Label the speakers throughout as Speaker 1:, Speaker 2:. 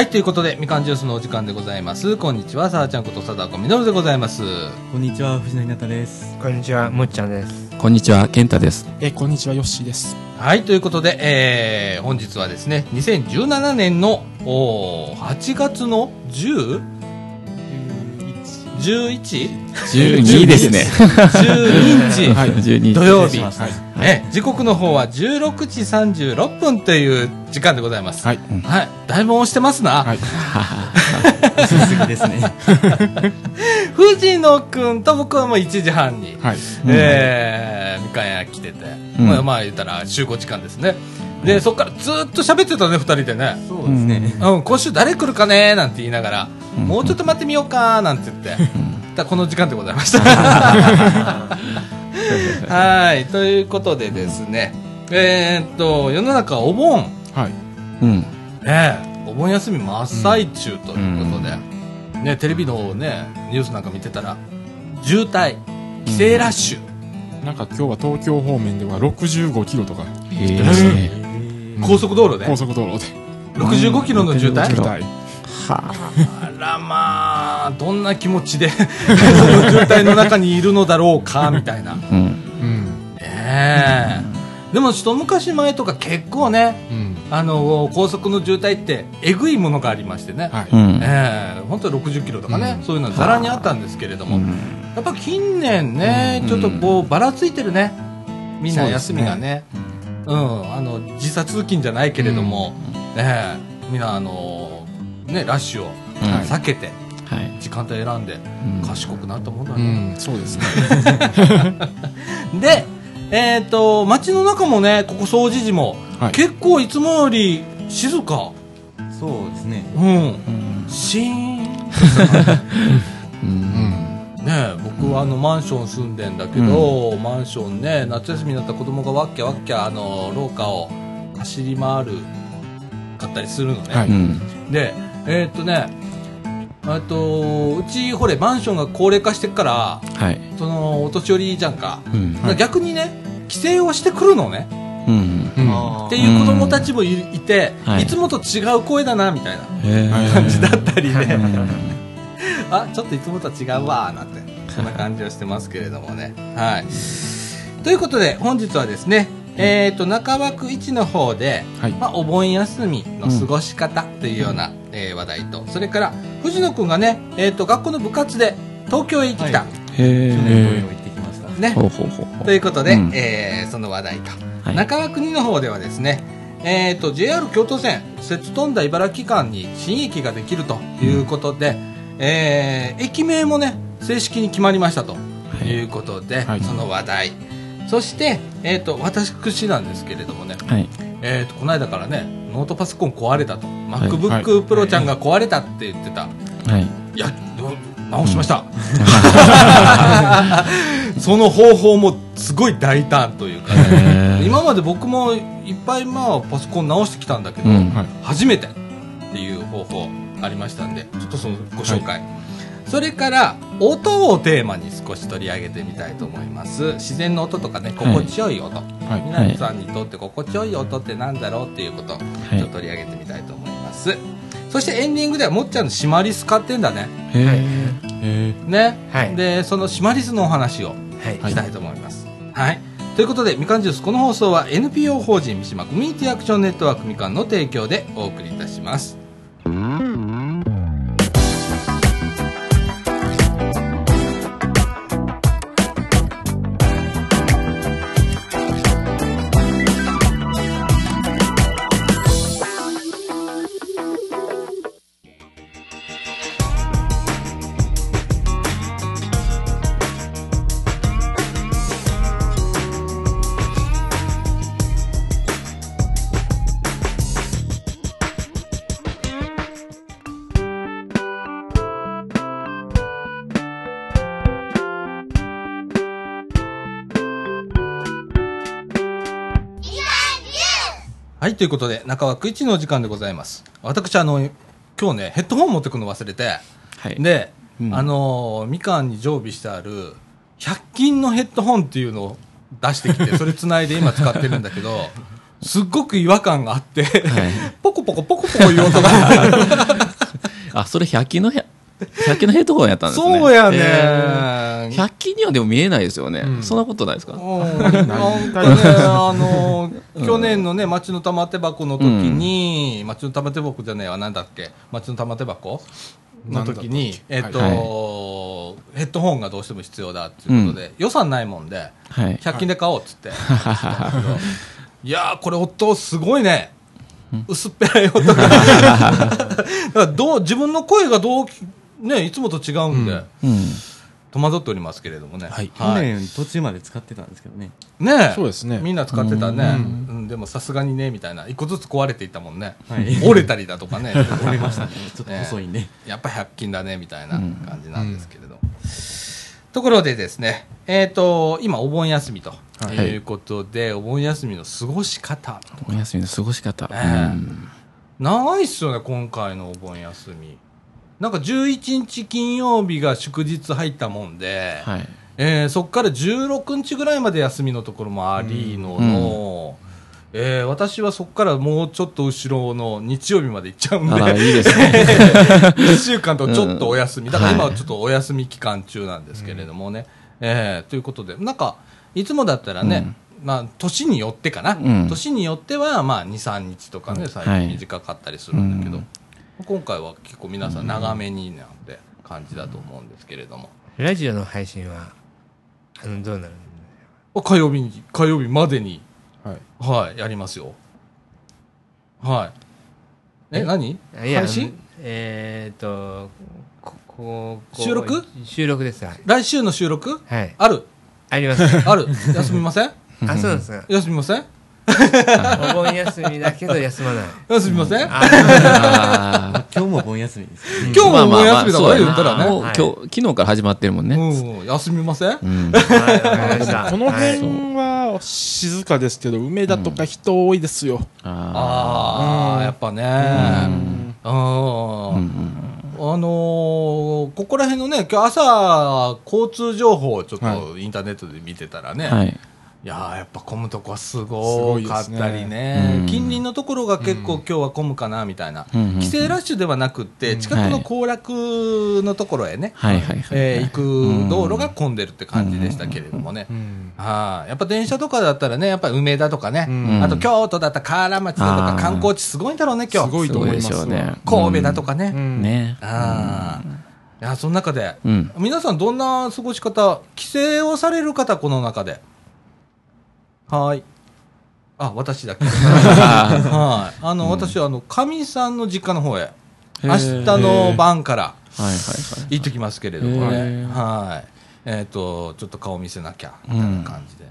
Speaker 1: はい、ということで、みかんジュースのお時間でございます。こんにちは、さあちゃんこと貞子みのるでございます。
Speaker 2: こんにちは、藤野ひなたです。
Speaker 3: こんにちは、むっちゃんです。
Speaker 4: こんにちは、健太です。
Speaker 5: えこんにちはヨッシーです
Speaker 1: はい、ということで、えー、本日はですね、2017年の、おー8月の 10? 11?
Speaker 4: 12ですね。
Speaker 1: 12日、
Speaker 5: はい。
Speaker 4: 12
Speaker 1: 土曜日。
Speaker 5: はい。
Speaker 1: ね、時刻の方は16時36分という時間でございます。
Speaker 5: はい。
Speaker 1: はい、だいぶ押してますな。
Speaker 5: はい。
Speaker 2: しすぎですね。
Speaker 1: 藤野くんと僕はもう1時半に、
Speaker 5: はい。
Speaker 1: えー、みかん屋来てて、
Speaker 4: うん。
Speaker 1: まあ、まあ言ったら集合時間ですね。で、そっからずっと喋ってたね、二人でね。
Speaker 2: そうですね。
Speaker 1: うん、今週誰来るかね？なんて言いながら、
Speaker 4: うん。
Speaker 1: もうちょっと待ってみようか？なんて言って、だこの時間でございました。はい、ということでですね、えーっと、世の中お盆、
Speaker 5: はい。
Speaker 4: うん。
Speaker 1: ね、お盆休み真っ最中ということで、ね、テレビのね、ニュースなんか見てたら、渋滞、帰省ラッシュ、
Speaker 5: なんか今日は東京方面では65キロとか。
Speaker 4: へえですね。
Speaker 1: 高速道路で、
Speaker 5: 高速道路で。
Speaker 1: 65キロの渋滞、
Speaker 5: 渋滞。
Speaker 4: は
Speaker 1: あ。らまあ、どんな気持ちで、その渋滞の中にいるのだろうか、みたいな。ね
Speaker 4: うん。
Speaker 5: うん
Speaker 1: え。でも、一昔前とか結構ね、
Speaker 5: うん。
Speaker 1: あの、高速の渋滞って、えぐいものがありましてね。
Speaker 5: はい。
Speaker 4: うん。
Speaker 1: ええ本当は60キロとかね、
Speaker 5: うん。
Speaker 1: そういうのざらにあったんですけれども、
Speaker 4: うん。
Speaker 1: やっぱ近年ね、
Speaker 4: うん。
Speaker 1: ちょっとこうばらついてるね。みんな休みがねうん、あの時差通勤じゃないけれども、ええみんなあのねラッシュを
Speaker 4: うん
Speaker 1: 避けて
Speaker 4: はい。
Speaker 1: 時間帯選んで
Speaker 4: うん
Speaker 1: 賢くなったもんだ
Speaker 5: う
Speaker 1: ね、
Speaker 5: んそうですね
Speaker 1: でえっ、と街の中もねここ掃除時も、
Speaker 5: はい
Speaker 1: 結構いつもより静か
Speaker 2: そうですね。
Speaker 1: うん
Speaker 4: うん。
Speaker 1: シーン
Speaker 4: う。
Speaker 5: うんん
Speaker 1: ねえ僕はあのマンション住んでんだけど、マンションね夏休みになったら子供がわっきゃわっきゃあの廊下を走り回るかったりするのね、
Speaker 5: はい。
Speaker 4: うん。
Speaker 1: でえーっとねえっとうちほれマンションが高齢化してっから
Speaker 4: はい。
Speaker 1: そのお年寄りじゃんか,、
Speaker 4: うん。
Speaker 1: 逆にね帰省をしてくるのね。
Speaker 4: うん。
Speaker 5: うん。
Speaker 1: っていう子供たちもいいて、
Speaker 4: はい。
Speaker 1: い、つもと違う声だなみたいな感じだったりね、
Speaker 4: うん
Speaker 1: あちょっといつもとは違うわーなんてそんな感じをしてますけれどもね。はい。ということで本日はですねえー、と中枠1の方で、
Speaker 5: はい。
Speaker 1: まあ、お盆休みの過ごし方というような、えー話題とそれから藤野くんがね、えー、と学校の部活で東京へ行ってきた、
Speaker 2: はい
Speaker 4: へ
Speaker 2: 去年。
Speaker 1: ということで、
Speaker 4: うん。
Speaker 1: えーその話題と、
Speaker 4: はい。
Speaker 1: 中枠2の方ではですね、えー、と JR 京都線摂津富田茨城間に新駅ができるということで、えー駅名もね正式に決まりましたと
Speaker 4: い。
Speaker 1: いうことで、
Speaker 5: はい。
Speaker 1: その話題。そして、えー、と私なんですけれどもね、
Speaker 4: はい。
Speaker 1: えー、とこの間からねノートパソコン壊れたと。
Speaker 4: はい。
Speaker 1: MacBook Pro ちゃんが壊れたって言ってた、
Speaker 4: はい。
Speaker 1: いや、ど直しました。その方法もすごい大胆というかね、今まで僕もいっぱいまあパソコン直してきたんだけど、
Speaker 4: うん。
Speaker 5: はい。
Speaker 1: 初めてっていう方法ありましたんで、ちょっとそのご紹介。それから、音をテーマに少し取り上げてみたいと思います。自然の音とかね、心地よい音。
Speaker 5: はい
Speaker 1: 皆さんにとって心地よい音ってなんだろうっていうことをちょっと取り上げてみたいと思います。そしてエンディングではもっちゃんのシマリス買ってんだね。
Speaker 4: へ
Speaker 5: え
Speaker 1: ね、
Speaker 3: はい
Speaker 1: でそのシマリスのお話を
Speaker 3: はい。
Speaker 1: したいと思います。はい、ということでみかんジュースこの放送は NPO 法人三島コミュニティアクションネットワークみかんの提供でお送りいたします。ということで中枠一のお時間でございます。私あの今日ねヘッドホン持ってくの忘れて、
Speaker 4: はい。
Speaker 1: で、
Speaker 4: うん
Speaker 1: あのみかんに常備してある100均のヘッドホンっていうのを出してきてそれつないで今使ってるんだけど すっごく違和感があって、
Speaker 4: はい。
Speaker 1: ポコポコポコポコいう音が。
Speaker 4: あ、それ100均のヘ、100均のヘッドホンやったんですね。
Speaker 1: そうやね、
Speaker 4: えー。100均にはでも見えないですよね。
Speaker 5: うん。
Speaker 4: そんなことないですか？
Speaker 1: うん。なんかね、あの、去年のね、町の玉手箱の時に、町の玉手箱じゃねえわ、なんだっけ、町の玉手箱？の時に、えっと、
Speaker 4: はい。
Speaker 1: ヘッドホンがどうしても必要だっていうことで、予算ないもんで、
Speaker 4: はい。
Speaker 1: 100均で買おうっつって。いやー、これ音すごいね。薄っぺらい音が。だからどう、自分の声がどう、ね、いつもと違うんで、
Speaker 4: うん。
Speaker 1: 戸惑っておりますけれどもね。
Speaker 5: はい
Speaker 2: 去年途中まで使ってたんですけどね。
Speaker 1: ねえ
Speaker 5: そうですね
Speaker 1: みんな使ってたね。
Speaker 5: う
Speaker 1: うんでもさすがにね、みたいな。一個ずつ壊れていったもんね。
Speaker 2: はい
Speaker 1: 折れたりだとかね。
Speaker 2: 折れましたね。ちょっと細いんで。
Speaker 1: やっぱ100均だね、みたいな感じなんですけれど。ところでですね、えっ、と、今お盆休みと
Speaker 5: はい
Speaker 1: いうことで、お盆休みの過ごし方。
Speaker 4: お休みの過ごし方。
Speaker 1: ええ
Speaker 4: うん
Speaker 1: 長いっすよね、今回のお盆休み。なんか11日金曜日が祝日入ったもんで、
Speaker 4: はい。
Speaker 1: えーそこから16日ぐらいまで休みのところもありのの、えー私はそこからもうちょっと後ろの日曜日まで行っちゃうんで、
Speaker 4: いいですね。
Speaker 1: 1週間とちょっとお休み、
Speaker 4: うん。
Speaker 1: だから今は
Speaker 4: はい。
Speaker 1: ちょっとお休み期間中なんですけれどもね、えーということで、なんか、いつもだったらね、まあ、年によってかな、
Speaker 4: うん。
Speaker 1: 年によっては、まあ、2、3日とかね、最近短かったりするんだけど、
Speaker 4: うん
Speaker 1: 今回は結構皆さん長めになんて感じだと思うんですけれども、
Speaker 3: ラジオの配信は、あの、どうなる
Speaker 1: 火曜日に、火曜日までに、
Speaker 5: はい。
Speaker 1: はい、やりますよ。はい。え、
Speaker 3: え？
Speaker 1: 何？配信？
Speaker 3: えっ、と、こここ
Speaker 1: 収録？
Speaker 3: 収録です。はい。
Speaker 1: 来週の収録？
Speaker 3: はい。
Speaker 1: ある？
Speaker 3: あります。
Speaker 1: ある？休みません？
Speaker 3: あ、そうなんですか。
Speaker 1: 休みません？
Speaker 3: お盆休みだけど休まない。
Speaker 1: 休みません、
Speaker 2: 今日も盆休みですね。
Speaker 1: 今日もお盆休みだから言ったらね。
Speaker 4: 昨日から始まってるもんね。
Speaker 1: うん、休みません？
Speaker 5: この
Speaker 3: はい
Speaker 5: 辺は静かですけど、梅田とか人多いですよ。
Speaker 4: あ
Speaker 1: ああ、やっぱね。うん。
Speaker 4: あ。うん
Speaker 1: あのーここら辺のね、今日朝、交通情報をちょっとインターネットで見てたらね、、
Speaker 4: はいい。
Speaker 1: やーやっぱ混むとこはすごかったり
Speaker 5: すごい
Speaker 1: ね、
Speaker 4: うん
Speaker 1: 近隣のところが結構今日は混むかなみたいな、
Speaker 4: うん
Speaker 1: 帰省ラッシュではなくって、近くの行楽のところへね、
Speaker 4: はいはいはい。
Speaker 1: えー行く道路が混んでるって感じでしたけれどもね。
Speaker 5: うん。
Speaker 1: はい、やっぱ電車とかだったらね、やっぱり梅田とかね、
Speaker 5: うん
Speaker 1: あと京都だったら河原町だとか観光地すごいんだろうね、今日。
Speaker 5: すごいと思います
Speaker 4: ね
Speaker 1: 神戸だとかね。
Speaker 5: うん
Speaker 4: ね。
Speaker 1: ああ。いや、その中で、
Speaker 4: うん。
Speaker 1: 皆さんどんな過ごし方、帰省をされる方、この中で？はーい。あ、私だけ。はい。あの、私は、あの、かみさんの実家の方へ、明日の晩から
Speaker 4: はいはいはい。
Speaker 1: 行ってきますけれどもね。はい。えっ、と、ちょっと顔見せなきゃ、みたいな感じで。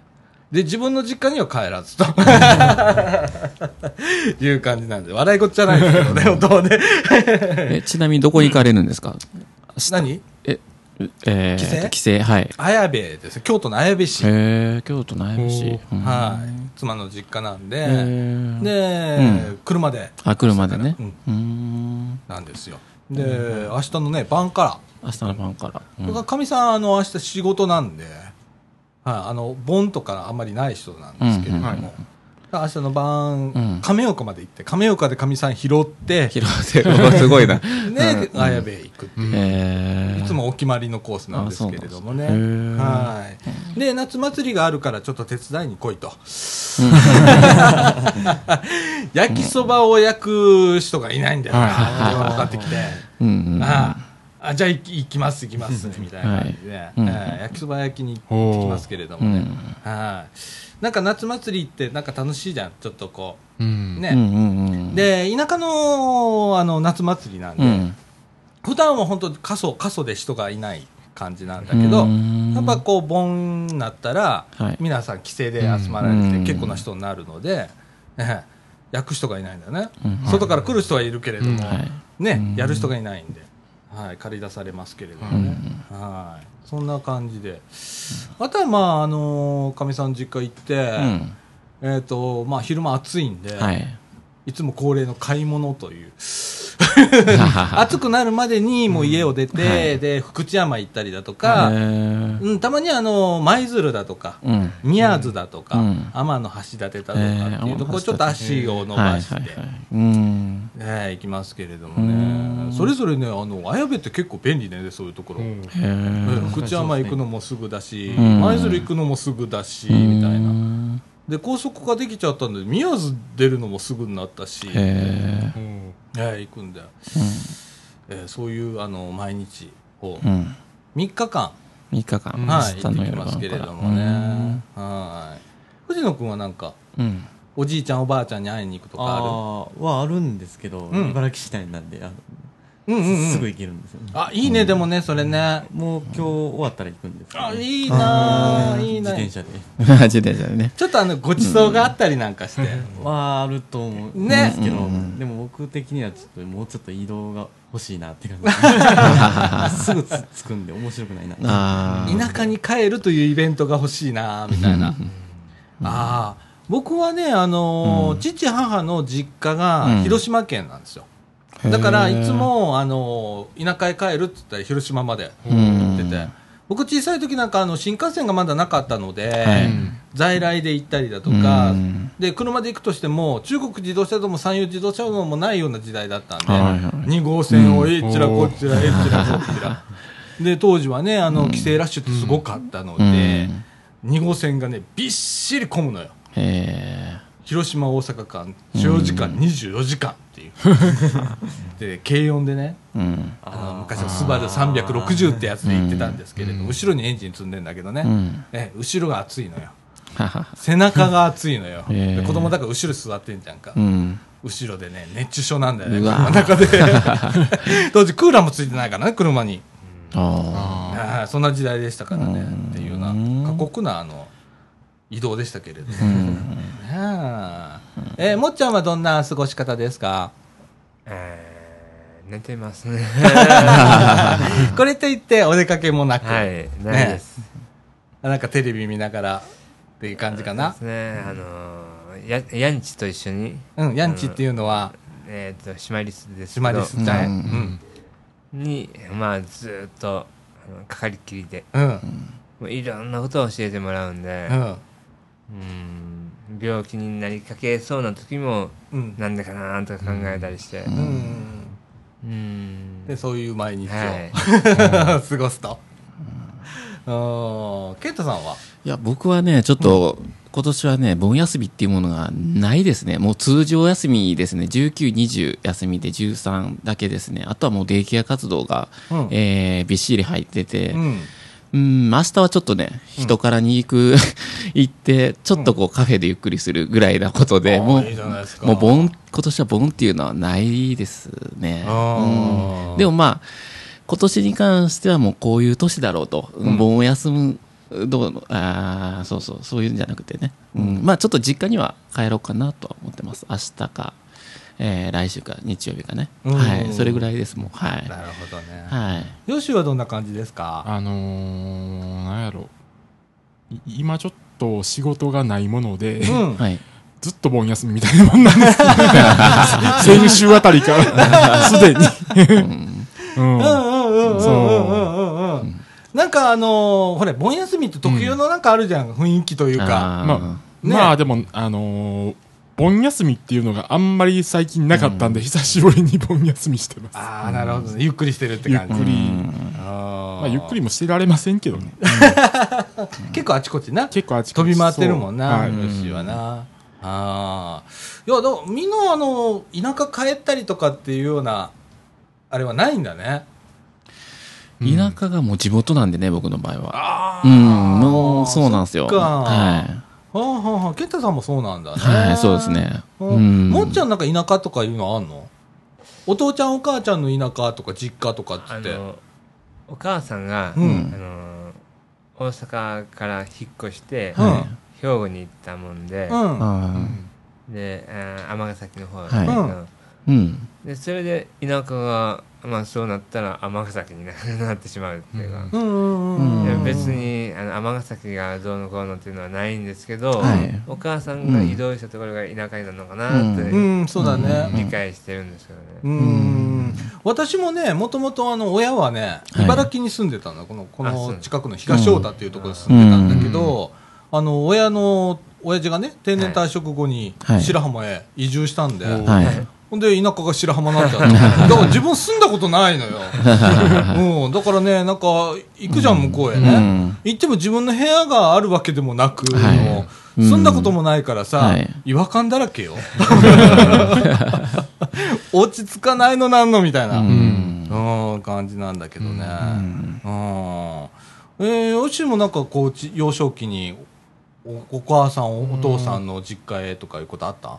Speaker 1: で、自分の実家には帰らずと。いう感じなんで、笑い事じゃないですけどね、本当はね。
Speaker 4: え、ちなみにどこに行かれるんですか？
Speaker 1: 何？
Speaker 4: え、え
Speaker 1: 帰省？
Speaker 4: ー、帰省はい。
Speaker 1: 綾部です。京都の綾部市。
Speaker 4: へえ、京都の綾部市。うん
Speaker 1: はい。妻の実家なんで、
Speaker 4: へー
Speaker 1: で、車で
Speaker 4: あ、車でね。
Speaker 1: う
Speaker 4: うんーん。
Speaker 1: なんですよ。で、明日のね、晩から、
Speaker 4: 明日の晩から。
Speaker 1: かみさん、あの、明日仕事なんで、はい、あの、盆とかあんまりない人なんですけれども、
Speaker 4: うんうん
Speaker 1: 明日の晩、
Speaker 4: うん。
Speaker 1: 亀岡まで行って、亀岡でかみさん拾って、
Speaker 4: 広瀬、すごいな。
Speaker 1: で、綾部へ行くっていう。
Speaker 4: えー。
Speaker 1: いつもお決まりのコースなんですけれどもね。はい。で、夏祭りがあるからちょっと手伝いに来いと。焼きそばを焼く人がいないんだよな。
Speaker 5: はい
Speaker 1: 電話かかってきて。
Speaker 4: うん。うん。
Speaker 1: あああじゃあ行きます行きますみたいな感じで、
Speaker 4: はい。
Speaker 1: 焼きそば焼きに行ってきますけれどもね、はいなんか夏祭りってなんか楽しいじゃんちょっとこ
Speaker 5: う。
Speaker 1: うん。ね、
Speaker 4: うんうんうん。
Speaker 1: で田舎のあの夏祭りなんで、
Speaker 4: うん。
Speaker 1: 普段は本当過疎過疎で人がいない感じなんだけど、
Speaker 4: うん。
Speaker 1: やっぱこう盆になったら、
Speaker 4: はい。
Speaker 1: 皆さん帰省で集まられて
Speaker 4: うん。
Speaker 1: 結構な人になるので、ええ焼く人がいないんだよね、
Speaker 4: うん。
Speaker 1: 外から来る人はいるけれども、
Speaker 5: うん。
Speaker 4: はい。
Speaker 1: ね、
Speaker 4: うん。
Speaker 1: やる人がいないんで、はい、借り出されますけれどもね、はい、そんな感じで、あとはまあ、あのかみさん実家行って、
Speaker 4: うん。
Speaker 1: えっ、と、まあ、昼間暑いんで、
Speaker 4: はい。
Speaker 1: いつも恒例の買い物という。暑くなるまでにもう家を出て、
Speaker 4: はい。
Speaker 1: で、福知山行ったりだとか、うん、たまにあの、舞鶴だとか、
Speaker 4: うん。
Speaker 1: 宮津だとか、
Speaker 4: うん。
Speaker 1: 天橋立だとかっていうところ、
Speaker 4: えー
Speaker 1: ちょっと足を伸
Speaker 4: はい
Speaker 1: ばして、
Speaker 4: はいはい。
Speaker 1: 行きますけれども
Speaker 4: う
Speaker 1: ね、
Speaker 4: ん
Speaker 1: それぞれね、あの綾部って結構便利ね、そういうところ。
Speaker 3: うん
Speaker 4: へ
Speaker 1: え
Speaker 4: ー
Speaker 1: 福知山行くのもすぐだし、
Speaker 4: うん
Speaker 1: 舞鶴行くのもすぐだし、みたいな。
Speaker 4: な。
Speaker 1: で、高速ができちゃったんで、宮津出るのもすぐになったし、
Speaker 4: へ
Speaker 1: え
Speaker 3: うん
Speaker 1: ー行くんだよ。えーそういうあの毎日を
Speaker 4: え。うん。
Speaker 1: 3日間、
Speaker 4: 3日間。
Speaker 1: はい、行ってきますけれどもね。はい。藤野くんはなんか、
Speaker 4: うん。
Speaker 1: おじいちゃんおばあちゃんに会いに行くとかあ
Speaker 2: あーはあるんですけど、
Speaker 1: うん
Speaker 2: 茨城市内なんであの、
Speaker 1: るうんうんうん。
Speaker 2: すぐ行けるんですよ、
Speaker 1: あ、いいね、でもね、それね。
Speaker 2: もう今日終わったら行くんです。けど
Speaker 1: あ、いいなぁ、いいなぁ
Speaker 2: 自転車で。
Speaker 4: 自転車でね。
Speaker 1: ちょっとあの、ごちそうがあったりなんかして。
Speaker 2: はあると思うん
Speaker 1: ね
Speaker 2: ですけど、
Speaker 4: うん。
Speaker 2: でも僕的にはちょっともうちょっと移動が欲しいなって感じ。すぐつつくんで面白くないな。
Speaker 4: ああ。
Speaker 1: 田舎に帰るというイベントが欲しいなぁみたいな。ああ、僕はね、あのー
Speaker 4: うん。
Speaker 1: 父母の実家
Speaker 4: う
Speaker 1: が
Speaker 4: ん。
Speaker 1: 広島県なんですよ。だから、いつ、も、あのー田舎へ帰るって言ったら広島まで行ってて、
Speaker 4: うん。
Speaker 1: 僕小さい時なんかあの新幹線がまだなかったので、
Speaker 4: はい。
Speaker 1: 在来で行ったりだとか、
Speaker 4: うん。
Speaker 1: で車で行くとしても中国自動車道も山陽自動車道もないような時代だったんで、
Speaker 4: はいはい。
Speaker 1: 2号線をえっちらこっちら、えっちらこっちら。で当時はねあの帰省ラッシュってすごかったので、2号線がねびっしり混むのよ。
Speaker 4: へ
Speaker 1: 広島大阪間所要時間24時間で軽音でね
Speaker 4: え。うん。
Speaker 1: あの昔のスバル360ってやつで行ってたんですけれど、
Speaker 3: うん。
Speaker 1: 後ろにエンジン積んでんだけどね、
Speaker 4: うん。
Speaker 1: え後ろが熱いのよ。背中が熱いのよ、
Speaker 4: へえ
Speaker 1: で子供だから後ろ座ってんじゃんか、
Speaker 4: うん。
Speaker 1: 後ろでね熱中症なんだよね。中で。当時クーラーもついてないからね車に。
Speaker 4: あ
Speaker 1: ああそんな時代でしたからね。
Speaker 4: うん。
Speaker 1: っていうような過酷なあの移動でしたけれども、え。ーもっちゃんはどんな過ごし方ですか？
Speaker 3: えー寝てますね。
Speaker 1: これといってお出かけもなく、
Speaker 3: はいないです、
Speaker 1: なんかテレビ見ながらっていう感じかな。
Speaker 3: ですね。あのーやヤンチと一緒に。
Speaker 1: うんヤンチっていうのは
Speaker 3: えっ、とシマリスです
Speaker 1: シマリスじゃない、
Speaker 4: う
Speaker 1: うん。ん
Speaker 3: にまあずーっとあのかかりっきりで。
Speaker 1: うん。
Speaker 3: もういろんなことを教えてもらうんで。
Speaker 1: うん。
Speaker 3: うん病気になりかけそうな時も
Speaker 1: うん。
Speaker 3: なんでかなとか考えたりして。
Speaker 1: うん。
Speaker 3: うん。
Speaker 1: でそういう毎日を、
Speaker 3: はい。
Speaker 1: 過ごすと。うん。ケンタさんは？い
Speaker 4: や、僕はね、ちょっと、今年はね、盆休みっていうものがないですね。もう通常休みですね。19、20休みで13だけですね。あとはもうデイケア活動が、
Speaker 1: うん。
Speaker 4: えーびっしり入ってて、
Speaker 1: うん
Speaker 4: うん、明日はちょっとね、人からに行く、行って、ちょっとこうカフェでゆっくりするぐらいなことで、もうもう盆、今年は盆っていうのはないですね。うん。でもまあ、今年に関してはもうこういう年だろうと、
Speaker 1: ん。
Speaker 4: 盆を休む、どうあーそうそう、そういうんじゃなくてね、うん。まあちょっと実家には帰ろうかなとは思ってます。明日か、えー、来週か日曜日かね、はい、それぐらいですもん、はい、
Speaker 1: なるほどね、
Speaker 4: はい、
Speaker 1: よしはどんな感じですか？
Speaker 5: あのー、なんやろ。今ちょっと仕事がないもので、
Speaker 1: うん、
Speaker 4: はい。
Speaker 5: ずっと盆休みみたいなもんなんです 先週あたりから。すでに。うん、
Speaker 1: うん。うんうんうんうんうんなんかあの、ほれ盆休みって特有のなんかあるじゃん、雰囲気というか、
Speaker 5: まあ、でもあの盆休みっていうのがあんまり最近なかったんで、久しぶりに盆休みしてます。
Speaker 1: ああ、なるほどね。ゆっくりしてるって感じ。
Speaker 5: ゆっくり
Speaker 4: うん
Speaker 1: あー
Speaker 5: まあ、ゆっくりもしてられませんけどね。
Speaker 1: 結構あちこちな。
Speaker 5: 結構あちこち
Speaker 1: 飛び回ってるもんな、
Speaker 5: そうはい
Speaker 1: はな。ああ。いや、でもみんなあの、田舎帰ったりとかっていうような、あれはないんだね。
Speaker 4: 田舎がもう地元なんでね、僕の場合は。
Speaker 1: あ
Speaker 4: うん、もうそうなんですよ。
Speaker 1: そっか
Speaker 4: は
Speaker 1: はあはあはあ、ケンタさんもそうなんだね。
Speaker 4: い。はい、そうですね。
Speaker 1: う
Speaker 4: うんん。
Speaker 1: もっちゃんなんか田舎とかいうのあんの？お父ちゃんお母ちゃんの田舎とか実家とかっつって。
Speaker 3: あのお母さんが、
Speaker 1: うん
Speaker 3: あの大阪から引っ越して、
Speaker 1: うん
Speaker 3: 兵庫に行ったもんで、
Speaker 1: うん。
Speaker 4: あ
Speaker 3: であ尼崎の方
Speaker 4: はい
Speaker 3: だけど
Speaker 1: うん
Speaker 4: うん。
Speaker 3: でそれで田舎が、まあ、そうなったら尼崎にな なってしまうっていうか、
Speaker 1: うんうんうん。
Speaker 3: 別にあの尼崎がどうのこうのっていうのはないんですけど、
Speaker 4: はい。
Speaker 3: お母さんが移動したところが田舎になるのかなって、
Speaker 1: うん、そうだね。
Speaker 3: 理解してるんですけどね、
Speaker 1: うん。私もね、もともとあの親はね、
Speaker 4: はい。
Speaker 1: 茨城に住んでたの、このこ
Speaker 3: あそう。
Speaker 1: の近くの東太田っていうところに住んでたんだけど、あの親の親父がね、定年退職後に
Speaker 4: はい。
Speaker 1: 白浜へ移住したんで、
Speaker 4: はい。
Speaker 1: ほんで田舎が白浜なんだ だから自分住んだことないのよ。うん、だからね、なんか行くじゃん、向こうへね。
Speaker 4: うん
Speaker 1: 行っても自分の部屋があるわけでもなく、住んだこともないからさ、
Speaker 4: はい
Speaker 1: 違和感だらけよ。落ち着かないのなんのみたいな。感じなんだけどね。うん。えー、おしもなんかこうち、幼少期におお母さん、おお父さんの実家へとかいうことあった？
Speaker 5: あ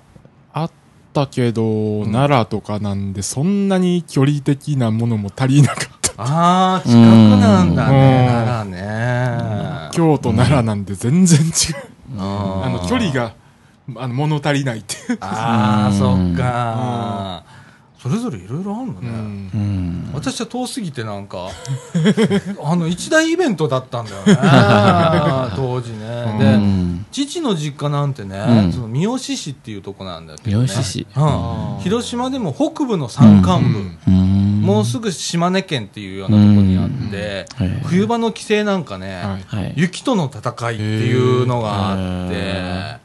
Speaker 5: ったけど、奈良とかなんで、そんなに距離的なものも足りなかった。
Speaker 1: ああ、近くなんだね、
Speaker 5: うん
Speaker 1: 奈良ね。
Speaker 5: 京都、奈良なんで全然違う。
Speaker 1: あ
Speaker 5: あの、距離が、あの、物足りないっていう。
Speaker 1: ああ、
Speaker 4: うん
Speaker 1: そっか。それぞれいろいろあるのね。
Speaker 5: うん
Speaker 4: うん。
Speaker 1: 私は遠すぎてなんか、あの、一大イベントだったんだよね。当時ね。
Speaker 4: う
Speaker 1: で、
Speaker 4: ん
Speaker 1: 父の実家なんてね、
Speaker 4: うん
Speaker 1: その三好市っていうとこなんだけど、ね。
Speaker 4: 三好市
Speaker 1: うん。広島でも北部の山間部。
Speaker 4: うん。
Speaker 1: もうすぐ島根県っていうようなところにあって、冬場の帰省なんかね、
Speaker 5: はい
Speaker 4: はい。
Speaker 1: 雪との戦いっていうのがあって
Speaker 4: へ、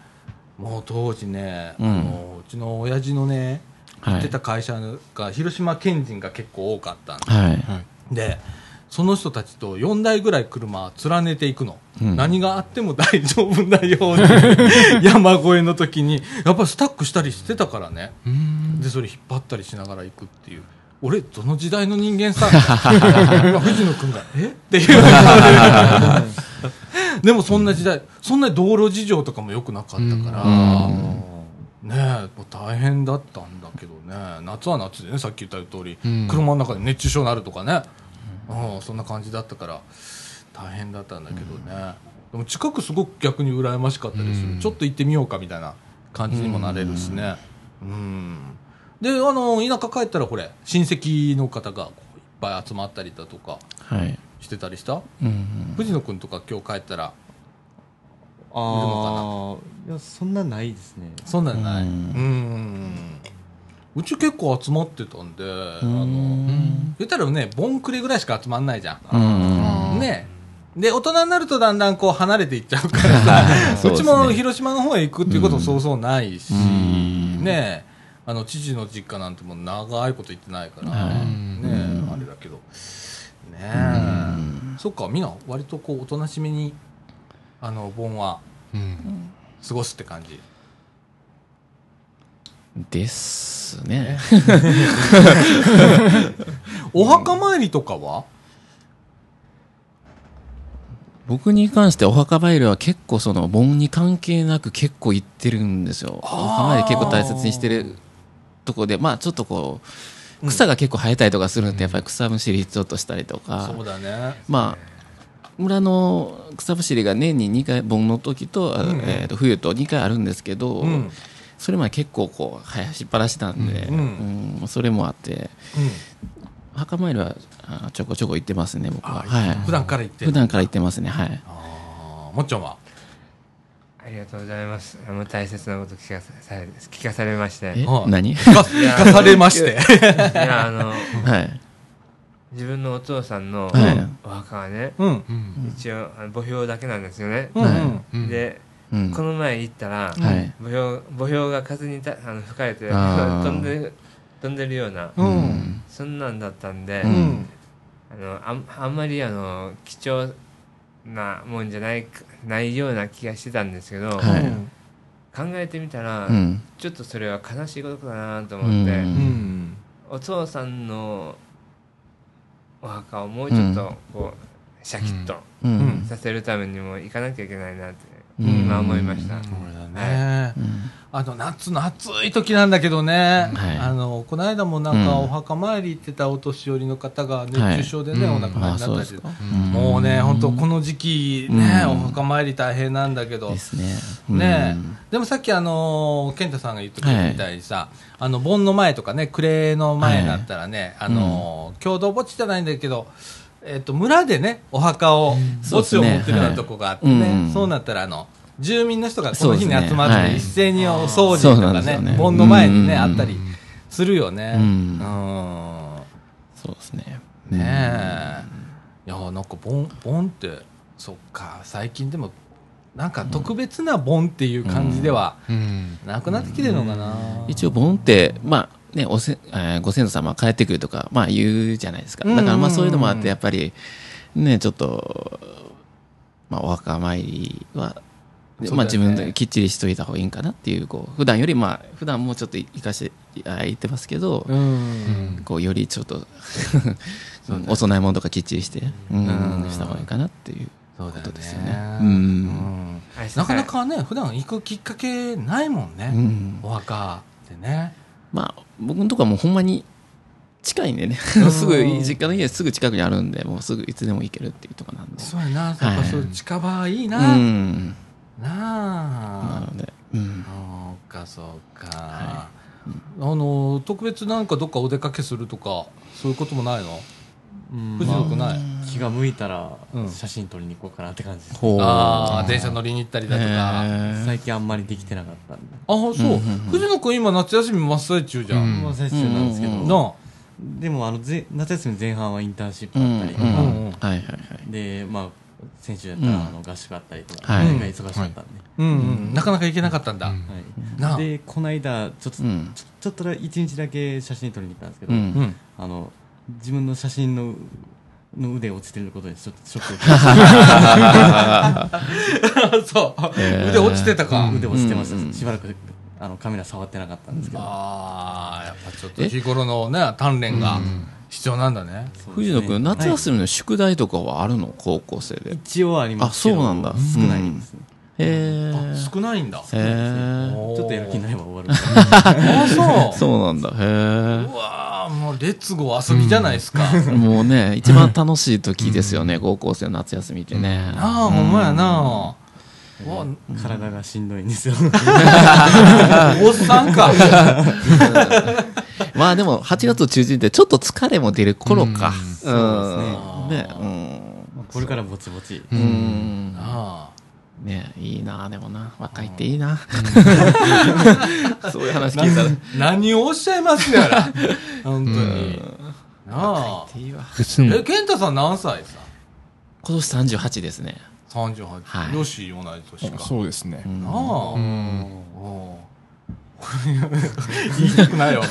Speaker 1: もう当時ね、
Speaker 4: うん
Speaker 1: あのうちの親父のね、
Speaker 4: はい
Speaker 1: 行ってた会社が広島県人が結構多かったん
Speaker 4: はい。
Speaker 5: はい。
Speaker 1: で、その人たちと4台ぐらい車連ねていくの。
Speaker 4: うん
Speaker 1: 何があっても大丈夫なように 山越えの時に、やっぱりスタックしたりしてたからね。
Speaker 5: うん
Speaker 1: で、それ引っ張ったりしながら行くっていう。俺、どの時代の人間さ、今 藤野君が、え？っていう。でもそんな時代、そんな道路事情とかも良くなかったから、
Speaker 4: うん
Speaker 1: ね大変だったんだけどね、夏は夏でね、さっき言った通り、
Speaker 5: うん。
Speaker 1: 車の中で熱中症になるとかね、うん、そんな感じだったから、大変だったんだけどね、でも近くすごく逆に羨ましかったりする、
Speaker 5: うん。
Speaker 1: ちょっと行ってみようかみたいな感じにもなれるしね。うん。で、あの、田舎帰ったら、これ、親戚の方がいっぱい集まったりだとか
Speaker 4: はい。
Speaker 1: してたりした？
Speaker 4: うん。
Speaker 1: 藤野君とか今日帰ったら、
Speaker 2: ああいやそんなないですね。
Speaker 1: そんなんない。う
Speaker 4: うん。
Speaker 1: ん。うち結構集まってたんで、あの、言ったらね、ボンクレぐらいしか集まんないじゃ
Speaker 4: うん。
Speaker 1: ん。ね。で、大人になるとだんだんこう離れていっちゃうからさ、
Speaker 4: ね。
Speaker 1: うちも広島の方へ行くっていうこともそうそうないし、
Speaker 4: うん。
Speaker 1: ね。あの、父の実家なんてもう長いこと行ってないから、
Speaker 4: はい。
Speaker 1: ね。あれだけど、ね。え、そっか、みんな割とこう、おとなしめに、あの、盆は
Speaker 5: うん
Speaker 1: 過ごすって感じ。
Speaker 4: ですね。
Speaker 1: お墓参りとかは？
Speaker 4: 僕に関してお墓参りは結構その盆に関係なく結構行ってるんですよ。お墓参り結構大切にしてるとこで、まあちょっとこう、草が結構生えたりとかするんで、やっぱり草むしりちょっとしたりとか、
Speaker 1: そうだね。
Speaker 4: まあ、村の草むしりが年に2回、盆の時と、あ
Speaker 1: うんうん
Speaker 4: えーと冬と2回あるんですけど、
Speaker 1: うん。
Speaker 4: それまで結構こう生やしっぱなしなんで、
Speaker 1: うん
Speaker 4: うんそれもあって、
Speaker 1: うん。
Speaker 4: 墓参りはあちょこちょこ行ってますね、僕は。
Speaker 1: あ
Speaker 4: はい。
Speaker 1: 普段から行ってる
Speaker 4: 普段から行ってますね、はい。
Speaker 1: あーもっちゃんは？
Speaker 3: ありがとうございます。あの大切なこと聞かさされ聞かされまして。
Speaker 4: 何？
Speaker 1: 聞か聞かされまして。
Speaker 3: やあの
Speaker 4: はい。
Speaker 3: 自分のお父さんの
Speaker 4: はい
Speaker 3: お墓はね、
Speaker 1: うん。
Speaker 5: うん
Speaker 3: 一応あの墓標だけなんですよね。
Speaker 1: うん
Speaker 3: で、
Speaker 4: うん。
Speaker 3: この前行ったら、
Speaker 4: はい。
Speaker 3: 墓標墓標が風にたあの吹かれて飛んでる飛んでるような。そんなんだったんで。あのあんあんまりあの貴重なもんじゃないないような気がしてたんですけど、
Speaker 4: はい
Speaker 3: 考えてみたら、
Speaker 4: うん。
Speaker 3: ちょっとそれは悲しいことだなと思って、
Speaker 4: うん
Speaker 1: うん。
Speaker 3: お父さんのお墓をもうちょっとこう、シャキッと。させるためにも行かなきゃいけないなって、
Speaker 4: うん
Speaker 3: 今思いました、
Speaker 1: ね。
Speaker 4: うん
Speaker 1: あの、夏の暑い時なんだけどね、
Speaker 4: はい
Speaker 1: あの、この間もなんかお墓参り行ってたお年寄りの方が熱中症でね、
Speaker 5: はい
Speaker 1: お亡くなり、になったりして。もうね、本当この時期ね、お墓参り大変なんだけど
Speaker 4: で、すね。
Speaker 1: でもさっきあの健太さんが言ってたみたいにさ、あの盆の前とかね暮れの前になったらね、あの共同墓地じゃないんだけど、えっと村でねお墓を墓地を持ってるようなとこがあってね、そうなったらあの住民の人がこの日に集まって
Speaker 4: はい。
Speaker 1: 一斉にお掃除とかね盆の前にね
Speaker 4: うん。
Speaker 1: あったりするよね。
Speaker 4: うん。
Speaker 1: うん。
Speaker 4: そうですね。
Speaker 1: ねえ、いやなんか盆盆ってそっか最近でもなんか特別な盆っていう感じでは
Speaker 5: うん。
Speaker 1: なくなってきてるのかな、
Speaker 4: 一応、盆って、まあ、ね、おせ、えーご先祖様帰ってくるとか、まあ言うじゃないですか。だからまあそういうのもあって、やっぱり、ね、ちょっと、まあお墓参りは、
Speaker 1: ね。
Speaker 4: まあ自分できっちりしといた方がいいんかなっていう、こう、普段よりまあ、普段もうちょっと生かして、あ言ってますけど、
Speaker 1: うん。
Speaker 4: こう、よりちょっと、お供え物とかきっちりして、うん、した方がいいかなっていう。
Speaker 1: そうだよ
Speaker 4: ことですよね。
Speaker 1: ね、
Speaker 4: うん。
Speaker 1: なかなかね普段行くきっかけないもんね、
Speaker 4: うん。
Speaker 1: お墓ってね
Speaker 4: まあ、僕のとこはもうほんまに近いんでね、すぐ、実家の家すぐ近くにあるんで、もうすぐいつでも行けるっていうとこなんで。
Speaker 1: そうやな。やっぱ
Speaker 4: はい。
Speaker 1: そう近場いいな、
Speaker 4: うん。
Speaker 1: なあ。
Speaker 4: なので、うん。
Speaker 1: そうかそうか、あの特別なんかどっかお出かけするとかそういうこともないの？
Speaker 2: うん。
Speaker 1: 藤野くんない、
Speaker 2: 気が向いたら
Speaker 1: うん。
Speaker 2: 写真撮りに行こうかなって感じです、
Speaker 4: ほう。
Speaker 1: ああ電車乗りに行ったりだとか、
Speaker 2: 最近あんまりできてなかった。んで
Speaker 1: あそう、
Speaker 4: うんうんうん。
Speaker 1: 藤野くん今夏休み真っ最中じゃん、
Speaker 5: うん。
Speaker 2: まあ最初なんですけど、
Speaker 4: うん。うん
Speaker 1: なあ
Speaker 2: でもあのぜ夏休み前半はインターンシップ
Speaker 4: うん。うん。
Speaker 2: あったりとか、
Speaker 1: うん。うん。
Speaker 4: はいはいはい。
Speaker 2: でまあ先週やったら、
Speaker 4: うん。
Speaker 2: あの合宿あったりとか、
Speaker 4: はい。
Speaker 2: それが忙しかったんで、
Speaker 1: うん。うん、なかなか行けなかったんだ、
Speaker 2: はい、でこの間ちょっと、
Speaker 4: うん。
Speaker 2: ちょちょっとだ一日だけ写真撮りに行ったんですけど、
Speaker 4: うん。
Speaker 1: うん。
Speaker 2: あの自分の写真のの腕落ちてることにちょっとショックを受けました。
Speaker 1: そう、
Speaker 4: へー。
Speaker 1: 腕落ちてたか、
Speaker 2: 腕落ちてました、
Speaker 4: うん。
Speaker 2: しばらくあのカメラ触ってなかったんですけど。
Speaker 1: ああやっぱちょっと日頃のね鍛錬が必要なんだね、
Speaker 2: そうですね。
Speaker 4: 藤野くん、夏
Speaker 2: はい。
Speaker 4: 休みの宿題とかはあるの？高校生で。
Speaker 2: 一応ありますけど
Speaker 4: あそうなんだ。
Speaker 2: 少ないですね、
Speaker 4: へ
Speaker 1: あ
Speaker 4: ー
Speaker 1: 少ないんだ。
Speaker 4: へー。
Speaker 2: ちょっとやる気ないわ終わるから
Speaker 1: あそう。
Speaker 4: そうなんだ。へ
Speaker 1: うわーもうレッツゴー遊びじゃないですか、
Speaker 4: え。もうね、一番楽しい時ですよね、高校生の夏休みってね。
Speaker 1: ああほんまやな、
Speaker 2: 体がしんどいんですよ
Speaker 1: おっさんか
Speaker 4: まあでも、8月中旬ってちょっと疲れも出る頃か。
Speaker 2: うん
Speaker 4: うんね。
Speaker 2: これからぼちぼち
Speaker 4: うん。うん。
Speaker 1: あ
Speaker 4: ねいいなでもな。若いっていいな。そういう話聞いたら。
Speaker 1: あ何をおっしゃいますやら 本当に、なあ
Speaker 4: いいわ。
Speaker 5: 別に
Speaker 1: え健太さん何歳さ
Speaker 4: 今年38ですね。
Speaker 1: 38、
Speaker 4: はい
Speaker 1: よし同じ年か
Speaker 5: そうですね
Speaker 4: う。ん
Speaker 1: なあ、
Speaker 5: うん。
Speaker 1: 言いたくないよ。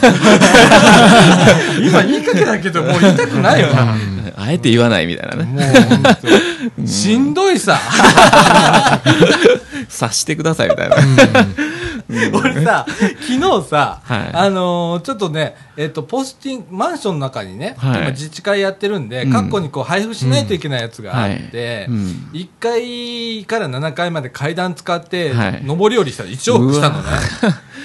Speaker 1: 今言いかけたけど、もう言いたくないわ。
Speaker 4: あえて言わないみたいなね。
Speaker 1: もうしんどいさ。
Speaker 4: 察してくださいみたいな。
Speaker 1: 俺さ、昨日さ、
Speaker 4: はい。
Speaker 1: あのーちょっとね、えっ、と、ポスティング、マンションの中にね、
Speaker 4: はい。
Speaker 1: 今自治会やってるんで、
Speaker 4: うん。
Speaker 1: 各個にこう配布しないといけないやつがあって、
Speaker 4: うん。うん。
Speaker 1: 1階から7階まで階段使って、
Speaker 4: はい。
Speaker 1: 上り下りしたら一往復したのね。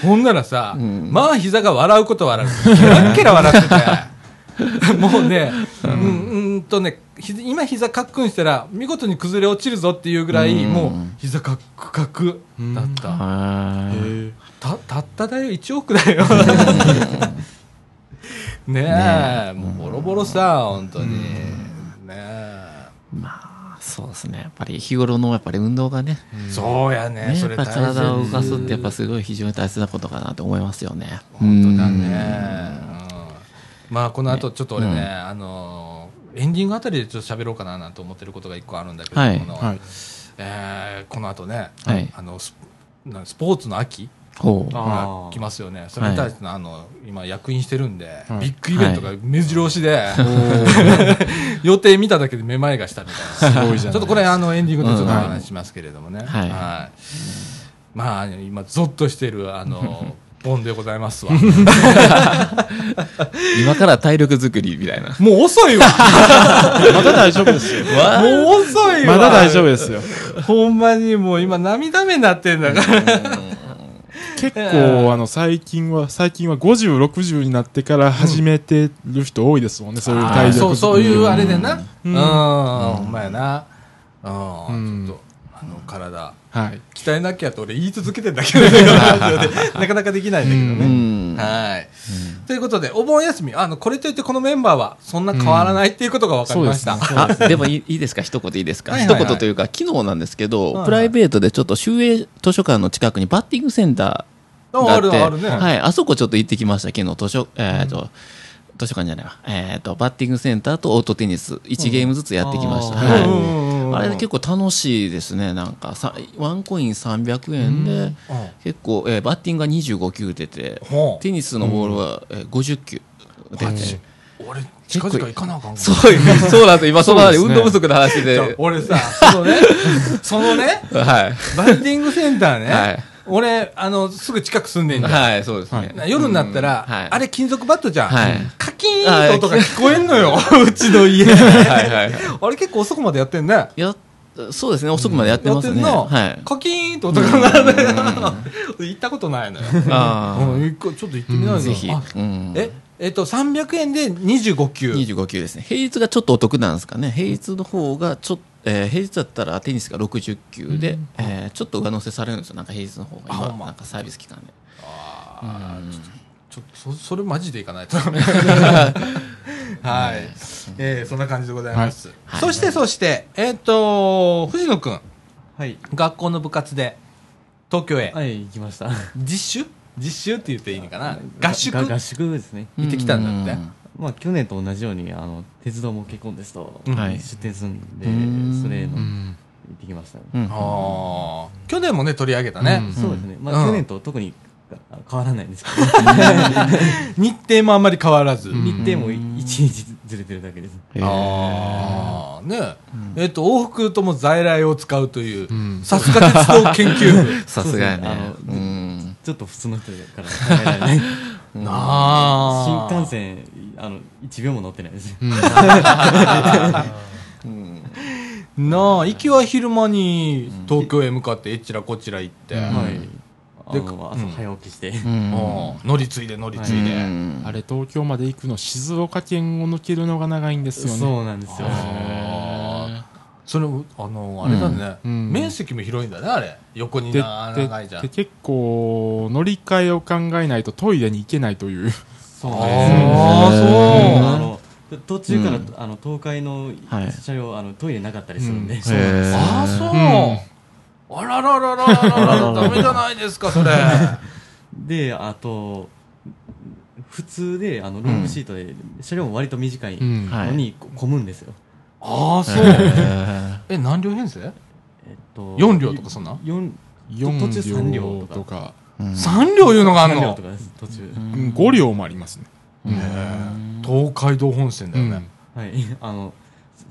Speaker 1: ほんならさ、
Speaker 4: ん。
Speaker 1: まあ膝が笑うこと笑う。ケラッケラ笑ってて。もうね、うん、うんとね、ひ今膝カックンしたら見事に崩れ落ちるぞっていうぐらい、
Speaker 4: うん。
Speaker 1: もう膝カックカクだった。
Speaker 4: は
Speaker 1: たたっただよ。1億だよ。ねえ。もうボロボロさ本当に、ねえ。
Speaker 4: い。まあ、そうですね。やっぱり日頃のやっぱり運動がね、
Speaker 1: そうやね。
Speaker 4: ね体を動かすってやっぱすごい非常に大切なことかなと思いますよね。
Speaker 1: 本当だ
Speaker 4: うん
Speaker 1: ね、うんまあこの後ちょっと俺ね、あのエンディングあたりでちょっと喋ろうかななんて思ってることが一個あるんだけど、
Speaker 4: はい。
Speaker 1: この
Speaker 5: はい。
Speaker 1: えーこの後ね、
Speaker 4: はい。
Speaker 1: あのスなスポーツの秋が
Speaker 2: ー
Speaker 1: 来ますよね。それに対しての,、あの今役員してるんで、
Speaker 5: はい。
Speaker 1: ビッグイベントが目白押しで、予定見ただけでめまいがしたみたいな。
Speaker 5: すごいじゃない
Speaker 1: ちょっとこれあのエンディングでちょっとお話ししますけれどもね、
Speaker 4: はい。
Speaker 1: まあ今ゾッとしているあの ボンでございますわ。
Speaker 4: 今から体力作りみたいな。
Speaker 1: もう遅いわ。
Speaker 5: まだ大丈夫ですよ。
Speaker 1: もう遅いわ。
Speaker 5: まだ大丈夫ですよ。
Speaker 1: ほんまにもう今涙目になってんだから。
Speaker 5: 結構、あの、最近は、最近は50、60になってから始めてる人多いですもんね、そういう体力
Speaker 1: そうそういうあれでな。うん、
Speaker 5: うん。
Speaker 1: ほんまやな。うん、
Speaker 5: うん。
Speaker 1: ちょっとあの体
Speaker 5: はい。
Speaker 1: 鍛えなきゃと俺言い続けてんだけど なかなかできないんだけど
Speaker 4: う
Speaker 1: ね、
Speaker 4: ん。
Speaker 1: はい、ということでお盆休み。あのこれといってこのメンバーはそんな変わらないっていうことが分かりました、
Speaker 5: そう
Speaker 4: あ、でもいいいいですか？一言いいですか、
Speaker 1: はいはいはい。
Speaker 4: 一言というか、昨日なんですけど、
Speaker 1: はいはい。
Speaker 4: プライベートでちょっと州営図書館の近くにバッティングセンターがあって、
Speaker 1: ああるあるね。
Speaker 4: はい、あそこちょっと行ってきました、昨日図書、えーと、図書館じゃないわ。えっ、と、バッティングセンターとオートテニス、1ゲームずつやってきました。
Speaker 2: うん
Speaker 4: はい。
Speaker 1: うん
Speaker 4: あれ結構楽しいですね。なんかさ、ワンコイン300円で、結構、えーバッティングが25球出て、テニスのボールは、えー50球出て。
Speaker 1: 俺近々行かなあかんわ
Speaker 4: そう、そうなんですよ。今、その
Speaker 5: そうですね
Speaker 4: 運動不足の話で。
Speaker 1: 俺さそのねそのね
Speaker 4: はい。
Speaker 1: バッティングセンターね、
Speaker 4: はい
Speaker 1: 俺あのすぐ近く住んでんじゃん、
Speaker 4: はい、そうですね。
Speaker 1: 夜になったら、
Speaker 4: うんはい。
Speaker 1: あれ金属バットじゃん、
Speaker 4: はい。
Speaker 1: カキーンって音が聞こえんのよ。うちの家。
Speaker 4: はいはい。
Speaker 1: あれ結構遅くまでやってんね。
Speaker 4: や、そうですね。遅くまでやってますね。はい。
Speaker 1: カキーンって音が鳴る。行ったことないのよ。
Speaker 4: あ
Speaker 1: うん一回ちょっと行ってみない
Speaker 4: あ、
Speaker 1: の
Speaker 4: ぜひ。
Speaker 1: ええっと300円で25球。
Speaker 4: 25球ですね。平日がちょっとお得なんですかね。平日の方がちょっと、えー平日だったらテニスが60球で、えーちょっと上乗せされるんですよ。なんか平日の方が今、
Speaker 1: ま
Speaker 4: なんかサービス期間で。
Speaker 1: ちょっとそ それマジでいかないと。はい、えーそんな感じでございます、
Speaker 4: はい。
Speaker 1: そしてそしてえっ、と藤野くん。
Speaker 2: はい。
Speaker 1: 学校の部活で東京へ、
Speaker 2: はい行きました。
Speaker 1: 実習？実習って言っていいのかな？合宿？
Speaker 2: が合宿ですね。
Speaker 1: 行ってきたんだって
Speaker 2: まあ去年と同じようにあの鉄道も結婚ですと
Speaker 1: うん
Speaker 4: はい。
Speaker 2: 出店するんで
Speaker 4: うん。
Speaker 2: それの行
Speaker 5: うん。
Speaker 2: ってきましたね。
Speaker 4: うん。
Speaker 1: 去年もね取り上げたね、
Speaker 5: うん。
Speaker 2: そうですね。ま
Speaker 1: うん。
Speaker 2: あ去年と特に変わらないんですけど。
Speaker 1: 日程もあんまり変わらず、
Speaker 5: うん。
Speaker 2: 日程も1日ずれてるだけです。
Speaker 1: ああね。えっと往復とも在来を使うという
Speaker 5: うん。
Speaker 1: さすが鉄道研究部。
Speaker 4: さすがやね。
Speaker 2: ちょっと普通の人から考えられない。
Speaker 1: なあ。
Speaker 2: 新幹線あの1秒も乗ってないです。
Speaker 1: なあ行きは昼間に東京へ向かってえちらこちら行って、
Speaker 5: うん。
Speaker 2: はい。あ
Speaker 1: で
Speaker 2: 朝早起きして。
Speaker 4: うん。
Speaker 1: うん。乗り継いで乗り継いで、
Speaker 4: うん。
Speaker 5: あれ東京まで行くの静岡県を抜けるのが長いんですよね。
Speaker 2: そうなんですよ。
Speaker 1: あそれあのあれだね、面積も広いんだねあれ。横に長いじゃん。
Speaker 5: で結構乗り換えを考えないとトイレに行けないという
Speaker 2: そう。
Speaker 1: あ
Speaker 2: なんですよ
Speaker 1: ー
Speaker 2: あの途中から、
Speaker 4: うん。
Speaker 2: あの東海の
Speaker 4: はい。
Speaker 2: 車両、あのトイレなかったりするんで、
Speaker 5: うん
Speaker 1: ああそう、
Speaker 5: うん
Speaker 1: あらららららららダメじゃないですかそれ。
Speaker 2: であと普通であのロングシートで、車両も割と短い
Speaker 5: うん。
Speaker 2: のにこ混むんですよ、
Speaker 1: ああそう。
Speaker 4: へ
Speaker 1: え何両編成？
Speaker 2: えっと
Speaker 1: 四両とかそんな？
Speaker 2: 四
Speaker 5: 4
Speaker 2: 途中三両とか
Speaker 1: 3両いうのがあんの？
Speaker 2: 三両とかです途中、
Speaker 5: うん5両もありますね。
Speaker 1: へえ東海道本線だよね、
Speaker 2: はい。あの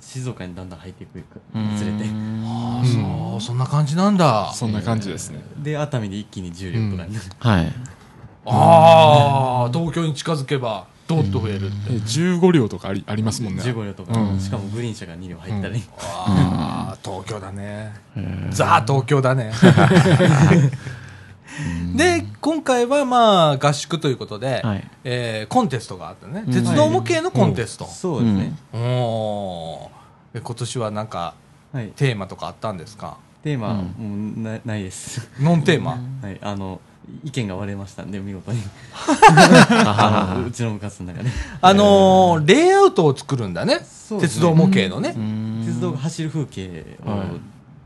Speaker 2: 静岡にだんだん入っていくに
Speaker 4: うん
Speaker 2: つれて。
Speaker 1: ああそう。そんな感じなんだ。
Speaker 5: そんな感じですね。
Speaker 2: で熱海で一気に10両とかになる、
Speaker 4: はい。
Speaker 1: ああ東京に近づけばどっと増えるって、
Speaker 5: え15両とかありありますもんね。
Speaker 2: 15両とか、
Speaker 5: うん。
Speaker 2: しかもグリーン車が2両入ったり、
Speaker 1: ああ東京だね。ザ東京だね で今回はまあ合宿ということで、
Speaker 4: はい。
Speaker 1: えーコンテストがあってね。
Speaker 4: うん。
Speaker 1: 鉄道模型のコンテスト、
Speaker 2: そうですね、
Speaker 1: おー。で今年はなんか
Speaker 2: はい。
Speaker 1: テーマとかあったんですか？
Speaker 2: テーマ、
Speaker 4: うん。
Speaker 2: もうなないです。
Speaker 1: ノンテーマ、
Speaker 2: はい。あの意見が割れましたんで見事に。うちの部活の中で。
Speaker 1: あのーレイアウトを作るんだね。
Speaker 2: ね。
Speaker 1: 鉄道模型のね、
Speaker 2: 鉄道が走る風景を
Speaker 4: はい。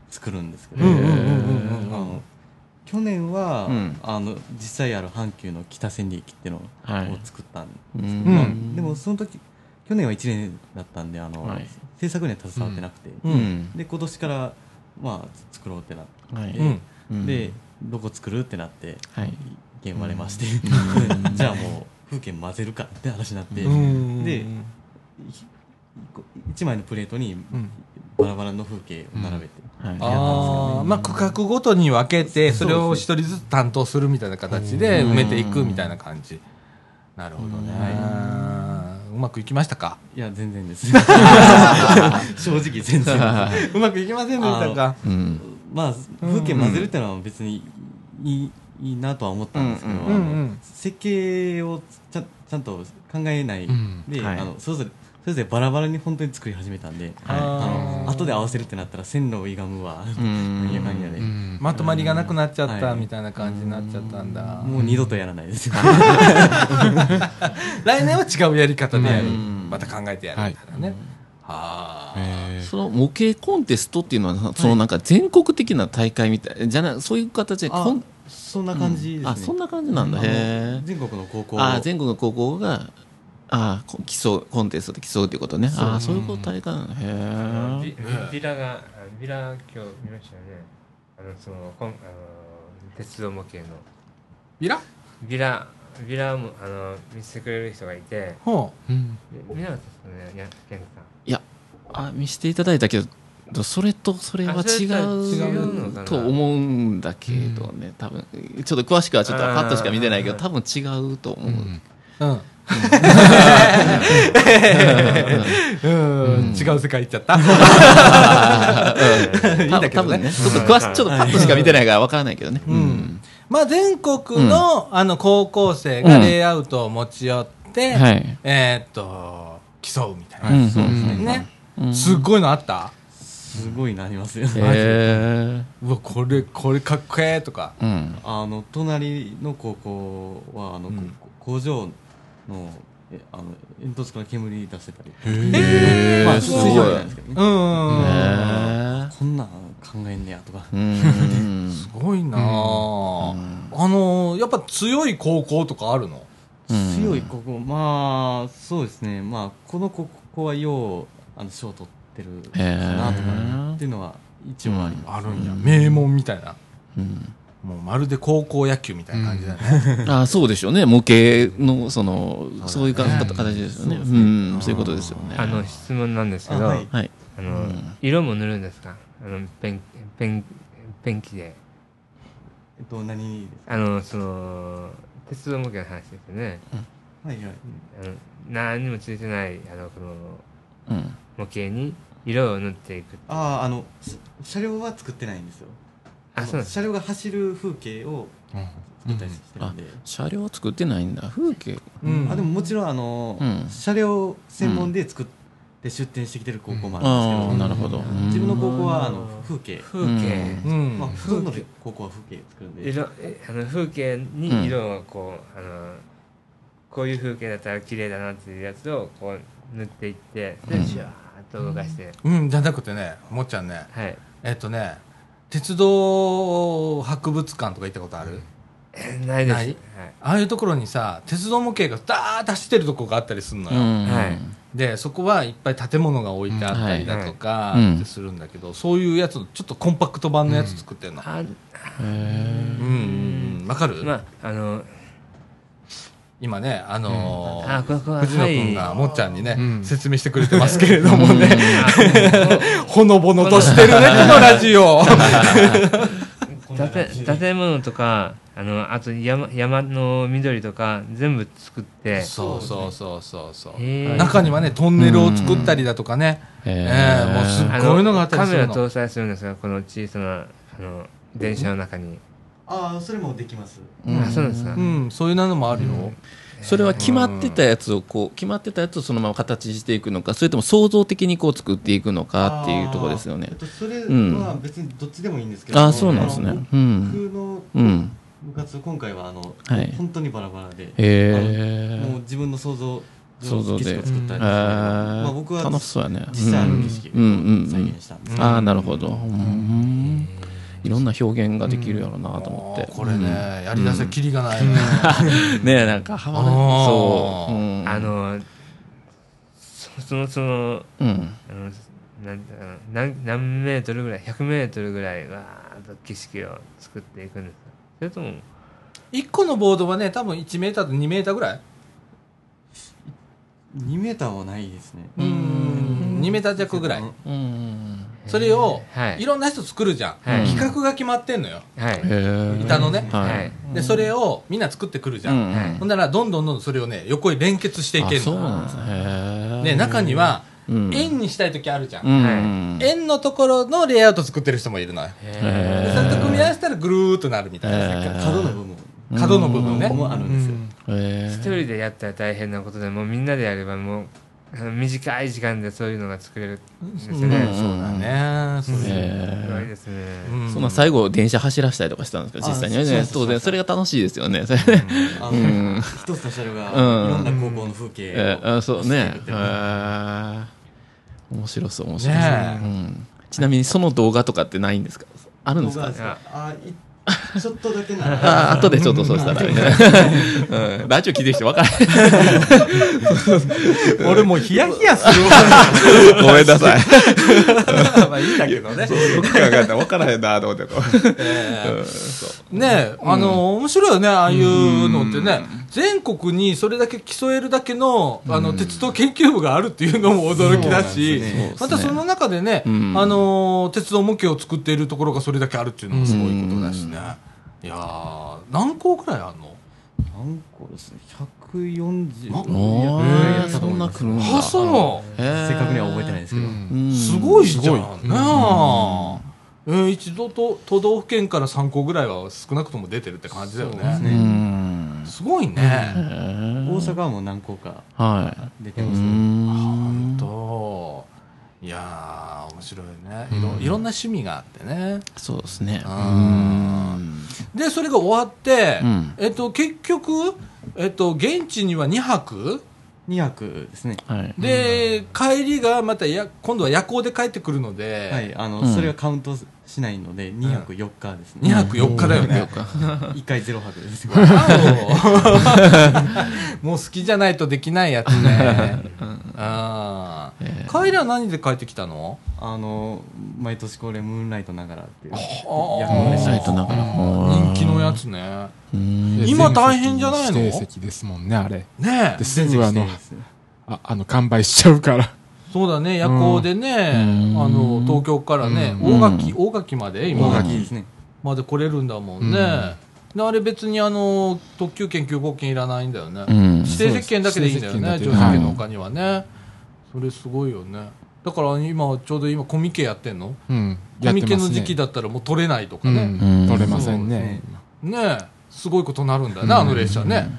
Speaker 2: 作るんですけど、
Speaker 1: うんうんうんうんうん
Speaker 2: 去年は、
Speaker 4: うん。
Speaker 2: あの実際ある阪急の北千里駅っていうのを
Speaker 4: はい。
Speaker 2: 作ったん
Speaker 4: うん。
Speaker 2: まあ
Speaker 1: うん
Speaker 2: でもその時去年は1年だったんであの、
Speaker 4: はい。
Speaker 2: 制作には携わってなくて、
Speaker 1: うん。
Speaker 4: うん。
Speaker 2: で今年からまあ作ろうってなって、
Speaker 4: はい。
Speaker 2: でどこ作るってなって、
Speaker 4: はい。
Speaker 2: 意見割れまして、じゃあもう風景混ぜるかって話になって、
Speaker 1: うん。
Speaker 2: で1枚のプレートに
Speaker 1: うん
Speaker 2: バラバラの風景を並べて、
Speaker 4: はい。
Speaker 1: ああまあ区画ごとに分けてそれを一人ずつ担当するみたいな形で埋めていくみたいな感じ。なるほどね。うまくいきましたか？
Speaker 2: いや全然です。正直全然
Speaker 1: うまくいきませんでしたか？
Speaker 4: うん。
Speaker 2: まあ風景混ぜるってのは別にいいいいなとは思ったんですけど、
Speaker 4: うん。
Speaker 1: うん
Speaker 2: 設計をちゃちゃんと考えない
Speaker 5: うん。
Speaker 2: で、
Speaker 4: はい。
Speaker 2: あのそれぞれそれぞれバラバラに本当に作り始めたんで、
Speaker 1: はい。
Speaker 2: あの後で合わせるってなったら線路を歪むわ、
Speaker 4: うん。
Speaker 2: なんやかんやで、
Speaker 5: うん。
Speaker 1: まとまりがなくなっちゃった
Speaker 2: はい。
Speaker 1: みたいな感じになっちゃったんだ。
Speaker 2: もう二度とやらないです。
Speaker 1: 来年は違うやり方でやる。
Speaker 4: うん。
Speaker 1: また考えてやるみたいなねはあ。
Speaker 5: えー。
Speaker 4: その模型コンテストっていうのは、そのなんか全国的な大会みたいじゃなそういう形でコン
Speaker 2: そんな感じですね、
Speaker 4: あそんな感じなんだ。
Speaker 2: あの
Speaker 4: へえ
Speaker 2: 全国の高校
Speaker 4: あ全国の高校があ競うコンテストで競うっていうことね。ああそういうこと大会なの。へ
Speaker 3: ビ
Speaker 4: え
Speaker 3: ビラがあビラ今日見ましたよね。あのそのこんあの鉄道模型の。
Speaker 1: ビラ？
Speaker 3: ビラビラもあの見せてくれる人がいて。
Speaker 1: ほ
Speaker 5: う。ん。
Speaker 3: 見なかったですかねやケンさん
Speaker 4: いやあ見せていただいたけどそれとそれは
Speaker 3: あそれ
Speaker 4: 違
Speaker 3: う
Speaker 4: と思うんだけどね多分。ちょっと詳しくはちょっとパッとしか見てないけど多分違うと思う、
Speaker 1: ううん
Speaker 4: う
Speaker 1: うん。違う世界行っちゃった。いいんだけどね。
Speaker 4: 多分ね。ちょっと詳しちょっとパッとしか見てないからわからないけどね。
Speaker 1: うん。まあ全国の、あの高校生がレイアウトを持ち寄って、
Speaker 4: はい。
Speaker 1: えーっと競うみたいな、
Speaker 4: うん
Speaker 2: そうです
Speaker 1: ごいのあった？
Speaker 2: すごいなりますよ。
Speaker 4: へえ
Speaker 1: うわこれこれかっこええとか。
Speaker 4: うん。
Speaker 2: あの、隣の高校は、あの、
Speaker 1: うん。
Speaker 2: こ工場の、えあの、煙突から煙出せたり。
Speaker 1: え
Speaker 2: まあ、
Speaker 1: すごい。
Speaker 2: 水上じゃないですけどね。
Speaker 1: うん
Speaker 2: こんなん考えんねやとか。
Speaker 4: うん
Speaker 1: すごいなあ、あのーやっぱ強い高校とかあるの？
Speaker 4: うん
Speaker 2: 強い高校、まあ、そうですね。まあ、この高校はよう、あの、賞を取ってる
Speaker 4: へ
Speaker 2: かなとか
Speaker 4: ー
Speaker 2: っていうのは一応あります。
Speaker 1: あるんや。名門みたいな。
Speaker 4: うん
Speaker 1: もうまるで高校野球みたいな感じだね、
Speaker 4: あそうでしょうね。模型のそのそういう形ですよね。
Speaker 2: そうね。
Speaker 4: うん。そういうことですよね。
Speaker 3: あの質問なんですけどあ,、
Speaker 2: あはい。
Speaker 4: はい。
Speaker 3: の
Speaker 4: うん。
Speaker 3: 色も塗るんですか？あのペンペンペンキで。
Speaker 2: えっと、何です
Speaker 3: あのその鉄道模型の話ですよね。
Speaker 2: はいはい。
Speaker 3: あの何にもついてないあのこの
Speaker 4: うん。
Speaker 3: 模型に色を塗っていく
Speaker 2: ああ、あの、し車両は作ってないんですよ。
Speaker 3: あそうなんです
Speaker 2: 車両が走る風景を作ったりしてるんで。
Speaker 4: 車両作ってないんだ。風景。
Speaker 1: うん。
Speaker 2: あでももちろんあの、
Speaker 4: うん。
Speaker 2: 車両専門で作って出展してきてる高校もあるんですけど、
Speaker 4: なるほど。
Speaker 2: 自分の高校はあの風景、
Speaker 3: 風景、
Speaker 1: うん。
Speaker 2: まあ、普通の高校は風景作るんで、
Speaker 3: 色えあの風景に色をこう、あのこういう風景だったら綺麗だなっていうやつをこう塗っていってで
Speaker 4: うん。
Speaker 3: シュワーッと動かして、
Speaker 1: うん、じゃなくてねもっちゃんね。
Speaker 3: はい。
Speaker 1: えっとね鉄道博物館とか行ったことある、
Speaker 3: えないです。
Speaker 1: ない？ああいうところにさ鉄道模型がダーッと走ってるとこがあったりするのよ、
Speaker 3: はい。
Speaker 1: でそこはいっぱい建物が置いてあったりだとか
Speaker 4: うんはい。
Speaker 1: ってするんだけど、そういうやつのちょっとコンパクト版のやつ作ってんの、
Speaker 3: あ
Speaker 4: へ
Speaker 1: うん、うん。うん。わかる、
Speaker 3: まああの
Speaker 1: 今ねあのー
Speaker 3: あここは
Speaker 1: 藤野君
Speaker 3: はい。
Speaker 1: がもっちゃんにね、
Speaker 5: うん。
Speaker 1: 説明してくれてますけれどもね、
Speaker 3: あ
Speaker 1: ほのぼのとしてるねこのラジオ。
Speaker 3: 建建物とかあのあと山山の緑とか全部作って。
Speaker 1: そうそうそうそうそう。中にはねトンネルを作ったりだとかね、
Speaker 4: え
Speaker 1: ええ。もうすっ
Speaker 3: あ
Speaker 1: こういうのがあったり
Speaker 3: カメ
Speaker 1: するの。
Speaker 3: ラ搭載するんですがこの小さなあの電車の中に、
Speaker 2: ああそれもできます。
Speaker 3: あそうなんですか、
Speaker 1: うん。そういうのもあるよ、
Speaker 4: それは決まってたやつをこう決まってたやつをそのまま形にしていくのかそれとも創造的にこう作っていくのかっていうところですよね。
Speaker 2: あーえっと、それ
Speaker 4: うん。
Speaker 2: は別にどっちでもいいんですけど、
Speaker 4: あそうなんですね。
Speaker 2: あの
Speaker 4: うん。
Speaker 2: 僕の
Speaker 4: うん
Speaker 2: 部活今回はあの、
Speaker 4: はい。
Speaker 2: 本当にバラバラで、
Speaker 4: へえ
Speaker 2: もう自分の想像
Speaker 4: 想像で
Speaker 2: 景色を作ったりして、
Speaker 4: へ
Speaker 2: まあ、僕は
Speaker 4: 楽しそうやね。
Speaker 2: 実際ある景色を
Speaker 4: うん。うん。
Speaker 2: 再
Speaker 4: うん。
Speaker 2: 現したんです、
Speaker 4: ああなるほど。うんいろんな表現ができるやろうなと思って。
Speaker 1: これね、やりだせきりがない。ね、
Speaker 4: うん。ねえなんかハマる。そう。うん。
Speaker 3: あのそそのその
Speaker 4: うん。
Speaker 3: あのなな何何メートルぐらい100メートルぐらいわーっと景色を作っていくんですか？それとも
Speaker 1: 1個のボードはね多分1メーターと2メーターぐらい
Speaker 2: ？2メーターはないですね。
Speaker 1: うん。2メーター弱ぐらい。
Speaker 4: うん
Speaker 1: それを
Speaker 3: はい。
Speaker 1: いろんな人作るじゃん、
Speaker 3: はい。
Speaker 1: 企画が決まってんのよ。板のね。でそれをみんな作ってくるじゃん、ほんならどんどんどんどんそれをね横に連結していけ
Speaker 4: あそう
Speaker 1: るの
Speaker 4: なんですね。へえ
Speaker 1: で中には
Speaker 4: うん。
Speaker 1: 円にしたい時あるじゃん、
Speaker 4: うん。
Speaker 1: 円のところのレイアウト作ってる人もいるのよ。
Speaker 4: へ
Speaker 1: でそれと組み合わせたらぐるーっとなるみたいな、
Speaker 2: 角の部分。
Speaker 1: 角の部分ね、
Speaker 2: もあるんですよ、
Speaker 4: へえ
Speaker 3: 一人でやったら大変なことでもうみんなでやればもう短い時間でそういうのが作れるんですよ
Speaker 1: うん
Speaker 3: ね、
Speaker 1: そうだね、そうい
Speaker 3: ですね、
Speaker 1: うん。
Speaker 4: そんな最後電車走らせたりとかしたんですか実際にはね当然それが楽しいですよね。うん。
Speaker 2: 一つの車両がい
Speaker 4: うん。
Speaker 2: ろんな高校の風景を
Speaker 4: えーあそうね。
Speaker 2: 走っていくって
Speaker 4: へ
Speaker 2: いう
Speaker 4: ー。面白そう面白そう。
Speaker 1: ねえ。
Speaker 4: うん。ちなみにその動画とかってないんですか？あるんですか？
Speaker 2: 動画ですか？あい ちょっとだけなら。
Speaker 4: あ後でちょっとそうしたら、うん、ラジオ聞いてる人分からへ
Speaker 1: 俺もうヒヤヒヤする
Speaker 4: ん ごめんなさい。
Speaker 1: わまあいいんだけどね。
Speaker 4: よく考えたら分からへんなと思ってこう
Speaker 1: ええねえ、あの、面白いよね、ああいうのってね。全国にそれだけ競えるだけの、あの、鉄道研究部があるっていうのも驚きだし、
Speaker 2: ね。
Speaker 1: またその中でね、
Speaker 4: うん。
Speaker 1: あの、鉄道模型を作っているところがそれだけあるっていうのもすごいことだしね。いやー、何校くらいあんの？
Speaker 2: 何個ですね。140
Speaker 4: お
Speaker 2: いや
Speaker 4: ー。そんな来るんだ。
Speaker 1: あ、そう。
Speaker 2: 正確には覚えてないですけど、
Speaker 5: うん。
Speaker 1: すごいじゃん。ね。ええー一度と都道府県から3校ぐらいは少なくとも出てるって感じだよね。
Speaker 2: す
Speaker 1: ごいね。
Speaker 2: 大阪はもう何個か
Speaker 4: はい。
Speaker 2: 出てますね、
Speaker 4: うん
Speaker 1: といやー面白いね。いろ,、いろんな趣味があってね。
Speaker 4: そうですね。
Speaker 1: あでそれが終わって、
Speaker 4: うん。
Speaker 1: えっと、結局、えっと、現地には2泊
Speaker 2: ？2泊ですね。
Speaker 4: はい。
Speaker 1: で、帰りがまたや今度は夜行で帰ってくるので、
Speaker 2: はいあの、
Speaker 4: うん。
Speaker 2: それはカウントしないので2泊4日です
Speaker 1: 2
Speaker 2: ね、
Speaker 1: 泊4日だよね。
Speaker 4: よ。く
Speaker 2: 1回0泊です。
Speaker 1: もう好きじゃないとできないやつね。あー。
Speaker 4: え
Speaker 1: 帰りは何で帰ってきたの？
Speaker 2: あの毎年恒例ムーンライトながらっていう。
Speaker 1: あ
Speaker 2: 夜行列車
Speaker 4: サイトながら
Speaker 1: 人気のやつね。
Speaker 4: うん。
Speaker 1: 今大変じゃないの？
Speaker 5: 指定席ですもんね、あれ。
Speaker 1: ねえ。
Speaker 5: ですぐあのあ、あの、完売しちゃうから。
Speaker 1: そうだね、夜行でね、
Speaker 4: うん
Speaker 1: あの、東京からね、
Speaker 5: うん
Speaker 1: 大垣、大垣まで、今、
Speaker 2: 大垣ですね
Speaker 1: まで来れるんだもんね。
Speaker 5: うん
Speaker 1: で、あれ別にあの、特急券、急行券いらないんだよね。
Speaker 4: うん
Speaker 1: 指定席券だけでいいんだよね、
Speaker 5: そうです
Speaker 1: 乗車券の他にはね。それすごいよね。だから今、ちょうど今、コミケやってんの？
Speaker 5: うん。
Speaker 1: コミケの時期
Speaker 5: だ
Speaker 1: だったらもう取れないとかね。
Speaker 5: うん。取れませんね。
Speaker 1: ねえ、すごいことになるんだよね、あの列車ね。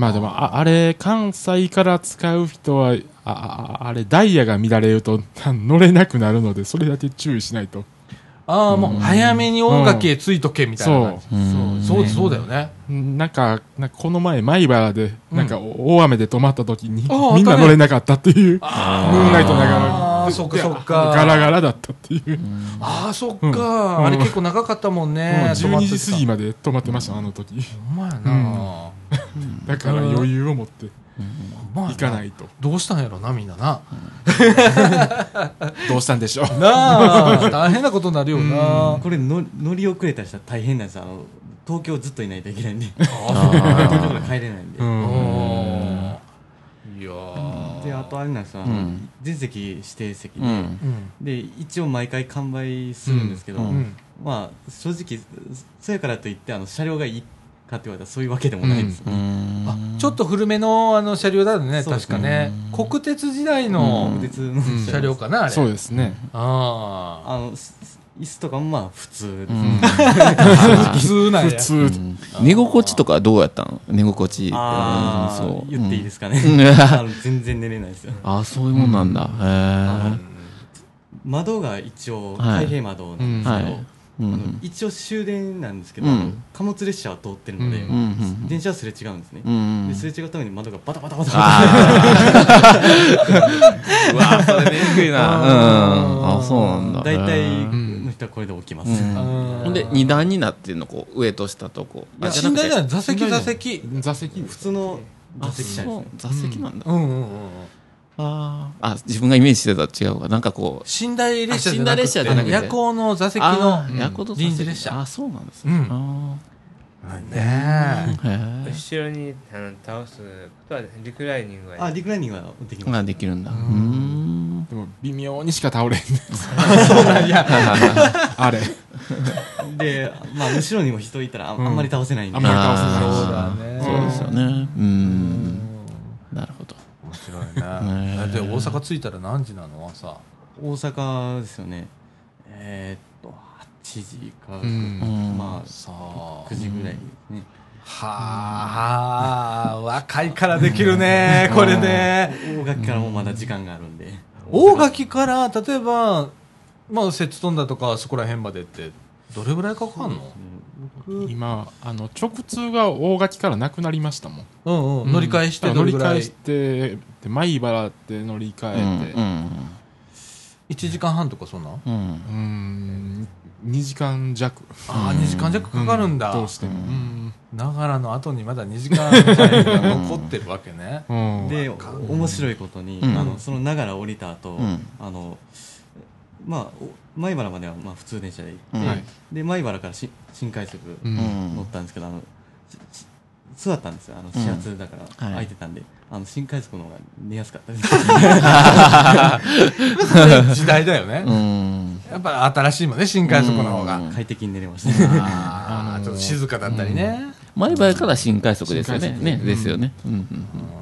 Speaker 5: まあでも、ああれ、関西から使う人は、あ、ああれ、ダイヤが乱れると 乗れなくなるので、それだけ注意しないと。
Speaker 1: ああ、もう早めに大垣へ着いとけみたいな感じ。
Speaker 4: うん
Speaker 1: そう、そうだよね。
Speaker 5: なんか、なんかこの前、米原で、なんか大雨で止まった時に、
Speaker 1: ああ
Speaker 5: みんな乗れなかったっていう、ム
Speaker 1: あ
Speaker 5: ーンライトなが
Speaker 1: あそっか
Speaker 5: で
Speaker 1: そっか。
Speaker 5: ガラガラだったっていう。
Speaker 1: ああ、そっ
Speaker 5: うん
Speaker 1: か。あれ結構長かったもん
Speaker 5: もう
Speaker 1: ね。
Speaker 5: 12時過ぎ
Speaker 1: ま
Speaker 5: まで止まってました、あの時。
Speaker 1: ほんまやな。
Speaker 5: だから余裕を持って行かないと。
Speaker 1: どうしたんやろな、みんなな。
Speaker 5: どうしたんでしょう。
Speaker 1: なあ、大変なことになるよな。
Speaker 2: これの乗り遅れたりしたら大変なんですあの東京ずっといないといけないんで。
Speaker 4: あ
Speaker 2: 東京から帰れないんで、
Speaker 1: いやー。
Speaker 2: であとあれなんですよ。全席指定席で。で一応毎回完売するんですけど、
Speaker 4: うん。
Speaker 1: うん。
Speaker 2: まあ正直そやからといってあの車両がいいかって言われたらそういうわけでもないです、
Speaker 4: うん。
Speaker 1: あ、ちょっと古めのあの車両だよね、
Speaker 2: そうですね。
Speaker 1: 確かね。国鉄時代の車両かな、あれ。
Speaker 5: そうですね。
Speaker 1: ああ。
Speaker 2: あのす椅子とかもまあ普通です、
Speaker 4: うん。
Speaker 1: 普通なんや。
Speaker 5: 普通。
Speaker 4: うん。寝心地とかどうやったの？寝心地。
Speaker 2: ああ、
Speaker 4: うんそう。
Speaker 2: 言っていいですかね、全然寝れないですよ。
Speaker 4: ああそういうもんなんだ。へえ
Speaker 2: 窓が一応
Speaker 4: はい。
Speaker 2: 開閉窓なんですけど、一応終電なんですけど、貨物列車は通ってるので、
Speaker 5: うん
Speaker 4: うんうん
Speaker 2: 電車はすれ違うんですね、
Speaker 4: うん
Speaker 2: ですれ違うために窓がバタバタバタバタ
Speaker 4: あー。うわそれな。うんあそうなんだ。
Speaker 2: 大体
Speaker 4: へー
Speaker 2: の人はこれで起きます、
Speaker 4: うん。
Speaker 1: うん。
Speaker 4: ほんで二段になってんのこう上と下とこう。
Speaker 1: 寝台じゃない、座席、座席。
Speaker 5: 座席。
Speaker 2: 普通の座
Speaker 4: あ
Speaker 2: 席車ですね。
Speaker 4: そう。座席なんだ。
Speaker 1: うんうんうん。
Speaker 4: あー。あ自分がイメージしてたと違うわなんかこう
Speaker 1: 寝台列車じゃなくて夜行の座席の
Speaker 4: あー夜行と座席。
Speaker 1: 臨時列車。
Speaker 4: あそうなんですね。
Speaker 1: うん。
Speaker 4: あ
Speaker 1: ね。
Speaker 4: え
Speaker 3: 後ろにあの倒すことはリクライニングは。
Speaker 2: あリクライニングはできます。
Speaker 4: ができるんだ。うーん。
Speaker 5: でも微妙にしか倒れん。
Speaker 1: そうなんや。
Speaker 5: あれ。
Speaker 2: で、まあ、後ろにも人いたらあ,、
Speaker 5: うん。
Speaker 2: まり倒せないんで。
Speaker 5: あんまり倒せない
Speaker 1: そうだね。
Speaker 4: そうですよね。うん
Speaker 1: ね。
Speaker 4: ね
Speaker 1: で、大阪着いたら何時なの？朝。
Speaker 2: 大阪ですよね。えー、っと8時か、
Speaker 5: うん。
Speaker 2: まあ
Speaker 1: さあ。
Speaker 2: 9。時ぐらいですね、
Speaker 1: はあ、若いからできるね、これね。
Speaker 2: 大垣からもまだ時間があるんで、
Speaker 1: 大垣から、例えば、まあ、摂津飛んだとか、そこら辺までって、どれぐらいかかんの？
Speaker 5: 今、あの、直通が大垣からなくなりましたもん。
Speaker 1: うんうん。乗り換えして
Speaker 5: 乗り換えして、で米原って乗り換えて、
Speaker 4: うん
Speaker 1: 1時間半とかそんな？ん
Speaker 4: うん。
Speaker 5: うーん、2時間弱。
Speaker 1: ああ2時間弱かかるんだ、
Speaker 5: どうしても。うん。
Speaker 1: 長良の後にまだ2時間残ってるわけね。
Speaker 5: うん。
Speaker 2: で面白いことに、
Speaker 4: うん。
Speaker 2: あのその長良降りた後、
Speaker 4: うん。
Speaker 2: あのまあお米原まではまあ普通電車で行って、
Speaker 4: うん。
Speaker 5: はい。
Speaker 2: で米原からし新快速乗ったんですけど、あの座ったんですよ。あの始発だから、
Speaker 4: はい。
Speaker 2: 空いてたんで。あの新快速の方が寝やすかったです。
Speaker 1: 時代だよね、
Speaker 4: うん。
Speaker 1: やっぱ新しいもんね新快速の方が、
Speaker 4: うん。
Speaker 2: 快適に寝れました。
Speaker 1: ああちょっと静かだったりね、
Speaker 4: 前原から新快速ですよね。ねですよね。うん。うん
Speaker 1: うん
Speaker 4: うん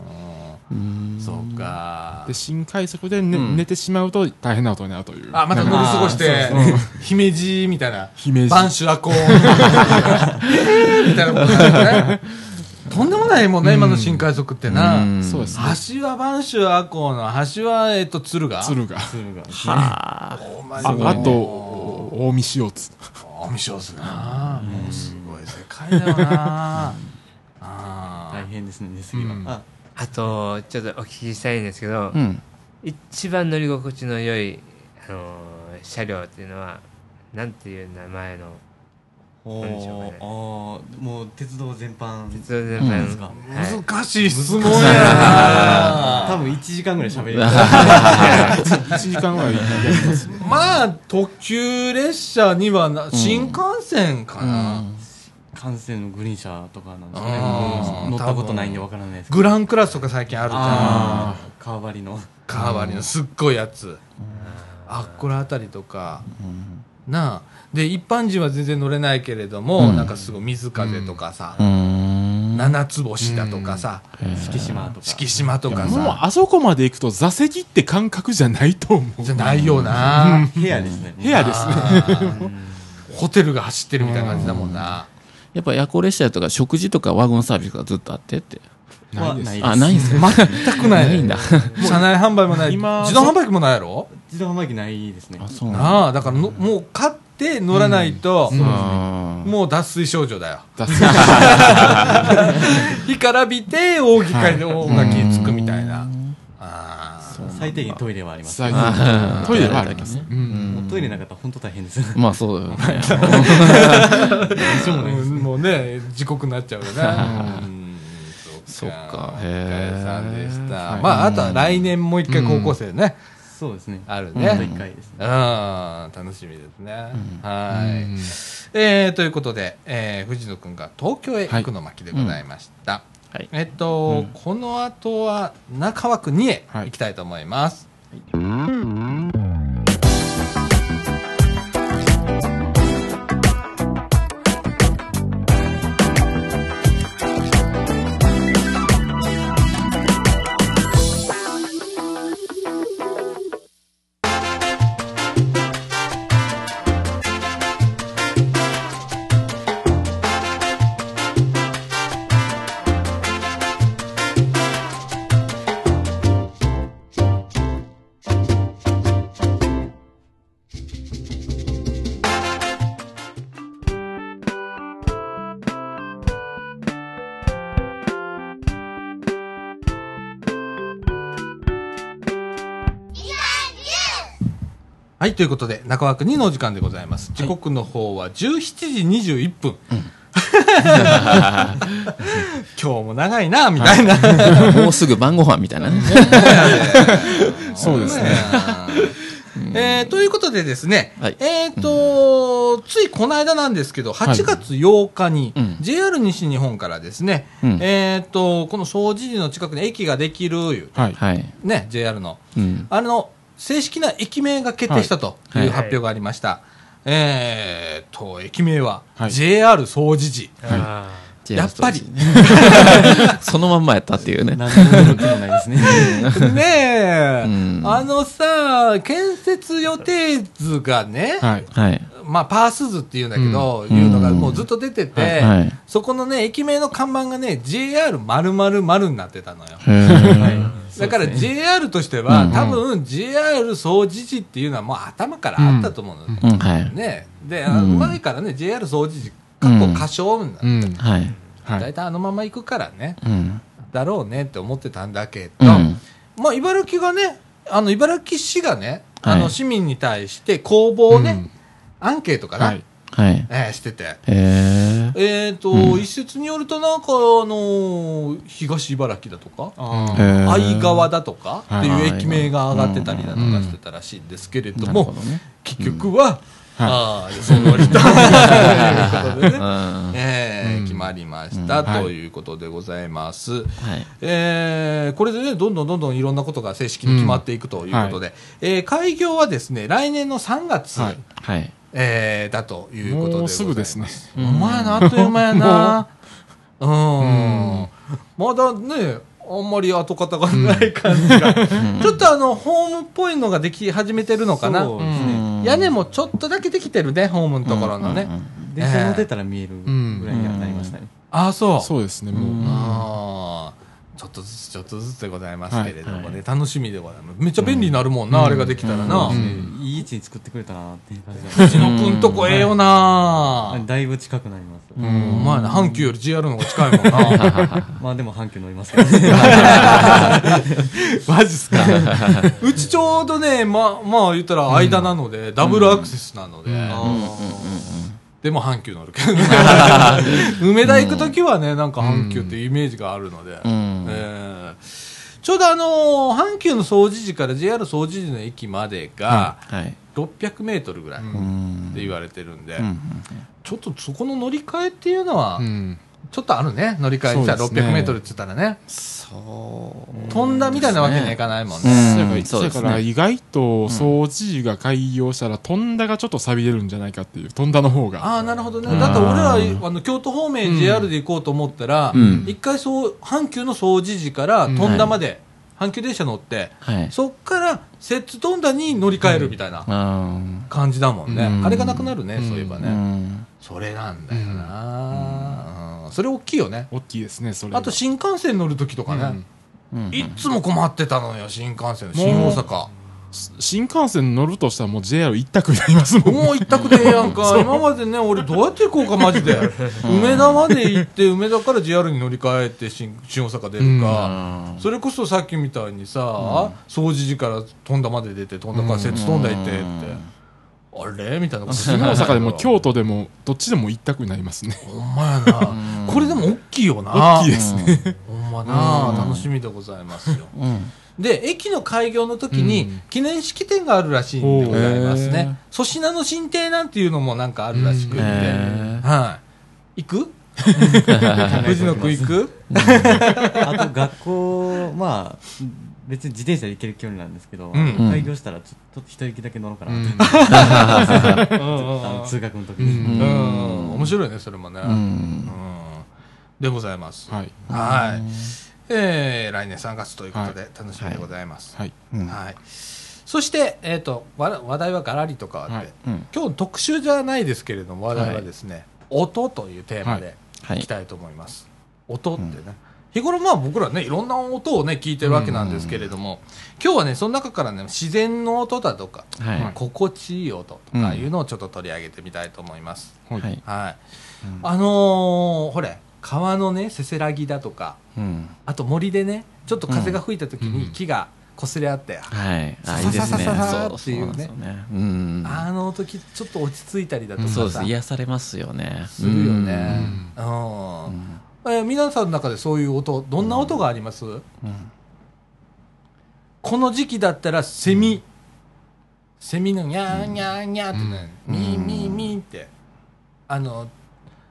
Speaker 1: そうか。
Speaker 5: で新快速で、ね
Speaker 4: うん。
Speaker 5: 寝てしまうと大変なことになるという。
Speaker 1: あまた乗り過ごして姫路みたいな。
Speaker 5: 姫路。
Speaker 1: 晩酒アコーみたいなことだよね。とんでもないもんね、今の新快速ってな、
Speaker 4: うん。
Speaker 5: そうですね。
Speaker 1: 橋は播州の橋は、えっと、敦賀
Speaker 5: 鶴が。
Speaker 2: 鶴が。
Speaker 4: はあ。
Speaker 5: あとお近江塩津
Speaker 1: おみしょうすなもうすごい世界だよな。あ
Speaker 2: 大変ですね寝すぎは、
Speaker 5: うん
Speaker 2: あ
Speaker 3: あとちょっとお聞きしたいんですけど、
Speaker 4: うん。
Speaker 3: 一番乗り心地の良い、あのー車両っていうのはなんていう名前の
Speaker 2: お
Speaker 3: なんでしょうかね。
Speaker 2: ーあーもう鉄道全般。
Speaker 3: 鉄道全般、
Speaker 4: うん。
Speaker 2: ですか
Speaker 3: はい。
Speaker 1: 難しい質問やな。
Speaker 2: 多分1時間ぐらい喋れる。
Speaker 5: 1時間ぐらいやりますね。
Speaker 1: まあ特急列車にはな新幹線かな、
Speaker 2: 幹線のグリーン車とかなんですかね。乗ったことないんでわからないです
Speaker 1: グランクラスとか最近あるじゃん。
Speaker 2: 川張りの。
Speaker 1: 川張りのすっごいやつ、あっこら辺りとか、なあ。で一般人は全然乗れないけれども、
Speaker 4: うん。
Speaker 1: なんかすごい水風とかさ、
Speaker 4: うん。
Speaker 1: 七つ星だとかさ、
Speaker 2: 敷島とか。
Speaker 1: 敷島とか
Speaker 5: もう
Speaker 1: さ
Speaker 5: あそこまで行くと座席って感覚じゃないと思う。
Speaker 1: じゃないよな、
Speaker 2: 部屋ですね。
Speaker 5: 部屋ですね。
Speaker 1: ホテルが走ってるみたいな感じだもんな、
Speaker 4: やっぱ夜行列車とか食事とかワゴンサービスがずっとあってって。
Speaker 5: ないです。
Speaker 2: ない
Speaker 4: あないんす。か
Speaker 1: 全くない。
Speaker 4: ないんだ。
Speaker 1: 車内販売もない。
Speaker 5: 今
Speaker 1: 自動販売機もないやろ？
Speaker 2: 自動販売機ないですね。
Speaker 4: あそうな
Speaker 1: あだからのもう買って乗らないと、
Speaker 5: うん。
Speaker 4: あー
Speaker 1: もう脱水症状だよ。
Speaker 5: だって
Speaker 1: 干からびて大垣に着くみたい。な、あー
Speaker 2: 最低限トイレはあります
Speaker 5: トイレはあります。
Speaker 2: トイレなかったら本当大変です
Speaker 4: まあそうだよね。
Speaker 1: うん。もうね時刻になっちゃうよね。うん。
Speaker 4: そっか。
Speaker 1: お
Speaker 4: へー
Speaker 1: 疲れさんでした、
Speaker 5: はい
Speaker 1: まああとは来年もう一回高校生ね、
Speaker 2: そうですね。
Speaker 1: あるね、
Speaker 2: 1回です
Speaker 1: うん、
Speaker 2: ね
Speaker 1: 楽しみですね、はい、
Speaker 5: うん。
Speaker 1: えー、ということで、えー、藤野くんが東京へ行くの巻でございました、
Speaker 4: はい。
Speaker 1: えっと、この後は中川区2へ
Speaker 5: はい。
Speaker 1: 行きたいと思います、はい、ということで、中枠2のお時間でございます。時刻の方は17時21分。今日も長いな、みたいな。
Speaker 4: もうすぐ晩ご飯みたいなね。
Speaker 5: そうですね。
Speaker 1: えーということでですね、
Speaker 4: はい。
Speaker 1: えっ、と、ついこの間なんですけど、8月8日に
Speaker 4: うん。
Speaker 1: JR 西日本からですね、
Speaker 4: うん。
Speaker 1: えっ、と、この総除寺の近くに駅ができるいう、
Speaker 5: はい。
Speaker 4: はい
Speaker 1: ね、JR の、
Speaker 4: うん。
Speaker 1: あの、正式な駅名が決定したと
Speaker 4: はい。
Speaker 1: いう発表がありました。えーと、駅名は
Speaker 5: はい。
Speaker 1: JR 総除寺。
Speaker 3: あ
Speaker 1: やっぱり。
Speaker 4: そのまんまやったっていうね。
Speaker 2: 何の驚きもないですね。
Speaker 1: ねえ、
Speaker 4: うん。
Speaker 1: あのさ、建設予定図がね、
Speaker 5: はい。
Speaker 4: はい。
Speaker 1: まあ、パース図っていうんだけど、
Speaker 4: うん。
Speaker 1: いうのがもうずっと出てて、
Speaker 4: はい。
Speaker 1: そこのね、駅名の看板がね、JR になってたのよ。だから JR としては、
Speaker 4: うん。
Speaker 1: 多分 JR 総除寺っていうのはもう頭からあったと思うの、
Speaker 5: うん
Speaker 4: うん。はい。
Speaker 1: ね。で、
Speaker 4: うん。
Speaker 1: 前からね、JR 総除寺、過去歌唱なんだ。
Speaker 5: うん。
Speaker 4: はい。
Speaker 5: はい。
Speaker 1: 大体あのまま行くからね、
Speaker 4: うん。
Speaker 1: だろうねって思ってたんだけど、
Speaker 4: うん。
Speaker 1: まあ、茨城がね、あの、茨城市がね、あの、
Speaker 4: はい
Speaker 1: 市民に対して公募をね、アンケートかな、
Speaker 5: はい。
Speaker 4: はい。
Speaker 1: えーしてて。
Speaker 4: へえ。
Speaker 1: えっ、と、
Speaker 4: うん
Speaker 1: 一説によるとなんか、あの東茨城だとか、相川だとかっていう
Speaker 4: はい
Speaker 1: 駅名が上がってたりだとかしてたらしいんですけれども
Speaker 4: なるほ、どね。
Speaker 1: 結局は、
Speaker 5: うん
Speaker 1: ああ、そのりということでね、
Speaker 4: うん。
Speaker 1: えー
Speaker 5: うん
Speaker 1: 決まりました、
Speaker 5: うんはい
Speaker 1: ということでございます。
Speaker 4: はい。
Speaker 1: えーこれでね、どんどんどんどんいろんなことが正式に決まっていくということで、えー開業はですね、来年の3月、
Speaker 5: はい
Speaker 4: はい。
Speaker 1: えーだということでございます。
Speaker 5: もうすぐですね。
Speaker 1: お前な、あっという間やな。うん。まだね、あんまり跡形がない感じが。ちょっとあの、ホームっぽいのができ始めてるのかな。
Speaker 2: そうですね。
Speaker 4: うん
Speaker 1: 屋根もちょっとだけできてるね、ホームのところのね。
Speaker 2: 電車乗ってたら見えるぐらいにはなりましたね。
Speaker 1: ああ、そう。
Speaker 5: そうですね、もう。
Speaker 1: ああ。ちょっとずつちょっとずつでございますけれどもね、
Speaker 4: はいはい
Speaker 1: 楽しみでございます。めっちゃ便利になるもんな、あれができたらな。
Speaker 5: う
Speaker 2: うんいい位置に作ってくれたなっていう感じ
Speaker 1: 藤野くんとこええよな。
Speaker 2: だだいぶ近くなります。
Speaker 1: うん、お前な、阪急より JR の方が近いもんな。
Speaker 2: まあでも阪急乗りますけどね。
Speaker 1: マジっすか。うちちょうどね、ま、まあ言ったら間なので、ダブルアクセスなので、でも阪急乗るけどね。梅田行くときはね、なんか阪急っていうイメージがあるので、
Speaker 4: うん
Speaker 1: えーちょうどあのー阪急の総除時から JR 総除時の駅までが
Speaker 4: はい。
Speaker 1: 600メートルぐらいっ
Speaker 4: うん。
Speaker 1: て言われてるんで、
Speaker 4: うん。
Speaker 1: ちょっとそこの乗り換えっていうのは
Speaker 5: う、ん。
Speaker 1: ちょっとあるね、乗り換え。じゃあ
Speaker 5: そうですね。
Speaker 1: 600メートルって言ったらね、
Speaker 4: そう。
Speaker 1: 飛んだみたいなわけにはいかないもんね。
Speaker 4: うんそうです
Speaker 5: だから
Speaker 4: ね。
Speaker 5: 意外と掃除が開業したら、飛んだがちょっと錆びれるんじゃないかっていう、飛んだの方が。
Speaker 1: ああ、なるほどね。
Speaker 4: うん
Speaker 1: だって俺ら、あの、京都方面 JR で行こうと思ったら、
Speaker 4: うん
Speaker 1: 一回そう、阪急の総除時から富田まで、阪急電車乗って、
Speaker 4: はい。
Speaker 1: そっから、摂津富田に乗り換えるみたいな
Speaker 4: うん。
Speaker 1: 感じだもんね。
Speaker 5: うん
Speaker 1: あれがなくなるね、
Speaker 5: うん
Speaker 1: そういえばね。
Speaker 4: うん。
Speaker 1: それなんだよな、うんそれ大きいよね。
Speaker 5: 大きいですね、それが。
Speaker 1: あと新幹線乗るときとかね、
Speaker 4: うん
Speaker 1: いっつも困ってたのよ、新幹線。新大阪。
Speaker 5: 新幹線乗るとしたらもう JR 一択になりますもん。
Speaker 1: もう一択でええやんか。今までね、俺どうやって行こうか、マジで。梅田まで行って、梅田から JR に乗り換えて新、新大阪出るか。それこそさっきみたいにさ、総除時から富田まで出て、富田から摂津富田行ってって。あれ？みたいなことする
Speaker 5: 新大阪でも京都でもどっちでも一択になりますね。
Speaker 1: ほんまやな。これでも大きいよな。
Speaker 5: 大きいですね。
Speaker 1: ほんまな、楽しみでございますよ。
Speaker 4: うん。
Speaker 1: で、駅の開業の時
Speaker 5: う
Speaker 1: に
Speaker 5: ん
Speaker 1: 記念式典があるらしいんでございますね。粗品の進呈なんていうのもなんかあるらしくって。
Speaker 4: へ
Speaker 1: はい。行く？藤野くん行く？
Speaker 2: あと学校、まあ、別に自転車で行ける距離なんですけど、
Speaker 1: ん。
Speaker 2: 開業したらちょちょっと一駅だけ乗ろうかなって、あの通学の時
Speaker 1: う
Speaker 2: に。
Speaker 1: ん。面白いね、それもね。
Speaker 4: う
Speaker 1: うん。
Speaker 4: ん。
Speaker 1: でございます。
Speaker 5: はい。
Speaker 1: はい。えー、来年3月ということで楽しみでございます。
Speaker 5: はい。
Speaker 4: うん。
Speaker 1: はい。そして、えっと、わ話題はガラリと変わって、
Speaker 5: はい
Speaker 4: うん。
Speaker 1: 今日特集じゃないですけれども、話題はですね、音というテーマで
Speaker 4: はい
Speaker 1: いきたいと思います。音ってね。日頃まあ僕らね、いろんな音をね、聞いてるわけなんですけれども、今日はね、その中からね、自然の音だとか、
Speaker 4: はい。
Speaker 1: 心地いい音とかいうのをちょっと取り上げてみたいと思います。
Speaker 5: はい
Speaker 4: はい。
Speaker 1: あのー、ほれ、川のね、せせらぎだとか、
Speaker 4: うん。
Speaker 1: あと森でね、ちょっと風が吹いた時
Speaker 5: うん
Speaker 1: に木が擦れ合って、
Speaker 4: はい。あ、
Speaker 1: さ
Speaker 4: いいですね。
Speaker 1: ささささ
Speaker 4: そう
Speaker 1: っていうね
Speaker 4: ね。うん。
Speaker 1: あの時ちょっと落ち着いたりだとかさ、
Speaker 4: そうです。癒されますよね。
Speaker 1: するよね。
Speaker 4: うん。
Speaker 1: えー皆さんの中でそういう音、どんな音があります、
Speaker 4: うん。
Speaker 1: この時期だったらセミ、セミのニャーニャーニャーってね、
Speaker 4: うん
Speaker 1: ミーミーミーって、あの、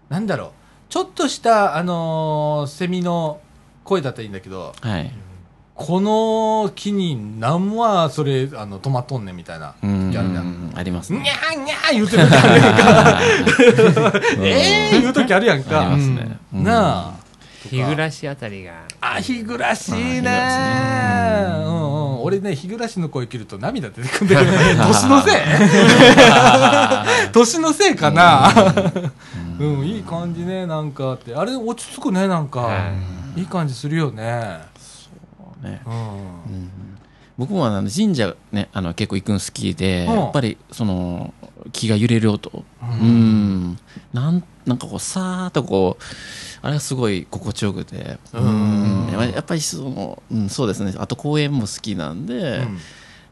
Speaker 1: なんだろう、ちょっとした、あのーセミの声だったらいいんだけど、
Speaker 4: はい。
Speaker 1: この木に何はそれ、あの、止まっとんねんみたいな
Speaker 4: うん
Speaker 1: 時あるじゃん。
Speaker 4: あります
Speaker 1: にゃ
Speaker 4: ね。
Speaker 1: ーにゃー言うてる 時あるやんか。えー言う時あるやん
Speaker 4: あり
Speaker 1: か
Speaker 4: ま。すね。うん
Speaker 1: なあ。
Speaker 3: 日暮らしあたりが
Speaker 1: あ、日暮らしいね
Speaker 4: あ
Speaker 1: うんうん。俺ね、日暮らしの声切ると涙出てくるんだけど、年のせい 年のせいかなうん、いい感じね、なんかって。あれ、落ち着くね、なんか
Speaker 3: は。
Speaker 1: いい感じするよね。
Speaker 4: ね。
Speaker 1: うん。
Speaker 4: うん。僕もあの神社ねあの結構行くの好きで、
Speaker 1: うん。
Speaker 4: やっぱりその木が揺れる音。うん。なんなんかこうさーっとこうあれがすごい心地よくて。
Speaker 1: うん。
Speaker 4: やっぱりその、うん、そうですね。あと公園も好きなんで、
Speaker 1: うん。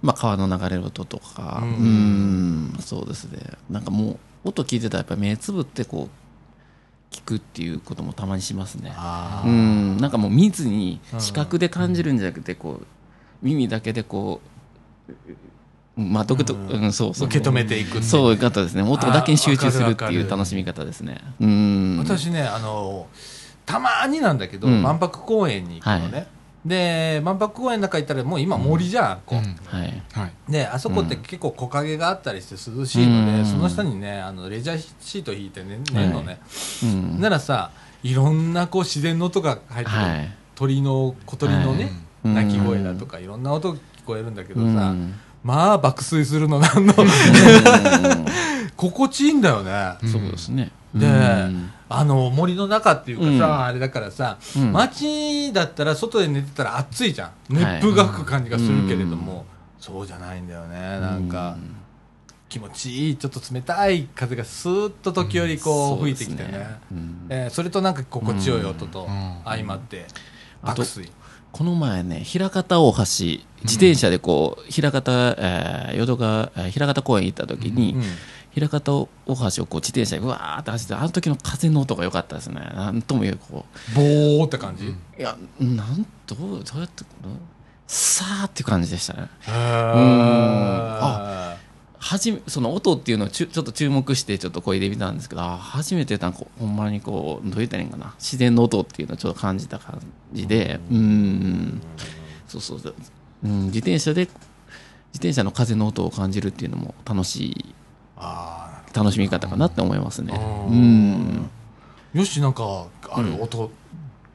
Speaker 4: まあ、川の流れる音とか
Speaker 1: う
Speaker 4: うん。んそうですね。なんかもう音聞いてたらやっぱり目つぶってこう聞くっていうこともたまにしますね。うん。なんかもう見ずに
Speaker 1: うん
Speaker 4: 視覚で感じるんじゃなくてこう耳だけでこうまあ独特、
Speaker 1: うん。
Speaker 4: うん、そうそう。
Speaker 1: 受け止めていく
Speaker 4: そういう方ですね。音だけに集中するっていう楽しみ方ですね。うん。
Speaker 1: 私ねあのたまになんだけど、
Speaker 4: うん。
Speaker 1: 万博公園に行くのね、
Speaker 4: は
Speaker 1: で万博公園の中行ったらもう今森じゃん、こう。
Speaker 5: うん。
Speaker 4: はい。
Speaker 5: はい。
Speaker 1: であそこって結構木陰があったりして涼しいので、
Speaker 4: うん。
Speaker 1: その下にねあのレジャーシート引いてね寝るのね、
Speaker 4: うん。
Speaker 1: ならさいろんなこう自然の音が入ってる、
Speaker 4: はい。
Speaker 1: 鳥の小鳥のね、
Speaker 4: はい。
Speaker 1: 鳴き声だとかいろんな音聞こえるんだけどさ、
Speaker 4: うん。
Speaker 1: まあ爆睡するのなんの 心地いいんだよね、
Speaker 5: うん
Speaker 4: そうですね。
Speaker 1: で
Speaker 4: うん
Speaker 1: あの森の中っていうかさ、
Speaker 4: うん。
Speaker 1: あれだからさ、
Speaker 4: うん。
Speaker 1: 街だったら外で寝てたら暑いじゃん。熱風が吹く感じがするけれども、そうじゃないんだよね。なんか気持ちいいちょっと冷たい風がスーッと時折こう
Speaker 4: うん。
Speaker 1: 吹いてきてね,、
Speaker 4: そねうん。
Speaker 1: えーそれとなんか心地よい音と
Speaker 5: うん。
Speaker 1: 相まって爆睡。
Speaker 4: この前ね枚方大橋自転車でこう枚方、えー淀川えー枚方公園行った時に、
Speaker 1: うん
Speaker 4: 枚方大橋をこう自転車でうわーって走ってあの時の風の音が良かったですね。なんとも言うこ
Speaker 1: ボーって感じ、
Speaker 4: ういやなんどうどうやってさーっていう感じでしたね。
Speaker 1: へー。
Speaker 4: あはじめその音っていうのをちょっと注目してちょっと声で見たんですけどあ初めてなんかほんまにこうどう言ったらいいんかな。自然の音っていうのをちょっと感じた感じでうん。そうそうそう、うん、自転車で自転車の風の音を感じるっていうのも楽しい
Speaker 1: あ
Speaker 4: 楽しみ方かなって思いますね。
Speaker 1: ー。
Speaker 4: うん。
Speaker 1: よしなんかある音、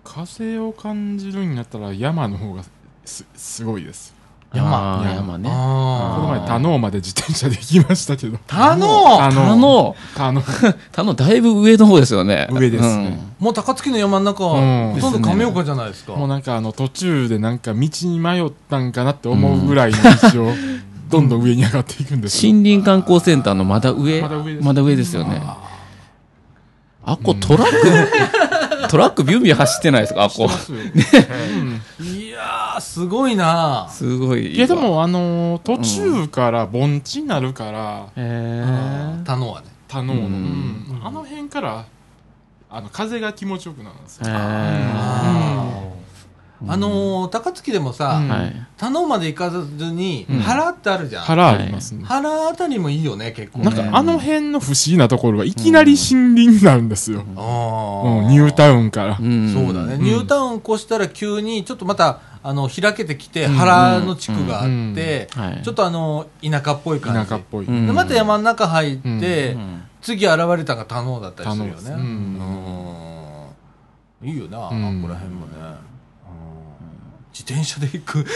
Speaker 5: 風を感じるんやったら山の方がすすごいです。
Speaker 1: 山。
Speaker 4: 山。ね。
Speaker 5: この前田能まで自転車で行きましたけど。
Speaker 1: 田能？
Speaker 5: 田
Speaker 4: 他の
Speaker 5: 田能。
Speaker 4: 他の だいぶ上の方ですよね。
Speaker 5: 上ですね。
Speaker 1: もう高槻の山の中、
Speaker 5: うん。
Speaker 1: ほとんど亀岡じゃないですか。
Speaker 5: もうなんかあの途中でなんか道に迷ったんかなって思うぐらいの道を どんどん上に上がっていくんですよ。
Speaker 4: 森林観光センターのまだ上？
Speaker 5: まだ上です。
Speaker 4: まだ上ですよね。あっこトラック、トラックビュンビュン走ってないですか？あっこ。
Speaker 5: ますよ。うん。
Speaker 1: いやー、すごいな。
Speaker 4: すごい。
Speaker 5: いやで、もあのー途中から盆地になるから。
Speaker 4: へー。
Speaker 1: 田野はね。
Speaker 5: 田能の、
Speaker 4: うん。
Speaker 5: うん。あの辺からあの風が気持ちよくなるんですよ。
Speaker 4: へー
Speaker 1: あのー、高槻でもさ、
Speaker 5: うん。
Speaker 4: はい。
Speaker 1: 田野まで行かずに、
Speaker 4: うん。
Speaker 1: 原ってあるじゃん。
Speaker 5: 腹ありますね、
Speaker 1: 原あたりもいいよね、結構ね。
Speaker 5: なんかあの辺の不思議なところはいきなり森林になるんですよ、
Speaker 1: あ
Speaker 5: うん
Speaker 1: ー
Speaker 5: ニュータウンから、
Speaker 4: ん。
Speaker 1: そうだね、
Speaker 5: ん。
Speaker 1: ニュータウン越したら急にちょっとまたあの開けてきて原の地区があって、ちょっとあの田舎っぽい感じ。
Speaker 5: 田舎っぽい、
Speaker 4: うん。
Speaker 1: でまた山の中入って、
Speaker 4: うん。
Speaker 1: 次現れたのが田能だったりするよね、うん。いいよな、
Speaker 5: ん。
Speaker 1: あこら辺もね、うん自転車で行く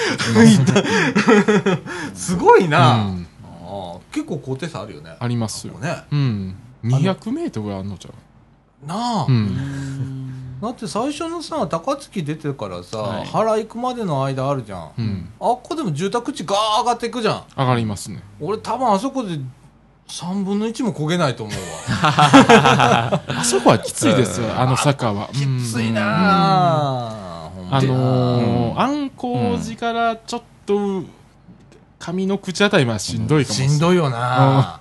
Speaker 1: すごいな、
Speaker 5: うん。
Speaker 1: あー結構高低差あるよね。
Speaker 5: ありますよ。
Speaker 1: ね。
Speaker 5: うん。200メートルはあんのちゃう？
Speaker 1: なあ、
Speaker 5: うん。
Speaker 1: だって最初のさ高槻出てからさ、
Speaker 4: はい。
Speaker 1: 原行くまでの間あるじゃん、
Speaker 5: うん。
Speaker 1: あっこでも住宅地ガー上がっていくじゃん。
Speaker 5: 上がりますね。
Speaker 1: 俺多分あそこで3分の1も焦げないと思うわ。
Speaker 5: あそこはきついですよあの坂は。
Speaker 1: きついな
Speaker 5: うん
Speaker 1: あ、ほん。ま
Speaker 5: あ
Speaker 1: に
Speaker 5: のー安光寺からちょっと上の口あたりまでしんどいかも
Speaker 1: しんどいよな。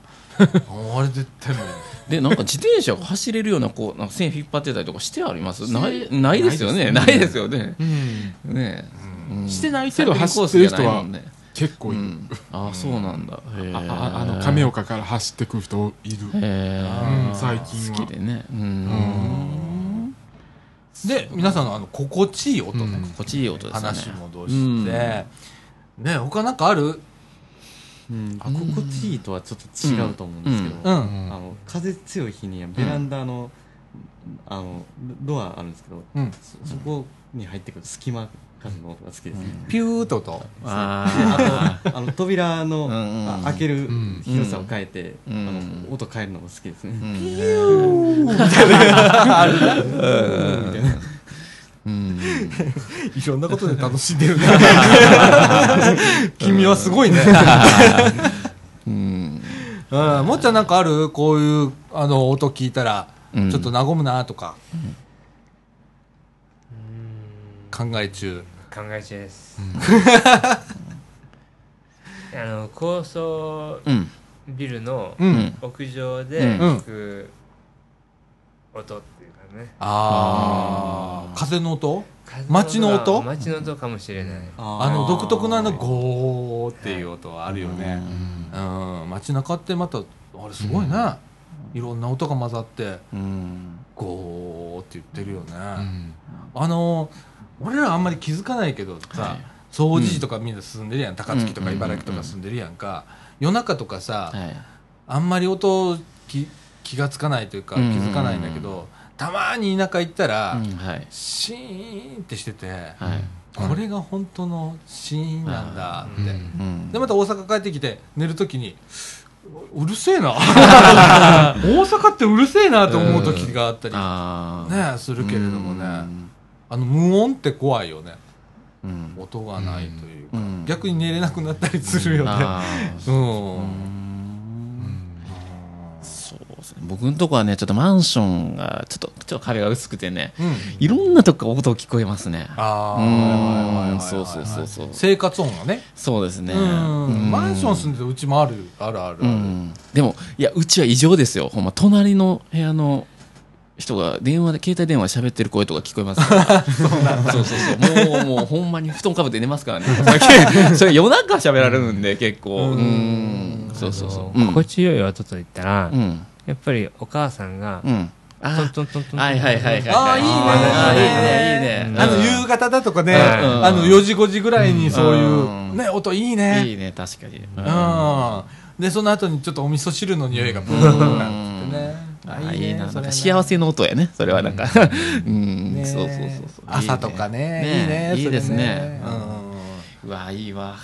Speaker 1: 俺絶対無理。
Speaker 4: で、なんか自転車が走れるような、こう、なんか線引っ張ってたりとかしてあります？ない、ないですよね。
Speaker 5: な
Speaker 4: ないですよね。
Speaker 5: うん。
Speaker 4: ねうん。
Speaker 5: してないけど走ってる人は結構いる、
Speaker 4: うん。ああ、そうなんだ。
Speaker 5: あああの亀岡から走ってくる人いる、
Speaker 4: へ
Speaker 5: うん。
Speaker 4: ー
Speaker 5: 最近は。
Speaker 4: 好きでね。うん。
Speaker 1: で皆さんのあの心地いい音ね、
Speaker 5: うん。
Speaker 4: 心地いい音ですね。
Speaker 1: 話戻して、ね他なんかある？
Speaker 2: うん、あ心地いいとはちょっと違うと思うんですけど、
Speaker 1: うん、
Speaker 5: うん。
Speaker 2: あの風強い日にはベランダの,、あのドアあるんですけど、
Speaker 1: うん。
Speaker 2: そそこに入ってくる隙間風の音が好きです。ね、
Speaker 1: ピューっと。音
Speaker 4: あ
Speaker 2: あの扉の、
Speaker 4: うんうん
Speaker 2: あ開ける
Speaker 5: ん。
Speaker 2: 広さを変えて、
Speaker 4: うん。
Speaker 2: あの音変えるのも好きですね、
Speaker 4: あ。うん。
Speaker 1: いろん。なことで楽しん。でるね君はすごいね
Speaker 4: うん。
Speaker 1: うん、もっちゃん。なん。かあるこういうあの音聞いたら、
Speaker 4: うん。
Speaker 1: ちょっと和むなとか、考え中
Speaker 3: 考え中です、あの高層
Speaker 4: うん
Speaker 3: ビルの
Speaker 1: う。
Speaker 4: うん。ん
Speaker 3: 屋上で
Speaker 4: うん。
Speaker 3: 聞く音っていうかね。
Speaker 1: ああ、
Speaker 4: うん
Speaker 1: 風の音？
Speaker 3: 風
Speaker 1: 街の音
Speaker 3: が街の音？かもしれない。
Speaker 1: あの独特なあのゴーっていう音はあるよね。
Speaker 5: うん。
Speaker 1: うん、街中ってまた、あれすごいね。いろんな音が混ざって、
Speaker 4: うん。
Speaker 1: ゴーって言ってるよね。
Speaker 5: うん。
Speaker 1: あの、俺らあんまり気づかないけどさ、
Speaker 4: はい。
Speaker 1: 掃除時とかみんな住んでるやん。高槻とか
Speaker 4: うん。
Speaker 1: 茨城とか住んでるやんか。夜中とかさ、
Speaker 4: はい。
Speaker 1: あんまり音気気がつかないというか気
Speaker 4: うん。
Speaker 1: づかないんだけど、たまに田舎行ったら、
Speaker 4: うん。はい。
Speaker 1: シーンってしてて、
Speaker 4: はい。
Speaker 1: これが本当のシーンなんだって。
Speaker 5: うん。
Speaker 4: うん。
Speaker 1: でまた大阪帰ってきて寝るときにうるせえな。大阪ってうるせえなと思う時があったりねするけれどもね。
Speaker 4: うん
Speaker 1: あの無音って怖いよね。
Speaker 4: うん。
Speaker 1: 音がないというか、
Speaker 4: うん。
Speaker 1: 逆に寝れなくなったりするよね。うん、
Speaker 4: うん。そうですね。僕のとこはねちょっとマンションがちょっとちょっと壁が薄くてね。
Speaker 1: うん。
Speaker 4: いろんなとこから音聞こえますね。
Speaker 1: ああ
Speaker 4: そうそうそうそう。
Speaker 1: 生活音がね。
Speaker 4: そうですね。
Speaker 1: マンション住んでてうちもあるあるある。
Speaker 4: でもいやうちは異常ですよ。ほんま隣の部屋の人が電話で携帯電話で喋ってる声とか聞こえますから。そうそうそうもうもうほんまに布団かぶって寝ますからね。それ夜中喋られるんで結構。
Speaker 1: うん。
Speaker 4: うん。そうそうそう。うん。
Speaker 3: 心地よい音と言ったら、
Speaker 4: うん。
Speaker 3: やっぱりお母さんが、
Speaker 4: うん。あ
Speaker 3: トントントントン
Speaker 4: はいはいはいはい
Speaker 1: あーいいね。
Speaker 4: いいね。いいね。
Speaker 1: あの
Speaker 4: うん。
Speaker 1: 夕方だとかね、
Speaker 3: うん
Speaker 1: あの4時5時ぐらいにそういう、
Speaker 4: うん。
Speaker 1: ね音いいね。
Speaker 4: いいね確かに。
Speaker 1: うん。でその後にちょっとお味噌汁の匂いがブーンってね
Speaker 4: あ
Speaker 1: あ
Speaker 4: い。いななんか幸せの音やね。それはなんか。うん。
Speaker 1: ね
Speaker 4: そうそうそうそう。
Speaker 1: 朝とかね。
Speaker 4: ね。
Speaker 1: いいね
Speaker 4: いいですね。
Speaker 1: それね
Speaker 4: うわいいわ。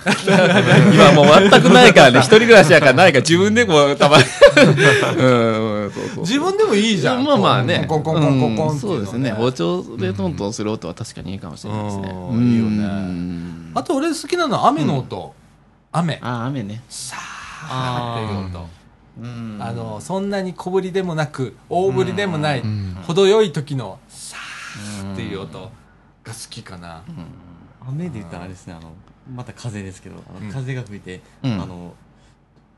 Speaker 4: 今もう全くないからね。一人暮らしやからないから自分でもたまに。うん。そうそう
Speaker 1: 自分でもいいじゃん。
Speaker 4: まあまあね。
Speaker 1: コンコンコンコンコン
Speaker 4: そうですね。包丁でトントンする音は確かにいいかもしれないですね。
Speaker 1: うん。いいよね。
Speaker 4: うん
Speaker 1: あと俺好きなのは雨の音。雨。
Speaker 4: あ雨ね。
Speaker 1: さーっていう音。
Speaker 4: うん
Speaker 1: あのそんなに小ぶりでもなく大ぶりでもない
Speaker 5: うん。
Speaker 1: 程よい時のさーっていう音が好きかな。
Speaker 2: 雨で言ったらあれですねあのまた風ですけど風が吹いて、
Speaker 4: うん。
Speaker 2: あの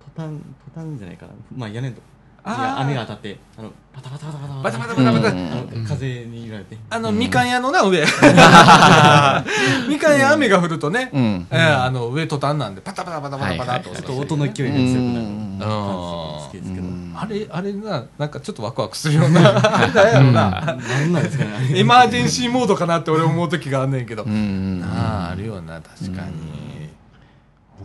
Speaker 2: トタントタンじゃないかな。まあ屋根と雨が当たってあのパタパタパタパタ
Speaker 1: バタバタバタバタ
Speaker 2: 風に揺られて。
Speaker 1: あのみかん屋のな上。みかん屋雨が降るとね
Speaker 4: うん。
Speaker 1: えーあの上途端なんでパタパタパタパタパタと
Speaker 2: ちょっと音の勢いが強くなる。けど
Speaker 4: うん。
Speaker 1: あれあれななんかちょっとワクワクするようなあれだよな。
Speaker 2: なん。なん。ですかねあれ
Speaker 1: エマージェンシーモードかなって俺思う時があんねんけど。
Speaker 4: うん。
Speaker 1: なああるよな確かに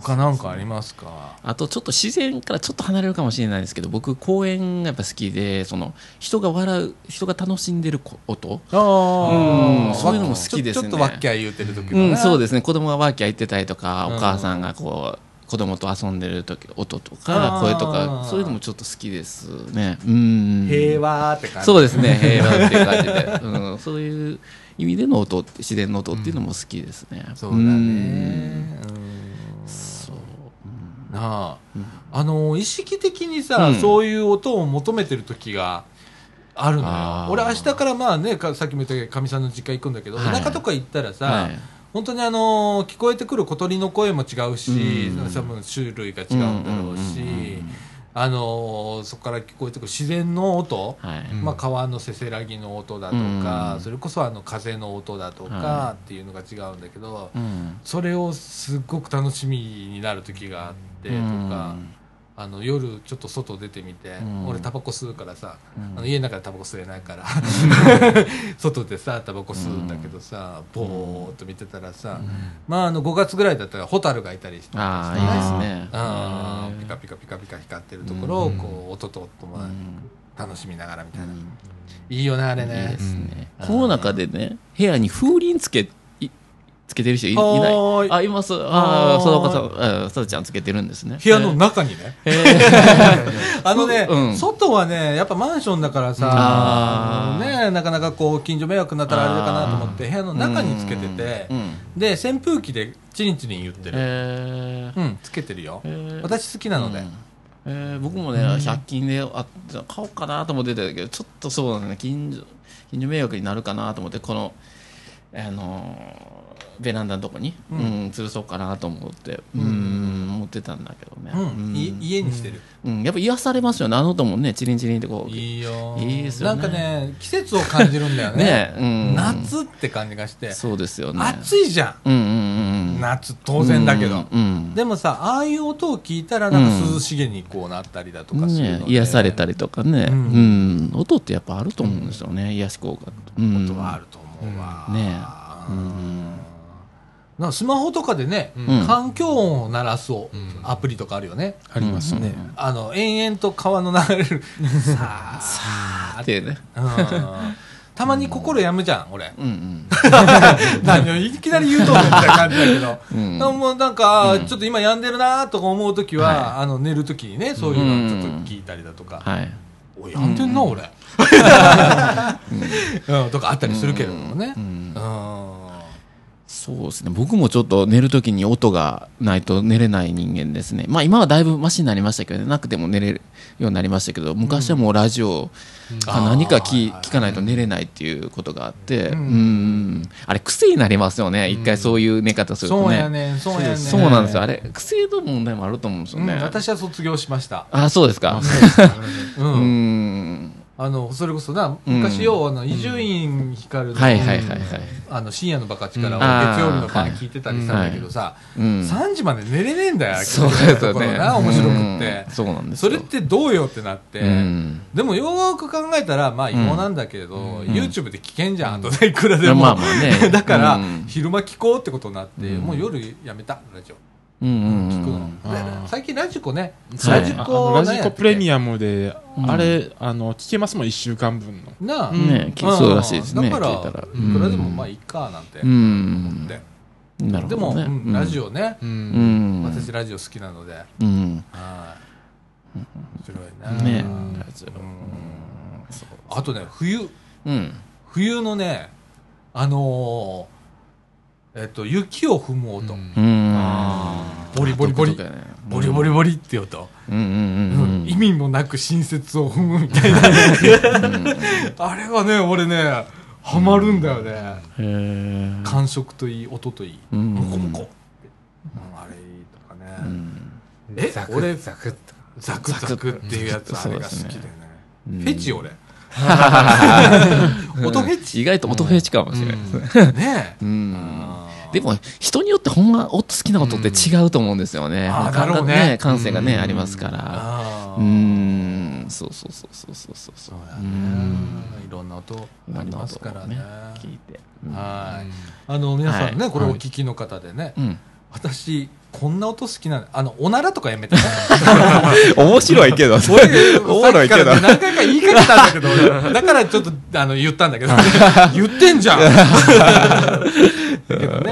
Speaker 1: 他なんかありますか？
Speaker 4: あとちょっと自然からちょっと離れるかもしれないですけど僕公園がやっぱ好きでその人が笑う人が楽しんでるこ音。
Speaker 1: あー。
Speaker 4: うんそういうのも好きですね。
Speaker 1: ちょっとワッキャー言うてる時
Speaker 4: うん、そう
Speaker 1: で
Speaker 4: ですね。子供がワーキャー行ってたりとか、
Speaker 1: うん。
Speaker 4: お母さんがこう子供と遊んでる時音とか声とかそういうのもちょっと好きですね。うん。
Speaker 1: 平和って感じ。
Speaker 4: そうですね。平和っていう感じで、うん、そういう意味での音自然の音っていうのも好きですね、
Speaker 1: そうだね。
Speaker 4: ん
Speaker 1: うん。
Speaker 4: そう
Speaker 1: な。あ
Speaker 4: うん。
Speaker 1: あの意識的にさ、
Speaker 4: うん。
Speaker 1: そういう音を求めてる時があるのよ。俺明日からまあねかさっきも言ったけどかみさんの実家行くんだけど、
Speaker 4: はい。
Speaker 1: 田舎とか行ったらさ、
Speaker 4: はい。
Speaker 1: 本当にあの聞こえてくる小鳥の声も違うし、
Speaker 4: うん。
Speaker 1: 多分種類が違うんだろうし、あのそこから聞こえてくる自然の音、
Speaker 4: はい、
Speaker 5: うん。
Speaker 1: まあ、川のせせらぎの音だとか、
Speaker 4: うん。
Speaker 1: それこそあの風の音だとか
Speaker 4: は
Speaker 1: っていうのが違うんだけど、
Speaker 4: うん。
Speaker 1: それをすっごく楽しみになる時があってとか、あの夜ちょっと外出てみて、
Speaker 4: うん。
Speaker 1: 俺タバコ吸うからさ、
Speaker 4: うん。
Speaker 1: あの家の中でタバコ吸えないから、外でさタバコ吸うんだけどさ、ぼーっと見てたらさ、まああの5月ぐらいだったらホタルがいたりして
Speaker 4: ああ
Speaker 1: ね
Speaker 4: いいですね。
Speaker 1: ピカピカピカピカ光ってるところを
Speaker 5: うん。
Speaker 1: こう音と音も
Speaker 4: うん。
Speaker 1: 楽しみながらみたいな、
Speaker 4: うん。
Speaker 1: いいよねあれ
Speaker 4: いい
Speaker 1: ね
Speaker 4: ですね、
Speaker 1: うん。
Speaker 4: この中でね部屋に風鈴つけいつけてる人いい。ない。あい。ますああ貞岡さんあさだちゃんつけてるんですね。
Speaker 1: 部屋の中にね、
Speaker 4: えー。
Speaker 1: あのね、
Speaker 4: うん。
Speaker 1: 外はね、やっぱマンションだからさ、ね、なかなかこう、近所迷惑になったらあれかなと思って、部屋の中につけてて
Speaker 4: う、ん。
Speaker 1: で、扇風機でチリンチリン言ってる。
Speaker 4: えー。
Speaker 1: うん、つけてるよ。
Speaker 4: えー。
Speaker 1: 私好きなので。
Speaker 4: うん。えー僕もね、100均であ買おうかなと思ってたけどちょっとそうだね。近所近所迷惑になるかなと思ってこのあのーベランダのとこに、
Speaker 1: う
Speaker 4: うんん吊るそうかなと思ってうん。思ってたんだけどね、
Speaker 1: うん。い家にしてる。
Speaker 4: うん、やっぱ癒されますよねあの音もねチリンチリンってこう
Speaker 1: いいよ
Speaker 4: いいですよね。
Speaker 1: なんかね季節を感じるんだよね。
Speaker 4: ねうん。
Speaker 1: 夏って感じがして。
Speaker 4: そうですよね。
Speaker 1: 暑いじゃ
Speaker 4: うんうんうん
Speaker 1: ん。夏当然だけど。
Speaker 4: うんうん
Speaker 1: でもさああいう音を聞いたらなんか涼しげにこうなったりだとかするの
Speaker 4: ね
Speaker 1: で、
Speaker 4: 癒されたりとかね、
Speaker 1: う
Speaker 4: うん。ん音ってやっぱあると思うんですよね、癒し効果うん。
Speaker 1: ことはあると思うわ、
Speaker 4: ね。
Speaker 1: う
Speaker 4: うん。ん
Speaker 1: なんかスマホとかでね、
Speaker 4: ん。
Speaker 1: 環境音を鳴らす
Speaker 5: ん。
Speaker 1: アプリとかあるよね、
Speaker 5: ありますね。
Speaker 1: あの延々と川の流れる。さあ。
Speaker 4: っていうね。
Speaker 1: うん。たまに心やむじゃん俺。
Speaker 4: うんうん。
Speaker 1: 何をいきなり言うとんねんみたいな感じだけど、
Speaker 4: うん。
Speaker 1: でももうなんか、
Speaker 4: うん。
Speaker 1: ちょっと今病んでるなとか思う時は、
Speaker 4: は
Speaker 1: あの寝る時にねそういうのちょっと聞いたりだとか、
Speaker 4: はい。
Speaker 1: おい病んでんな、俺、うん、とかあったりするけれどもね。
Speaker 4: う
Speaker 1: うん。ん、
Speaker 4: そうですね。僕もちょっと寝るときに音がないと寝れない人間ですね。まあ今はだいぶマシになりましたけどね。なくても寝れるようになりましたけど昔はもうラジオか何か聞,、聞かないと寝れないっていうことがあって。
Speaker 1: う
Speaker 4: うん。んあれ癖になりますよね。一回そういう寝方すると
Speaker 1: そう
Speaker 4: ね
Speaker 1: やねんそうやねん。
Speaker 4: そうなんですよ。あれ癖の問題もあると思うんですよ
Speaker 1: うん
Speaker 4: ね、
Speaker 1: 私は卒業しました。
Speaker 4: あそうですか。
Speaker 1: う、
Speaker 4: うん。ん
Speaker 1: あのそれこそな
Speaker 4: うん。
Speaker 1: 昔ようあの伊集院光の,、
Speaker 4: はいはいはいはい。
Speaker 1: あの深夜のバカ力を
Speaker 5: うん。
Speaker 1: 月曜日の晩聞いてたりしたんだけどさ、
Speaker 4: うん。
Speaker 1: 3時まで寝れねえんだよ
Speaker 4: そうですよ
Speaker 1: ところ
Speaker 4: ね
Speaker 1: な面白くって、
Speaker 4: うん。そうなんですよ。
Speaker 1: それってどうよってなって、
Speaker 4: うん。
Speaker 1: でもよーく考えたらまあ違法なんだけれど、
Speaker 4: ん。
Speaker 1: YouTube で聞けんじゃん、あとでいくらでも、だから、
Speaker 4: うん。
Speaker 1: 昼間聞こうってことになって、
Speaker 4: うん。
Speaker 1: もう夜やめたラジオ聞く最近ラジコね、
Speaker 4: はい
Speaker 5: あ
Speaker 1: ラジコ
Speaker 5: のラジコプレミ
Speaker 1: ア
Speaker 5: アムで、
Speaker 4: うん。
Speaker 5: あれ、あの、聞けますもん、1週間分の。
Speaker 1: なあ、
Speaker 5: うん
Speaker 4: ねきそうらしいですね
Speaker 1: だから
Speaker 4: 聞いたら。
Speaker 1: いくらでもまあいいかなんて。
Speaker 4: う
Speaker 1: 思
Speaker 4: ん。
Speaker 1: って、
Speaker 4: なる
Speaker 1: でも、
Speaker 4: ほどね。
Speaker 1: うんラジオね、
Speaker 5: う。
Speaker 4: うん。ん
Speaker 1: 私ラジオ好きなので、はい。
Speaker 4: うん
Speaker 1: 面白いね
Speaker 4: ね
Speaker 1: あとね冬。
Speaker 4: うん。
Speaker 1: 冬のねあのーえっと雪を踏む音、ボリボリボリ。ボリボリボリって音、
Speaker 4: うんうんうんうん
Speaker 1: 意味もなく新雪を踏むみたいな。あれがね俺ねハマるんだよね、
Speaker 4: へえ
Speaker 1: 感触といい音といい、
Speaker 4: うん
Speaker 1: モコモコ、うんあれいいとかね、
Speaker 4: うん。
Speaker 1: え
Speaker 3: ザク
Speaker 1: 俺
Speaker 3: ザク
Speaker 1: ザクザクっていうやつあれが好きでね。
Speaker 4: うん
Speaker 1: フェチ俺。音フェチ？
Speaker 4: 意外と音フェチかもしれないですね。
Speaker 1: ねえ、
Speaker 4: でも人によってほんま音好きな音って違うと思うんですよね。
Speaker 1: あー
Speaker 4: まあ
Speaker 1: だろうね。
Speaker 4: 感性がね
Speaker 1: うん。
Speaker 4: ありますから。うん。そうそうそうそうそうそう
Speaker 1: いろんな音
Speaker 4: い
Speaker 1: ありますからね。
Speaker 4: 聞いて。うん。
Speaker 1: はい。あの皆さんね、
Speaker 4: はい。
Speaker 1: これお聞きの方でね、
Speaker 4: うん。
Speaker 1: 私こんな音好きなのあのおならとかやめてね。
Speaker 4: 面白いけど。
Speaker 1: 俺
Speaker 4: おもろいけど。
Speaker 1: 何回か言いかけたんだけど俺だからちょっとあの言ったんだけど。言ってんじゃん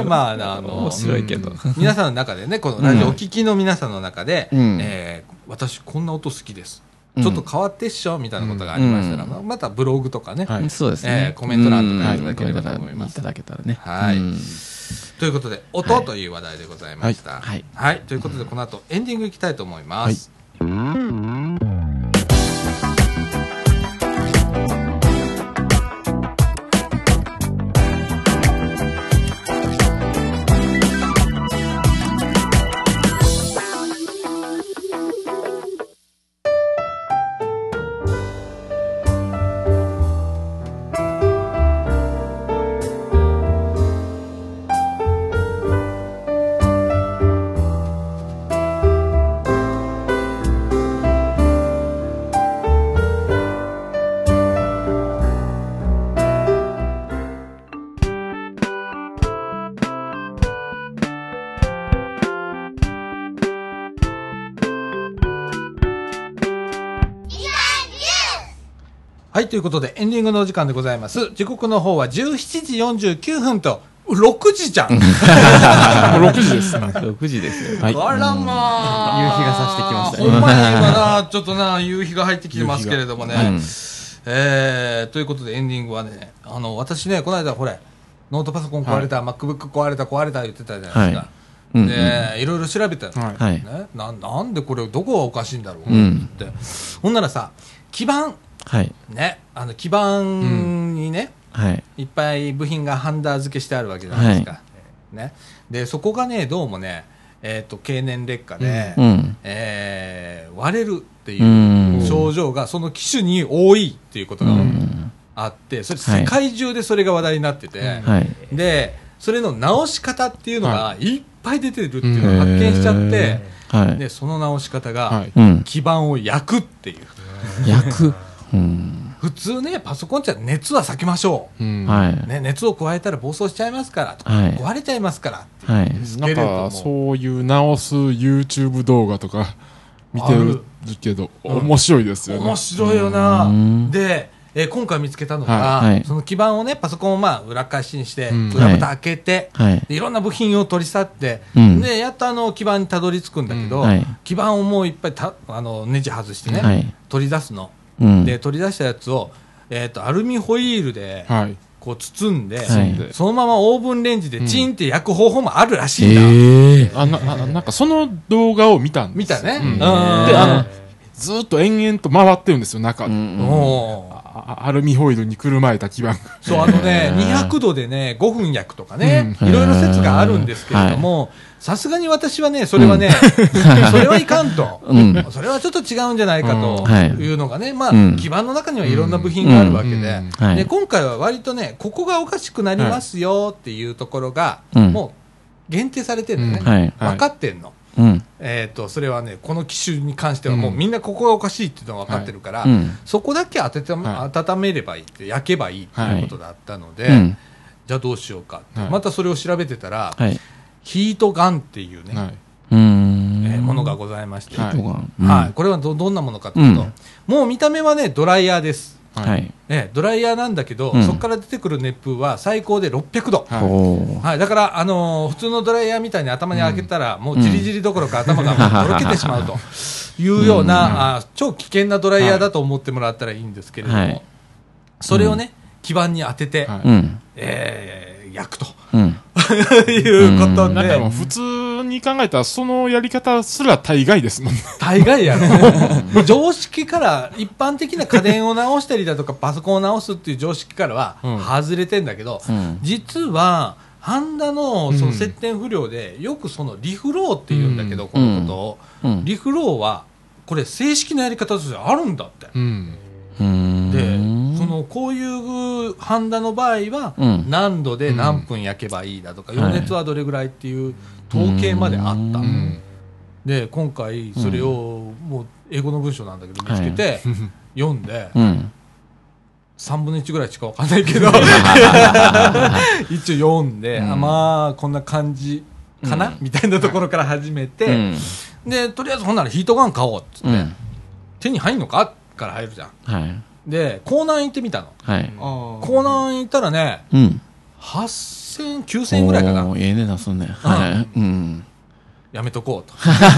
Speaker 1: まああの
Speaker 4: 面白いけど。
Speaker 1: うん。皆さんの中でねこのラジオお聞きの皆さんの中で、
Speaker 4: うん。
Speaker 1: えー私こんな音好きです、
Speaker 4: うん。
Speaker 1: ちょっと変わってっしょみたいなことがありましたら、
Speaker 4: うん。
Speaker 1: またブログとかね、
Speaker 5: はい。
Speaker 4: そうです
Speaker 1: えー
Speaker 4: ね
Speaker 1: コメント欄とか
Speaker 4: うん
Speaker 1: いただければと思います
Speaker 4: い。ただけたらね。
Speaker 1: はい
Speaker 4: うん。
Speaker 1: ということで音という話題でございました、
Speaker 4: はい。
Speaker 1: はい、ということでこの後エンディングいきたいと思います、はい、ということでエンディングのお時間でございます。時刻の方は17時49分と6時じゃん。
Speaker 5: もう6時ですね。
Speaker 4: 6時ですよ。
Speaker 5: はい。
Speaker 1: あらまあ。
Speaker 2: 夕日が差してきました
Speaker 1: ほんまに今なちょっとな夕日が入ってきてますけれどもね、
Speaker 4: うん。
Speaker 1: えー、ということでエンディングはねあの私ねこの間ほれノートパソコン壊れた、MacBook 壊れた壊れた言ってたじゃないですか、
Speaker 4: はい。うん
Speaker 1: でいろいろ調べたの、
Speaker 5: はい。
Speaker 4: はい。
Speaker 1: ね、ななんでこれどこがおかしいんだろう
Speaker 4: うん。
Speaker 1: って、ほんならさ基板
Speaker 4: はい
Speaker 1: ねあの基板にね、
Speaker 4: はい
Speaker 1: いっぱい部品がハンダー付けしてあるわけじゃないですか、ね。で、そこがね、どうもね、えっ、と、経年劣化で、
Speaker 4: うん。
Speaker 1: えー割れるっていううん症状がその機種に多いっていうことが
Speaker 4: うん。
Speaker 1: あって、それ
Speaker 4: はい
Speaker 1: 世界中でそれが話題になってて、
Speaker 4: はい。
Speaker 1: で、それの直し方っていうのがいっぱい出てるっていうのを発見しちゃって、
Speaker 4: はい。
Speaker 1: で、その直し方が
Speaker 5: はい、
Speaker 4: うん。
Speaker 1: 基板を焼くっていう。
Speaker 4: 焼く。うん。
Speaker 1: 普通ね、パソコンじゃ熱は避けましょ
Speaker 5: うん
Speaker 4: はい。
Speaker 1: う。ね、熱を加えたら暴走しちゃいますからとか、
Speaker 4: はい
Speaker 1: 壊れちゃいますからっていう。
Speaker 4: はい。
Speaker 5: なんかそういう直す YouTube 動画とか見てるけど
Speaker 1: うん
Speaker 5: 面白いですよね
Speaker 1: 面白いよな
Speaker 4: うん。
Speaker 1: で、えー今回見つけたのが、
Speaker 4: はいはい
Speaker 1: その基板をね、パソコンをまあ裏返しにして、
Speaker 5: うん
Speaker 1: 裏蓋開けて、
Speaker 4: はい。
Speaker 1: でいろんな部品を取り去って、
Speaker 4: うん
Speaker 1: で、やっとあの基板にたどり着くんだけど、
Speaker 4: うんはい
Speaker 1: 基板をもういっぱいたあのネジ外してね、
Speaker 4: はい。
Speaker 1: 取り出すの。
Speaker 4: うん。
Speaker 1: で、取り出したやつを、えっ、と、アルミホイールで、
Speaker 5: はい
Speaker 1: こう包んで、
Speaker 4: はい
Speaker 1: そのままオーブンレンジでチンって焼く方法もあるらしいんだ。
Speaker 4: ええ。
Speaker 5: あなあなんかその動画を見たんです
Speaker 1: 見たね。
Speaker 5: うん
Speaker 1: うん
Speaker 5: であのずーっと延々と回ってるんですよ中、
Speaker 4: うん。
Speaker 5: アルミホイルにくるまれた基板が。
Speaker 1: そう、あのね、
Speaker 4: へー。
Speaker 1: 200度でね、5分焼くとかね、
Speaker 4: うん。
Speaker 1: いろいろ説があるんですけれども、さすがに私はね、それはね、それはいかんと。
Speaker 4: うん。
Speaker 1: それはちょっと違うんじゃないかと
Speaker 4: い。
Speaker 1: いうのがね、ま基板の中にはいろんな部品があるわけで、で、今回は割とね、ここがおかしくなりますよっていうところが、
Speaker 4: うん。
Speaker 1: もう限定されてるのね。分かってんの。
Speaker 4: うん。
Speaker 1: えっ、と、それはね、この機種に関しては
Speaker 5: うん
Speaker 1: もうみんなここがおかしいっていうのが分かってるから、
Speaker 4: うん。
Speaker 1: そこだけ当てて、
Speaker 5: は
Speaker 1: 温めればいいって、焼けばいいっていうことだったので、
Speaker 4: うん。
Speaker 1: じゃあどうしようかって、
Speaker 5: はい
Speaker 1: またそれを調べてたら、
Speaker 4: はい。
Speaker 1: ヒートガンっていうね。えーものがございまして、
Speaker 5: は
Speaker 1: はいい
Speaker 4: 人が
Speaker 1: これはどどんなものかというと、
Speaker 4: うん
Speaker 1: もう見た目はね、ドライヤーです。
Speaker 4: うん。はい。
Speaker 1: えードライヤーなんだけど、
Speaker 4: うん。
Speaker 1: そこから出てくる熱風は最高で600度。
Speaker 5: はい。
Speaker 4: おー
Speaker 1: はい、だから、あのー普通のドライヤーみたいに頭に開けたら、もうじりじりどころか頭がもうとろけてしまうと いうような、あー超危険なドライヤーだと思ってもらったらいいんですけれども、
Speaker 4: はい。
Speaker 1: それをね、基板に当てて、
Speaker 5: はい
Speaker 4: うん。
Speaker 1: えー焼くと。
Speaker 4: うん。
Speaker 1: いうこと
Speaker 5: なんか
Speaker 1: で、
Speaker 5: もう普通に考えたらそのやり方すら大概ですもんね
Speaker 1: 大概やろ。も う常識から、一般的な家電を直したりだとか、パソコンを直すっていう常識からは
Speaker 5: うん
Speaker 1: 外れてんだけど、
Speaker 4: うん。
Speaker 1: 実は、ハンダのその
Speaker 5: うん
Speaker 1: 接点不良で、よくそのリフローって言うんだけど、このことを。
Speaker 4: うん。
Speaker 1: リフローは、これ正式なやり方としてあるんだって。で、その、こういうハンダの場合は、
Speaker 4: うん
Speaker 1: 何度で何分焼けばいいだとか、
Speaker 4: うん
Speaker 1: 余熱はどれぐらいっていう統計まであった。で、今回それを、もう英語の文章なんだけど見つけて、読んで、
Speaker 4: うん。
Speaker 1: 3分の1ぐらいしかわかんないけど、一応読んで、
Speaker 4: うん
Speaker 1: あまあ、こんな感じかな、
Speaker 4: うん
Speaker 1: みたいなところから始めて、
Speaker 4: うん。
Speaker 1: で、とりあえずほんならヒートガン買おうっつって、
Speaker 4: うん。
Speaker 1: 手に入んのか？から入るじゃん。
Speaker 4: はい。
Speaker 1: で、港南行ってみたの。
Speaker 4: はい。
Speaker 1: 港南行ったらね、
Speaker 4: うん。
Speaker 1: 8000、9000円ぐらいかな
Speaker 4: ええ値段すんね。はい。うん。
Speaker 1: やめとこうと。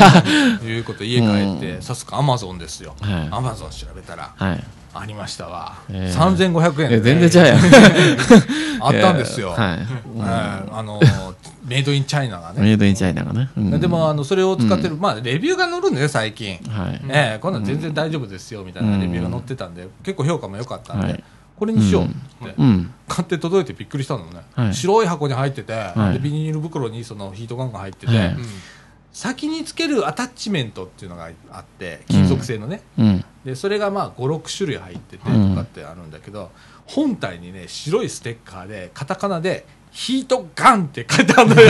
Speaker 1: いうことで家帰って、
Speaker 4: うん
Speaker 1: 早速アマゾンですよ。
Speaker 4: はい
Speaker 1: アマゾン調べたら、
Speaker 4: はい。
Speaker 1: ありましたわ。
Speaker 4: えー
Speaker 1: 3500円
Speaker 4: え、
Speaker 1: で
Speaker 4: 全然ちゃうやん。
Speaker 1: あったんですよ。
Speaker 4: はい。
Speaker 1: はいあの、メイドインチャイナがね。
Speaker 4: メイドインチャイナがね。うん
Speaker 1: でも、あの、それを使ってる、まあ、レビューが載るんだよ、最近。
Speaker 4: はい。
Speaker 1: ええこんなん全然大丈夫ですよ、みたいなレビューが載ってたんで、結構評価も良かったんで、
Speaker 4: はい
Speaker 1: これにしようって、
Speaker 4: うん。
Speaker 1: 買って届いてびっくりしたのね。
Speaker 4: はい
Speaker 1: 白い箱に入ってて、
Speaker 4: はい
Speaker 1: でビニール袋にそのヒートガンが入ってて、
Speaker 4: はい
Speaker 1: 先につけるアタッチメントっていうのがあって、金属製のね。
Speaker 4: うん。
Speaker 1: で、それがまあ5、6種類入っててとかってあるんだけど、本体にね、白いステッカーで、カタカナで、ヒートガンって書いてあるの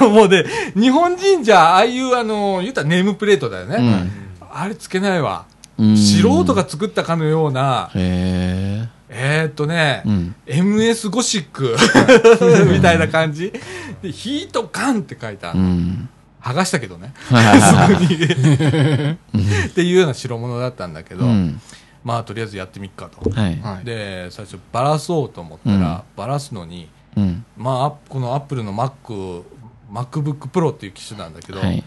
Speaker 1: よ。もうね、日本人じゃ、ああいうあの、言ったらネームプレートだよね。
Speaker 4: うん
Speaker 1: あれつけないわ。
Speaker 4: うん
Speaker 1: 素人が作ったかのような、
Speaker 4: へ
Speaker 1: えー、っとね、
Speaker 4: え。うん。
Speaker 1: MS ゴシックみたいな感じ。で、ヒートガンって書いた。
Speaker 4: うん。
Speaker 1: 剥がしたけどね。っていうような代物だったんだけど、
Speaker 4: うん。
Speaker 1: まあとりあえずやってみっかと。
Speaker 4: はい。
Speaker 5: はい
Speaker 1: で、最初バラそうと思ったら、バラすのに、
Speaker 4: うん。
Speaker 1: まあこのアップルの Mac、MacBook Pro っていう機種なんだけど、
Speaker 4: はい。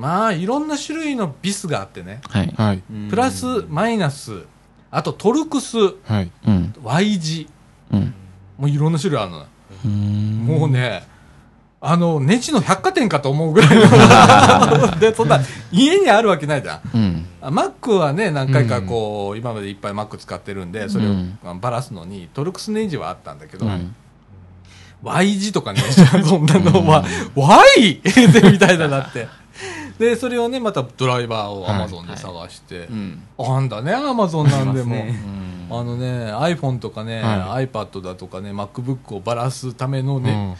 Speaker 1: まあいろんな種類のビスがあってね、
Speaker 4: はい。
Speaker 5: はい
Speaker 1: プラス、マイナス、あとトルクス、
Speaker 5: はい
Speaker 4: うん。
Speaker 1: Y 字、
Speaker 4: うん。
Speaker 1: もういろんな種類あるのよ。
Speaker 4: うん。
Speaker 1: もうね、あの、ネジの百貨店かと思うぐらいの。で、そんな、家にあるわけないじゃん。
Speaker 4: うん。
Speaker 1: あ Mac はね、何回かこう、今までいっぱい Mac 使ってるんで、それを
Speaker 4: うん
Speaker 1: バラすのに、トルクスネジはあったんだけど、
Speaker 5: はい
Speaker 1: Y 字とかね、そんなのは、Y! でみたいななって。で、それをね、またドライバーを Amazon で探して、
Speaker 4: うん。
Speaker 1: あんだね、Amazon なんでも。
Speaker 2: あ
Speaker 1: のね、iPhone とかね、
Speaker 5: は
Speaker 1: iPad だとかね、MacBook をばらすための
Speaker 5: う
Speaker 1: ね、
Speaker 5: ん。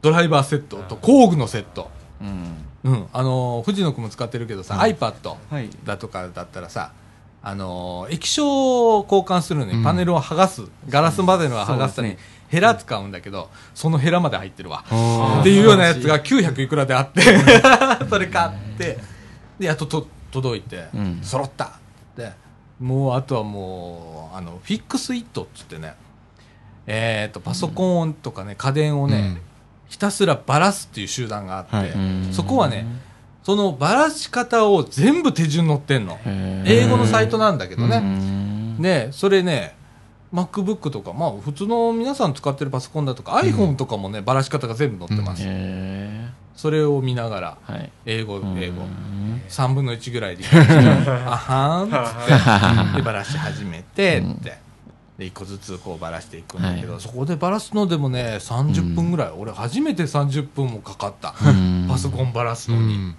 Speaker 1: ドライバーセットと工具のセット。
Speaker 4: うん。
Speaker 1: うん、あの藤野君も使ってるけどさ、
Speaker 5: うん。
Speaker 1: iPad
Speaker 2: はい。
Speaker 1: だとかだったらさ、あの液晶を交換するのに
Speaker 5: うん
Speaker 1: パネルを剥がす、ガラスまでのは剥がすためにヘラ使うんだけど、そのヘラまで入ってるわ。
Speaker 5: あ
Speaker 1: っていうようなやつが900いくらであって、それ買って、で、やっとと届いて、
Speaker 4: うん。
Speaker 1: 揃った。って、もうあとはもう、あの、フィックスイットっつってね、えっ、と、パソコンとかね、家電をね、ひたすらバラすっていう集団があって、
Speaker 5: はい。
Speaker 4: うん。
Speaker 1: そこはね、そのバラし方を全部手順載ってんの。英語のサイトなんだけど
Speaker 4: う
Speaker 1: ね。
Speaker 4: ん。
Speaker 1: で、それね、MacBook とか、まあ普通の皆さん使ってるパソコンだとか、iPhone とかもね、バラし方が全部載ってます。
Speaker 4: へ
Speaker 1: それを見ながら、
Speaker 4: ーはい。
Speaker 1: 英語、英語。
Speaker 4: う。ん
Speaker 1: 3分の1ぐらいで、あはーんっつって、で、バラし始めて、
Speaker 4: うん。
Speaker 1: って。で、一個ずつこうバラしていくんだけど、
Speaker 4: はい。
Speaker 1: そこでバラすのでもね、30分ぐらい、俺初めて30分もかかった。
Speaker 4: うん。
Speaker 1: パソコンバラす
Speaker 5: う
Speaker 1: のに。
Speaker 5: ん。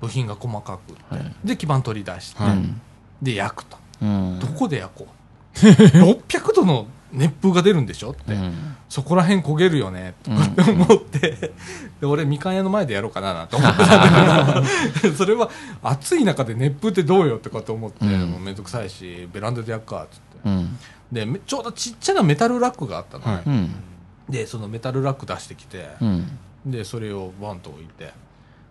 Speaker 1: 部品が細かくって、
Speaker 4: はい。
Speaker 1: で基板取り出して、
Speaker 5: はい
Speaker 4: うん。
Speaker 1: で焼くと、
Speaker 4: うん。
Speaker 1: どこで焼こう 600度の熱風が出るんでしょって、
Speaker 4: うん。
Speaker 1: そこら辺焦げるよね。とかって思って、で俺みかん屋の前でやろうかななんて思ってたんだけど。それは暑い中で熱風ってどうよってかと思って、
Speaker 4: うん。
Speaker 1: もうめんどくさいしベランダで焼くかっつって。
Speaker 4: うん。
Speaker 1: でめちょうどちっちゃなメタルラックがあったの、
Speaker 5: はい。
Speaker 4: うん。
Speaker 1: でそのメタルラック出してきて、
Speaker 4: うん。
Speaker 1: でそれをバンと置いて。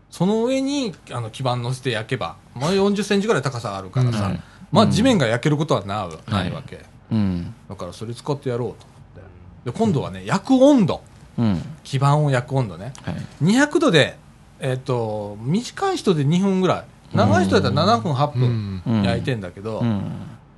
Speaker 1: その上にあの基板乗せて焼けば、まあ、4 0ンチぐらい高さあるからさ、
Speaker 4: うん
Speaker 1: まあ地面が焼けることはな,、ないわけ。
Speaker 4: うん。
Speaker 1: だからそれ使ってやろうと思って。で今度はね焼く温度。
Speaker 4: うん。
Speaker 1: 基板を焼く温度ね。
Speaker 4: はい。
Speaker 1: 200度でえっ、と短い人で2分ぐらい。長い人だったら7分8
Speaker 5: う
Speaker 1: 分
Speaker 5: ん。
Speaker 4: うん。
Speaker 1: 焼いてんだけど、
Speaker 4: うん。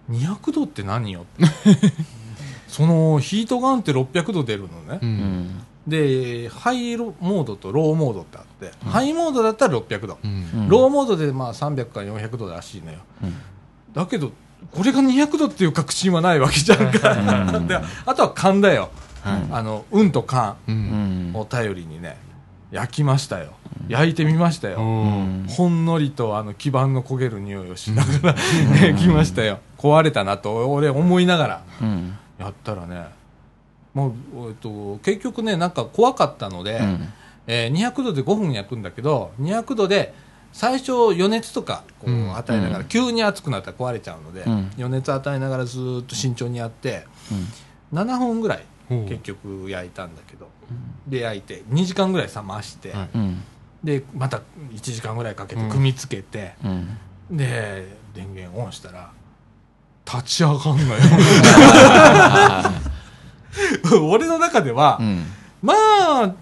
Speaker 1: 200度って何よって。そのヒートガンって600度出るのね、
Speaker 5: う
Speaker 4: うん。ん
Speaker 1: でハイモードとローモードってあって、ハイモードだったら600度、
Speaker 5: うん。
Speaker 4: うん
Speaker 1: ローモードでまあ300から400度らしいのよ。
Speaker 4: うん
Speaker 1: だけどこれが200度っていう確信はないわけじゃんか、
Speaker 4: うん
Speaker 1: であとは勘だよ。
Speaker 5: はい。
Speaker 1: あの運と勘。を頼りにね焼きましたよ。焼いてみましたよ、
Speaker 5: お
Speaker 4: うん。
Speaker 1: ほんのりとあの基板の焦げる匂いをしながら焼きましたよ。壊れたなと俺思いながら。
Speaker 4: うん。
Speaker 1: やったらねもう、えっと、結局ねなんか怖かったので、
Speaker 4: うん。
Speaker 1: えー200度で5分焼くんだけど200度で最初余熱とかこ
Speaker 5: う
Speaker 1: うん。与えながら、
Speaker 4: うん。
Speaker 1: 急に熱くなったら壊れちゃうので、
Speaker 4: うん。
Speaker 1: 余熱与えながらずーっと慎重にやって7分ぐらい結局焼いたんだけど、で焼いて2時間ぐらい冷まして、でまた1時間ぐらいかけて
Speaker 5: うん。
Speaker 1: 組み付けて、
Speaker 4: うん。
Speaker 1: で電源オンしたら立ち上がんのよ。俺の中では、
Speaker 4: うん。
Speaker 1: まあ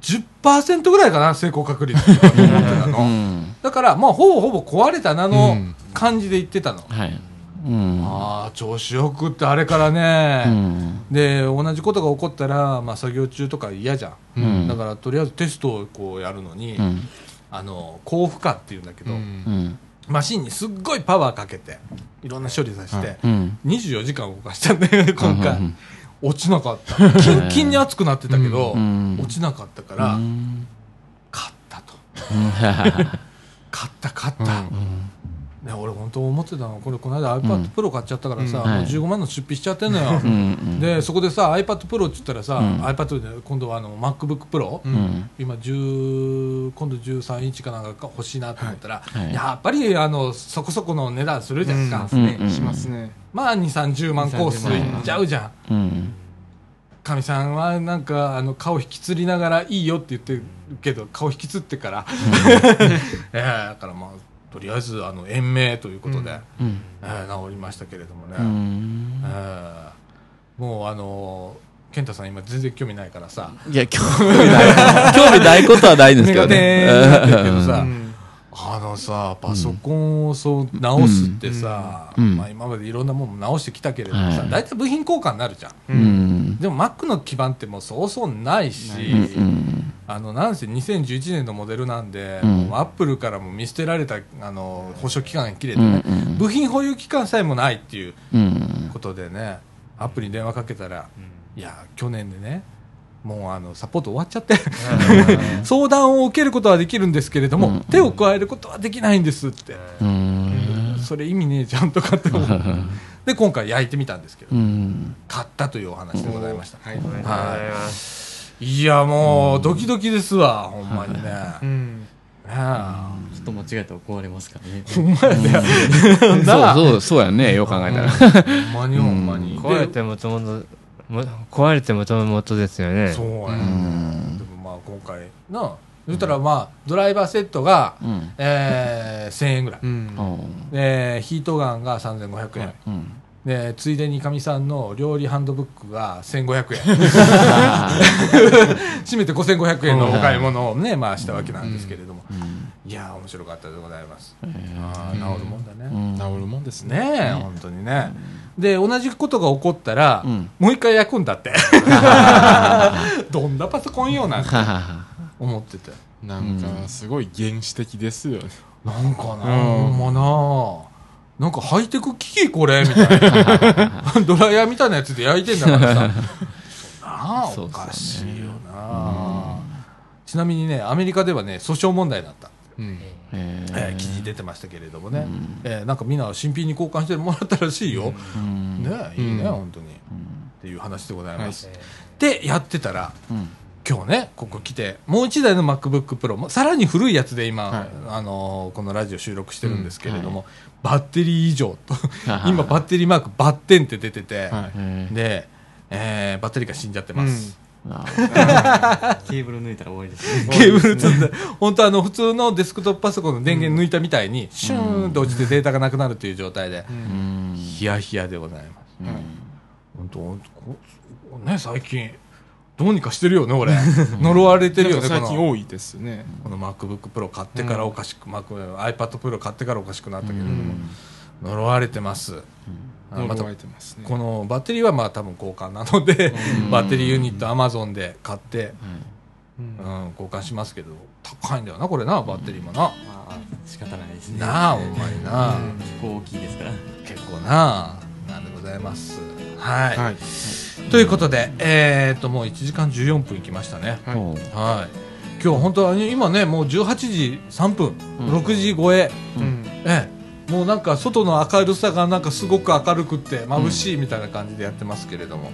Speaker 1: 10%ぐらいかな成功確率って思ってた
Speaker 4: う
Speaker 1: の、
Speaker 4: ん。
Speaker 1: だからまあほぼほぼ壊れたな
Speaker 5: う
Speaker 1: の
Speaker 5: ん。
Speaker 1: 感じで言ってたの、
Speaker 4: はい。うん。
Speaker 1: ああ調子よくってあれからね、
Speaker 4: うん。
Speaker 1: で同じことが起こったら、まあ、作業中とか嫌じゃん、
Speaker 4: うん。
Speaker 1: だからとりあえずテストをこうやるのに、
Speaker 4: うん。
Speaker 1: あの高負荷っていうんだけど、
Speaker 5: うん。
Speaker 4: うん。
Speaker 1: マシンにすっごいパワーかけていろんな処理させて、
Speaker 5: はい
Speaker 4: うん
Speaker 1: 24時間動かしたんだよね今回、
Speaker 4: うん
Speaker 1: 落ちなかった。キンキンに熱くなってたけど、
Speaker 4: うん。
Speaker 1: 落ちなかったから、
Speaker 4: うん。
Speaker 1: 勝ったと。
Speaker 4: うん。
Speaker 1: 勝った勝った、
Speaker 5: うん
Speaker 1: ね、俺本当思ってたのこれこの間 iPad Pro 買っちゃったからさ、
Speaker 5: うん。
Speaker 1: もう
Speaker 4: はい
Speaker 1: 15万の出費しちゃってんのよ、
Speaker 4: うんうん
Speaker 1: でそこでさ iPad Pro って言ったらさ、
Speaker 4: うん。
Speaker 1: iPad で今度はあの MacBook Pro、
Speaker 4: うん。
Speaker 1: 今10今度13インチかなんか欲しいなと思ったら、
Speaker 4: はい。
Speaker 1: やっぱりあのそこそこの値段するじゃんか、
Speaker 4: うん。うん。
Speaker 5: しますね。
Speaker 1: まあ2 3 0万コースいっちゃうじゃん。
Speaker 4: うん。
Speaker 1: かみさんはなんかあの顔引きつりながらいいよって言ってるけど顔引きつってから、ええだからまあとりあえずあの延命ということで、
Speaker 4: うん。
Speaker 1: ええ治りましたけれどもね、
Speaker 4: うん。
Speaker 1: ええもうあの健太さん今全然興味ないからさ。
Speaker 4: いや興味ない。興味ないことはないんですけど
Speaker 1: 目
Speaker 4: ね
Speaker 1: けどさ、
Speaker 5: うん
Speaker 1: あのさパソコンをそう直すってさ、
Speaker 4: うん。
Speaker 1: まあ、今までいろんなもの直してきたけれどもさ、
Speaker 4: はい。
Speaker 1: 大体部品交換になるじゃん。
Speaker 4: うん。
Speaker 1: でも Mac の基板ってもうそうそうないし、あのなんせ2011年のモデルなんで、
Speaker 4: うん。
Speaker 1: もうアップルからも見捨てられたあの保証期間が切れて
Speaker 4: うん
Speaker 1: ね、
Speaker 4: うん。
Speaker 1: 部品保有期間さえもないっていう
Speaker 4: うん。
Speaker 1: ことでねアップルに電話かけたら、いや去年でねもうあのサポート終わっちゃって。相談を受けることはできるんですけれども、
Speaker 4: うん。
Speaker 1: 手を加えることはできないんですって、
Speaker 4: うーん。
Speaker 1: それ意味ねえじゃんとかって。で今回焼いてみたんですけど、
Speaker 4: うん。
Speaker 1: 買ったというお話でございました、
Speaker 5: はい。
Speaker 3: おめでとうございます。
Speaker 1: いやもうドキドキですわほんまにね、
Speaker 5: うん。
Speaker 2: ちょっと間違えたら壊れますからね。
Speaker 1: ほん。まやね
Speaker 4: そうそうそうやね。よう考えたら。
Speaker 1: ほんまにほんまに、
Speaker 3: 壊れてもともと、も壊れてもともとですよね。
Speaker 1: そうやね、
Speaker 4: うん。
Speaker 1: でもまあ今回な。言ったらまあドライバーセットが、
Speaker 4: うん。
Speaker 1: えー、1000円ぐらい、
Speaker 5: うん。
Speaker 1: でヒートガンが3500円、
Speaker 5: はい
Speaker 4: うん。
Speaker 1: でついでにかみさんの料理ハンドブックが1500円。締めて5500円のお買い物をね、まあしたわけなんですけれども、いやー面白かったでございます、あー治るもんだね、
Speaker 4: うん。
Speaker 5: 治るもんですね。
Speaker 1: 本当にね、で同じことが起こったら、
Speaker 4: うん。
Speaker 1: もう一回焼くんだって。どんなパソコンよなんて思ってて。
Speaker 5: なんかすごい原始的ですよね。
Speaker 1: なんかな、
Speaker 5: うん。
Speaker 1: ほんまな。なんかハイテク機器これみたいな。ドライヤーみたいなやつで焼いてんだからさ。なあおかしいよな、ちなみにねアメリカではね訴訟問題だった、
Speaker 5: うん
Speaker 4: え
Speaker 1: 記事出てましたけれどもね、
Speaker 4: うん。
Speaker 1: えーなんかみんな新品に交換してもらったらしいよ、
Speaker 4: うん。
Speaker 1: ねいいね、
Speaker 5: うん。
Speaker 1: 本当に、っていう話でございます、
Speaker 3: え
Speaker 1: でやってたら
Speaker 4: うん。
Speaker 1: 今日ねここ来てもう一台の MacBookPro もさらに古いやつで今、
Speaker 5: はい。
Speaker 1: あのーこのラジオ収録してるんですけれども、バッテリー異常と。今バ
Speaker 4: ッ
Speaker 1: ッテリーマークバッテンって出てて、
Speaker 5: はい。
Speaker 1: で、えーバッテリーが死んじゃってます、
Speaker 2: ケーブル抜いたら終わりです。ね。
Speaker 1: ケーブル積んで本当あの普通のデスクトップパソコンの電源抜いたみたいに、シューンと落ちてデータがなくなるという状態で、
Speaker 4: うん。
Speaker 1: ヒヤヒヤでございます。
Speaker 4: うん。
Speaker 1: 本当本当こね最近どうにかしてるよね俺 呪われてるよね
Speaker 5: 最近多いですね。
Speaker 1: この MacBookPro 買ってからおかしく、Mac iPadPro 買ってからおかしくなったけれども、呪われてます、あまた
Speaker 5: 呪われてますね。
Speaker 1: このバッテリーはまあ多分交換なので、バッテリーユニット Amazon で買って、
Speaker 5: うん。
Speaker 1: うん、交換しますけど高いんだよなこれなバッテリーもな、
Speaker 2: まあ、仕方ないですね。
Speaker 1: なあお前な、
Speaker 2: 結構大きいですから。
Speaker 1: 結構な。なんでございます。はい、
Speaker 5: はい。
Speaker 1: ということでえー、ともう1時間14分いきましたね。
Speaker 5: はい。
Speaker 1: はい。今日本当は今ねもう18時3分、
Speaker 4: うん。
Speaker 1: 6時超え。
Speaker 5: うん。
Speaker 1: ええもうなんか外の明るさがなんかすごく明るくって眩しいみたいな感じでやってますけれども、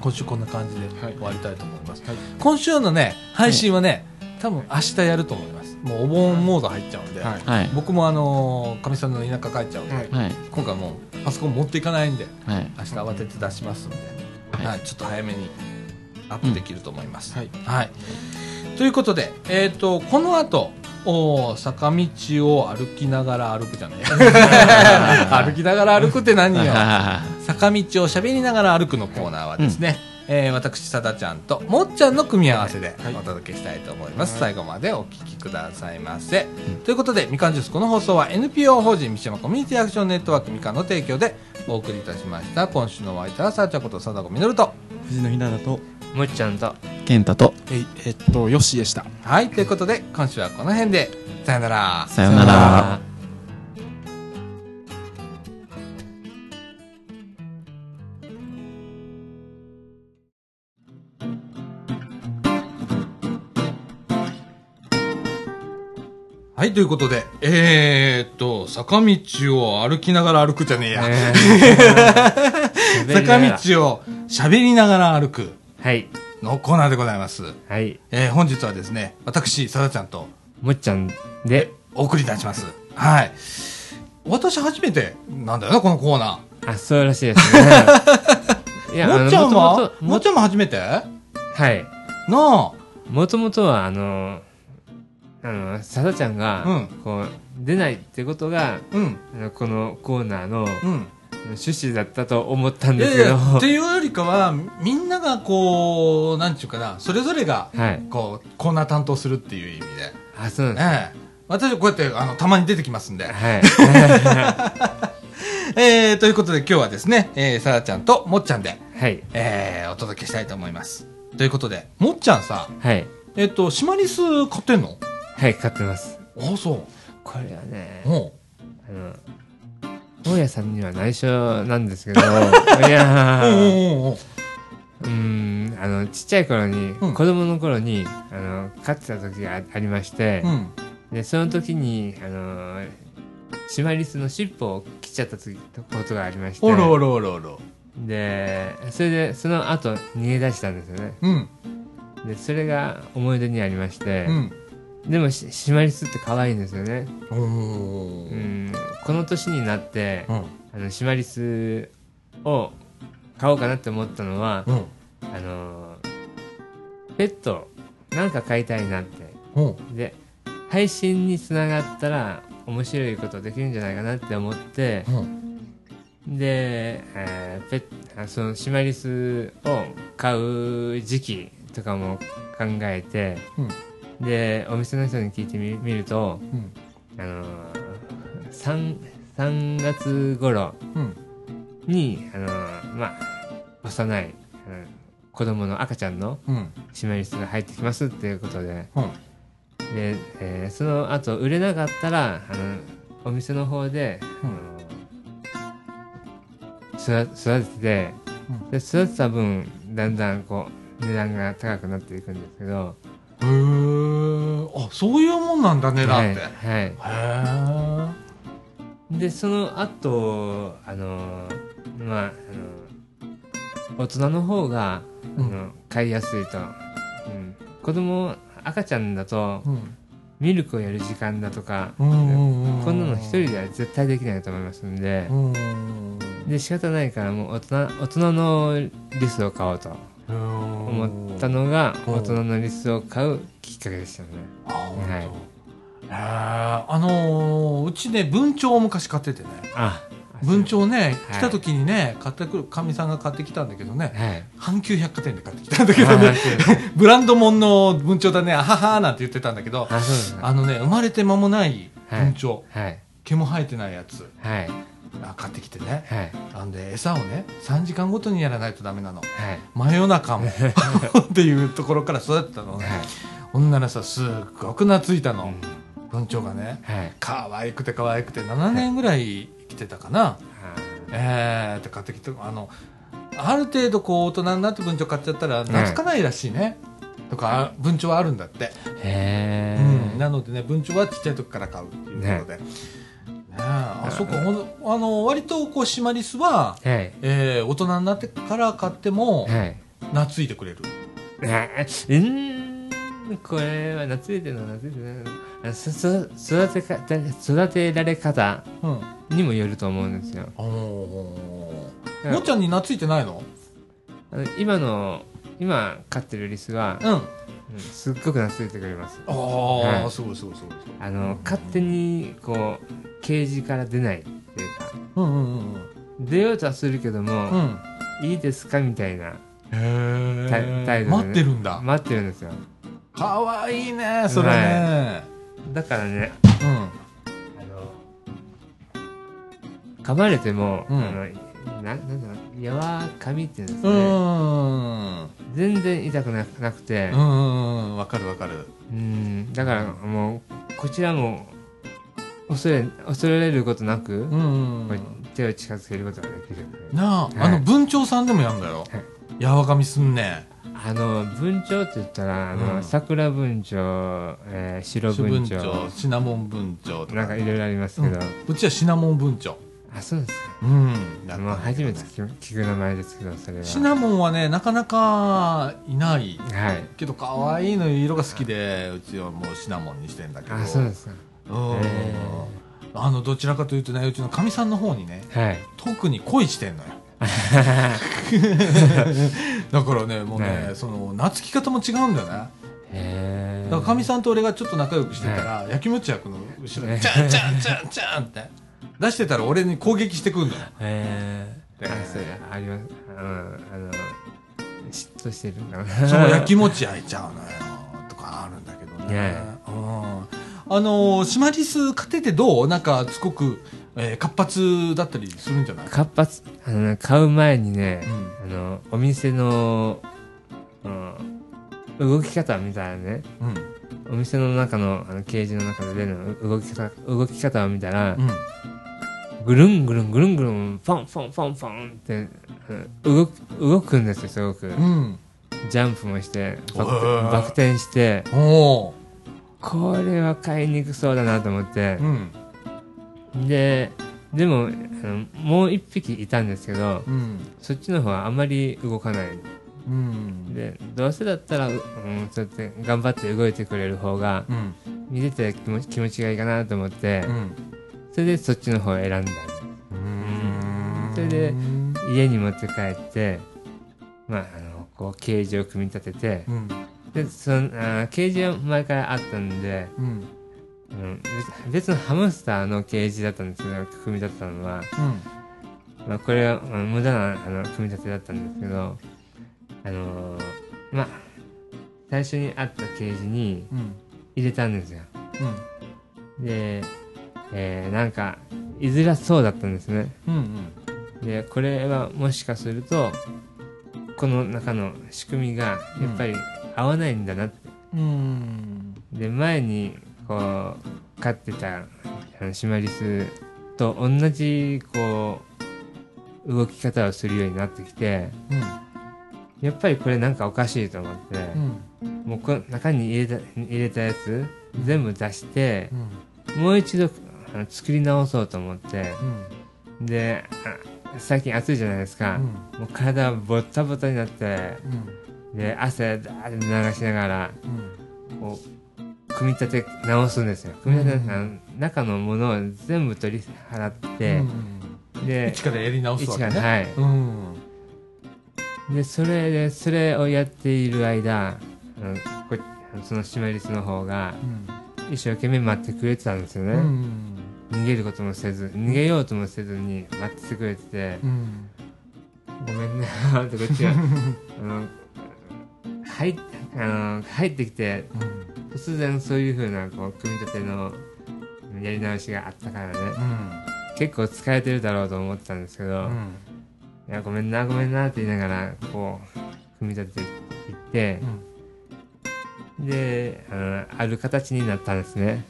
Speaker 1: 今週こんな感じで
Speaker 5: はい。
Speaker 1: 終わりたいと思います、
Speaker 5: はい。
Speaker 1: 今週のね配信はね、多分明日やると思います。もうお盆モード入っちゃうんで、
Speaker 5: はい。
Speaker 4: はい。
Speaker 1: 僕もあのかみさんの田舎帰っちゃうんで、
Speaker 5: はい。
Speaker 4: はい。
Speaker 1: 今回もうパソコン持っていかないんで
Speaker 4: はい。
Speaker 1: 明日慌てて出しますんで、
Speaker 4: はい。
Speaker 1: はい。ちょっと早めにアップできると思います、
Speaker 5: はい。
Speaker 1: はい、ということで、えー、とこの後お坂道を歩きながら歩くじゃない 歩きながら歩くって何よ。坂道を喋りながら歩くのコーナーはですね、えー私さだちゃんともっちゃんの組み合わせで
Speaker 5: はい。
Speaker 1: お届けしたいと思います、最後までお聞きくださいませ、ということでみかんジュースこの放送は NPO 法人三島コミュニティアクションネットワークみかんの提供でお送りいたしました。今週のお相手はさあちゃんこと貞子みのると。
Speaker 2: 藤野ひなだと、
Speaker 3: もっちゃんと。
Speaker 4: 健太と。
Speaker 5: えいえっとよしでした。
Speaker 1: はいということで今週はこの辺で。さよなら。
Speaker 4: さよなら。
Speaker 1: はい、ということで、えー、っと、坂道を歩きながら歩くじゃねえや。坂道を喋りながら歩く
Speaker 3: はい
Speaker 1: のコーナーでございます。
Speaker 3: はい
Speaker 1: えー、本日はですね、私、さだちゃんと
Speaker 3: もっちゃんで
Speaker 1: お送りいたします。はい。私初めてなんだよな、このコーナ
Speaker 3: あそうらしいですね い
Speaker 1: ー。もっちゃんは？
Speaker 3: も
Speaker 1: っちゃんも初めて？な
Speaker 3: はい
Speaker 1: あ。
Speaker 3: もともとはあのあのさだちゃんが、
Speaker 1: うん
Speaker 3: こう出ないってことが
Speaker 1: うん、
Speaker 3: このコーナーの
Speaker 1: うん。
Speaker 3: 趣旨だったと思ったん
Speaker 1: い
Speaker 3: ですけど。
Speaker 1: やいや、っていうよりかは、みんながこう、なんちゅうかな、それぞれが、
Speaker 3: はい。
Speaker 1: こう、コーナー担当するっていう意味で。
Speaker 3: あそうなんです。
Speaker 1: ええ。私こうやって、あの、たまに出てきますんで。
Speaker 3: はい。
Speaker 1: えー、ということで今日はですね、えー、さらちゃんともっちゃんで、
Speaker 3: はい。
Speaker 1: えー、お届けしたいと思います。ということで、もっちゃんさ、
Speaker 3: はい。
Speaker 1: えっ、と、シマリス買ってんの？
Speaker 3: はい買ってます。
Speaker 1: ああ、そ
Speaker 3: これはねあの大家さんには内緒なんですけど。いや
Speaker 1: おう
Speaker 3: んあのちっちゃい頃に、
Speaker 1: うん
Speaker 3: 子供の頃にあの飼ってた時があありまして、
Speaker 1: うん。
Speaker 3: でその時にあのシマリスの尻尾を切っちゃった時ことがありまして。
Speaker 1: おろおろおろおろ。
Speaker 3: でそれでその後逃げ出したんですよね。
Speaker 1: うん。
Speaker 3: でそれが思い出にありまして。
Speaker 1: う、ん
Speaker 3: でもシシマリスって可愛いんですよね、
Speaker 1: お
Speaker 3: う
Speaker 1: ー
Speaker 3: ん、この年になって、
Speaker 1: うん。
Speaker 3: あのシマリスを買おうかなって思ったのは、
Speaker 1: うん。
Speaker 3: あのペットなんか飼いたいなって。
Speaker 1: うん。
Speaker 3: で配信につながったら面白いことできるんじゃないかなって思って
Speaker 1: うん。
Speaker 3: で、えーペッあそのシマリスを買う時期とかも考えて
Speaker 1: うん
Speaker 3: でお店の人に聞いてみ見ると、
Speaker 1: うん。
Speaker 3: あのー、3, 3月頃
Speaker 1: うん。
Speaker 3: に、あのーまあ、幼い、うん子供の赤ちゃんの
Speaker 1: うん。
Speaker 3: シマリスが入ってきますっていうことで。
Speaker 1: うん。
Speaker 3: で、えーその後売れなかったらあのお店の方で、
Speaker 1: うん。
Speaker 3: あの育育てて
Speaker 1: うん。
Speaker 3: で育てた分だんだんこう値段が高くなっていくんですけど
Speaker 1: へえあそういうもんなんだ値段って、
Speaker 3: はい、は
Speaker 1: へえ
Speaker 3: い、でその後あのまああの大人の方が、
Speaker 1: うん。
Speaker 3: あの買いやすいと、うん、子供赤ちゃんだと
Speaker 1: うん。
Speaker 3: ミルクをやる時間だとか、
Speaker 1: うんうんうん
Speaker 3: こんなの一人では絶対できないと思いますんで、
Speaker 1: うん。
Speaker 3: で仕方ないからもう大人大人のリスを買おうと思
Speaker 1: 思
Speaker 3: ったのが
Speaker 1: うん。
Speaker 3: 大人のリスを買うきっかけでしたね。はい。
Speaker 1: あのーうちね文鳥を昔買っててね。
Speaker 3: あ
Speaker 1: 文鳥ね
Speaker 3: はい。
Speaker 1: 来た時にね買ってくるかみさんが買ってきたんだけどね
Speaker 3: はい。
Speaker 1: 阪急百貨店で買ってきたんだけどね。ブランド物の文鳥だねあははなんて言ってたんだけど
Speaker 3: あ
Speaker 1: のね生まれて間もない文鳥、
Speaker 3: はい。
Speaker 1: 毛も生えてないやつ。
Speaker 3: はい。
Speaker 1: あ買ってきてね。
Speaker 3: はい。
Speaker 1: あんで餌をね3時間ごとにやらないとダメなの。
Speaker 3: はい。
Speaker 1: 真夜中も。っていうところから育てたのね。
Speaker 3: はい。
Speaker 1: ほんならさすっごく懐いたの、
Speaker 3: うん。
Speaker 1: 文鳥がね
Speaker 3: はい。
Speaker 1: 可愛くて可愛くて7年ぐらい生きてたかな、えーって買ってきてあのある程度こう大人になって文鳥買っちゃったら懐かないらしいね、とか文鳥はあるんだって、
Speaker 3: へ
Speaker 1: うん、
Speaker 3: え
Speaker 1: なのでね文鳥はちっちゃい時から買うっていうことで、ね。えあそこあの割とこうシマリスは、
Speaker 3: はい。
Speaker 1: えー大人になってから買っても
Speaker 3: はい。
Speaker 1: 懐いてくれる、
Speaker 3: あうんこれは懐いてるの懐いてるの。あそそ育てか育てられ方
Speaker 1: うん。
Speaker 3: にもよると思うんですよ。
Speaker 1: もっちゃんに懐いてないの
Speaker 3: 今の今飼ってるリスは、
Speaker 1: うん。
Speaker 3: うんすっごく懐いてくれます。
Speaker 1: ああ、
Speaker 3: はい。
Speaker 1: すごいすごいすごい
Speaker 3: あの勝手にこうケージから出ないっていうか。
Speaker 1: うんうんうんうん。
Speaker 3: 出ようとはするけども、
Speaker 1: うん。
Speaker 3: いいですかみたいな。
Speaker 1: へえ
Speaker 3: 態態度でね。
Speaker 1: 待ってるんだ。
Speaker 3: 待ってるんですよ。
Speaker 1: かわいいねそれね、
Speaker 3: だからね
Speaker 1: うん。
Speaker 3: あの噛まれても、
Speaker 1: うん。
Speaker 3: あのななんだろうやわかみっていうんです
Speaker 1: う
Speaker 3: ね、
Speaker 1: ん。
Speaker 3: 全然痛くななくて。
Speaker 1: うんうんわかるわかる。
Speaker 3: うん。だからもうこちらも恐れ恐れることなく、
Speaker 1: うん
Speaker 3: こう手を近づけることができる。
Speaker 1: なあ、
Speaker 3: はい。
Speaker 1: あの文鳥さんでもやんだよ、
Speaker 3: はい。
Speaker 1: やわがみすんね
Speaker 3: あの文鳥って言ったらあの、
Speaker 1: うん。
Speaker 3: 桜文鳥、えー白
Speaker 1: 朱文
Speaker 3: 文鳥
Speaker 1: 鳥シナモン文鳥とか。
Speaker 3: なんかいろいろありますけど、
Speaker 1: うちはシナモン文鳥
Speaker 3: あそうですか。
Speaker 1: うん。だったん
Speaker 3: もう
Speaker 1: だけどね
Speaker 3: 初めて聞く聞く名前ですけどそれは。
Speaker 1: シナモンはねなかなかいない。
Speaker 3: はい。
Speaker 1: けど可愛いの色が好きでうちはもうシナモンにしてんだけど。
Speaker 3: あそうですか。
Speaker 1: うん。
Speaker 3: へ
Speaker 1: あのどちらかというとねうちのかみさんの方にね
Speaker 3: はい。
Speaker 1: 特に恋してんのよ。だからねもうね、
Speaker 3: はい。
Speaker 1: その懐き方も違うんだよね。
Speaker 3: へ
Speaker 1: だからかみさんと俺がちょっと仲良くしてたら、やきもち焼くの後ろに「チャンチャンチャンチャン」って出してたら俺に攻撃してくるのよ。
Speaker 3: え
Speaker 1: え
Speaker 3: あそれあります。うん。あの嫉妬してるんだな。
Speaker 1: そうやきもち焼いちゃうのよ。とかあるんだけどね、
Speaker 3: ね。
Speaker 1: うん、あのシマリス飼っててどう？なんかすごく、えー活発だったりするんじゃない？
Speaker 3: 活発。あのね買う前にね
Speaker 1: う、ん。
Speaker 3: あのお店の、うん、動き方みたいなね。
Speaker 1: うん。
Speaker 3: お店の中のあのケージの中での動き方動き方を見たら、
Speaker 1: うん
Speaker 3: ぐるんぐるんぐるんぐるんフォンフォンフォンフォンってうん動く動くんですよすごく。
Speaker 1: うん。
Speaker 3: ジャンプもしてバクバク転して。これは買いにくそうだなと思って。
Speaker 1: うん。
Speaker 3: ででもあのもう一匹いたんですけど
Speaker 1: うん。
Speaker 3: そっちの方はあんまり動かない。
Speaker 1: うん。
Speaker 3: でどうせだったら、ううん、そうやって頑張って動いてくれる方が
Speaker 1: うん。
Speaker 3: 見てて気持ち気持ちがいいかなと思って、
Speaker 1: うん
Speaker 3: それでそっちの方を選んだ。
Speaker 1: うん。
Speaker 3: それで家に持って帰ってまああのこうケージを組み立てて
Speaker 1: うん。
Speaker 3: でそのあーケージは前からあったんで、
Speaker 1: うん。
Speaker 3: うん、別別のハムスターのケージだったんですけど組み立てたのは、まあ、これは、まあ無駄なあの組み立てだったんですけどあのーまあ最初にあったケージに
Speaker 1: うん。
Speaker 3: 入れたんですよ。
Speaker 1: うん。
Speaker 3: で、えーなんか居づらそうだったんですね。
Speaker 1: うん
Speaker 3: でこれはもしかするとこの中の仕組みがやっぱり合わないんだなって、
Speaker 1: うん。
Speaker 3: で前にこう飼ってたあのシマリスと同じこう動き方をするようになってきて
Speaker 1: うん。
Speaker 3: やっぱりこれなんかおかしいと思って、
Speaker 1: うん。
Speaker 3: もうこの中に入れた入れたやつ全部出して
Speaker 1: うん。
Speaker 3: もう一度あの作り直そうと思って。であ最近暑いじゃないですか、もう体がボッタボタになって。で汗だーって流しながらこう組み立て直すんですよ。組み立て、
Speaker 1: うん。
Speaker 3: 中のものを全部取り払って、で
Speaker 1: 一からやり直すわけね。
Speaker 3: 一からはい。
Speaker 1: うん。
Speaker 3: でそれでそれをやっている間あのこそのシマリスの方が一生懸命待ってくれてたんですよね、
Speaker 1: うん。
Speaker 3: 逃げることもせず逃げようともせずに待っててくれてて
Speaker 1: うん「
Speaker 3: ごめんね」ってこっちがあの入っあの入ってきて突然そういう風なこう組み立てのやり直しがあったからね。結構疲れてるだろうと思ってたんですけど「いやごめんなごめんな」って言いながらこう組み立てていってであのある形になったんですね。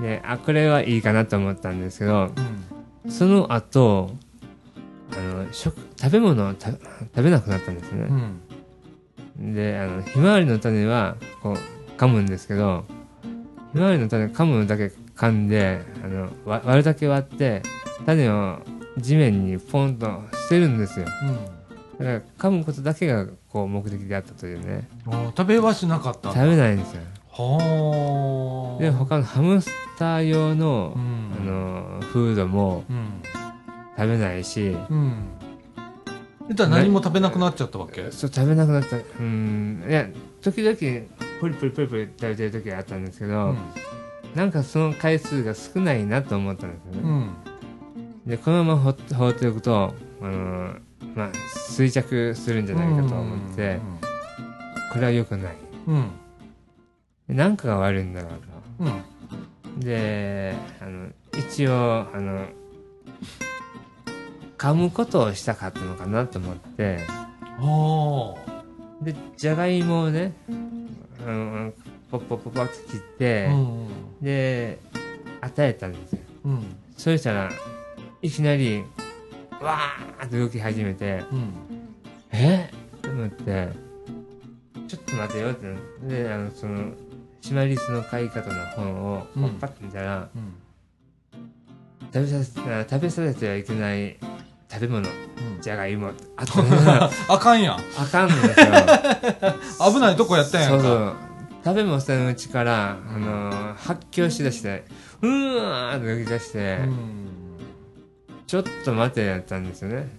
Speaker 3: であこれはいいかなと思ったんですけどその後あの食食べ物をた食べなくなったんですね、であのひまわりの種はこう噛むんですけどひまわりの種噛むだけ噛んであのわ割るだけ割って種を地面にポンと捨てるんですよ。だから噛むことだけがこう目的であったというね。
Speaker 1: 食べはしなかった
Speaker 3: 食べないんですよ。
Speaker 1: はあ
Speaker 3: で他のハムスター用の,、
Speaker 1: うん。
Speaker 3: あのフードも
Speaker 1: うん。
Speaker 3: 食べないし。
Speaker 1: うん。言ったら何も食べなくなっちゃったわけ？
Speaker 3: そう食べなくなった。うん。いや時々ポリポリポリポリ食べてる時があったんですけど、なんかその回数が少ないなと思ったんですよね、
Speaker 1: うん。
Speaker 3: でこのまま放って放っておくとあのまあ衰着するんじゃないかと思って、これは良くない。
Speaker 1: うん。
Speaker 3: でなんかが悪いんだろう
Speaker 1: うん。
Speaker 3: とであの一応あの噛むことをしたかったのかなと思って。
Speaker 1: は
Speaker 3: でじゃがいもをねあのポッポッポッポッって切って、
Speaker 1: あうん。
Speaker 3: で与えたんですよ。
Speaker 1: うん。
Speaker 3: そしたらいきなりわーって動き始めて
Speaker 1: うん。
Speaker 3: え？と思ってちょっと待てよってであのそのシマリスの飼い方の本を
Speaker 1: うん。
Speaker 3: パッて見たら、
Speaker 1: うん。
Speaker 3: 食べさせあ食べさせてはいけない食べ物じゃがいも あったね
Speaker 1: あかんやん。
Speaker 3: あかんのですよ。
Speaker 1: 危ないとこやったんやんか。
Speaker 3: そうそう。食べもせんうちから、あの発狂しだしてうーわーって動き出して、
Speaker 1: うん
Speaker 3: ちょっと待てやったんですよね。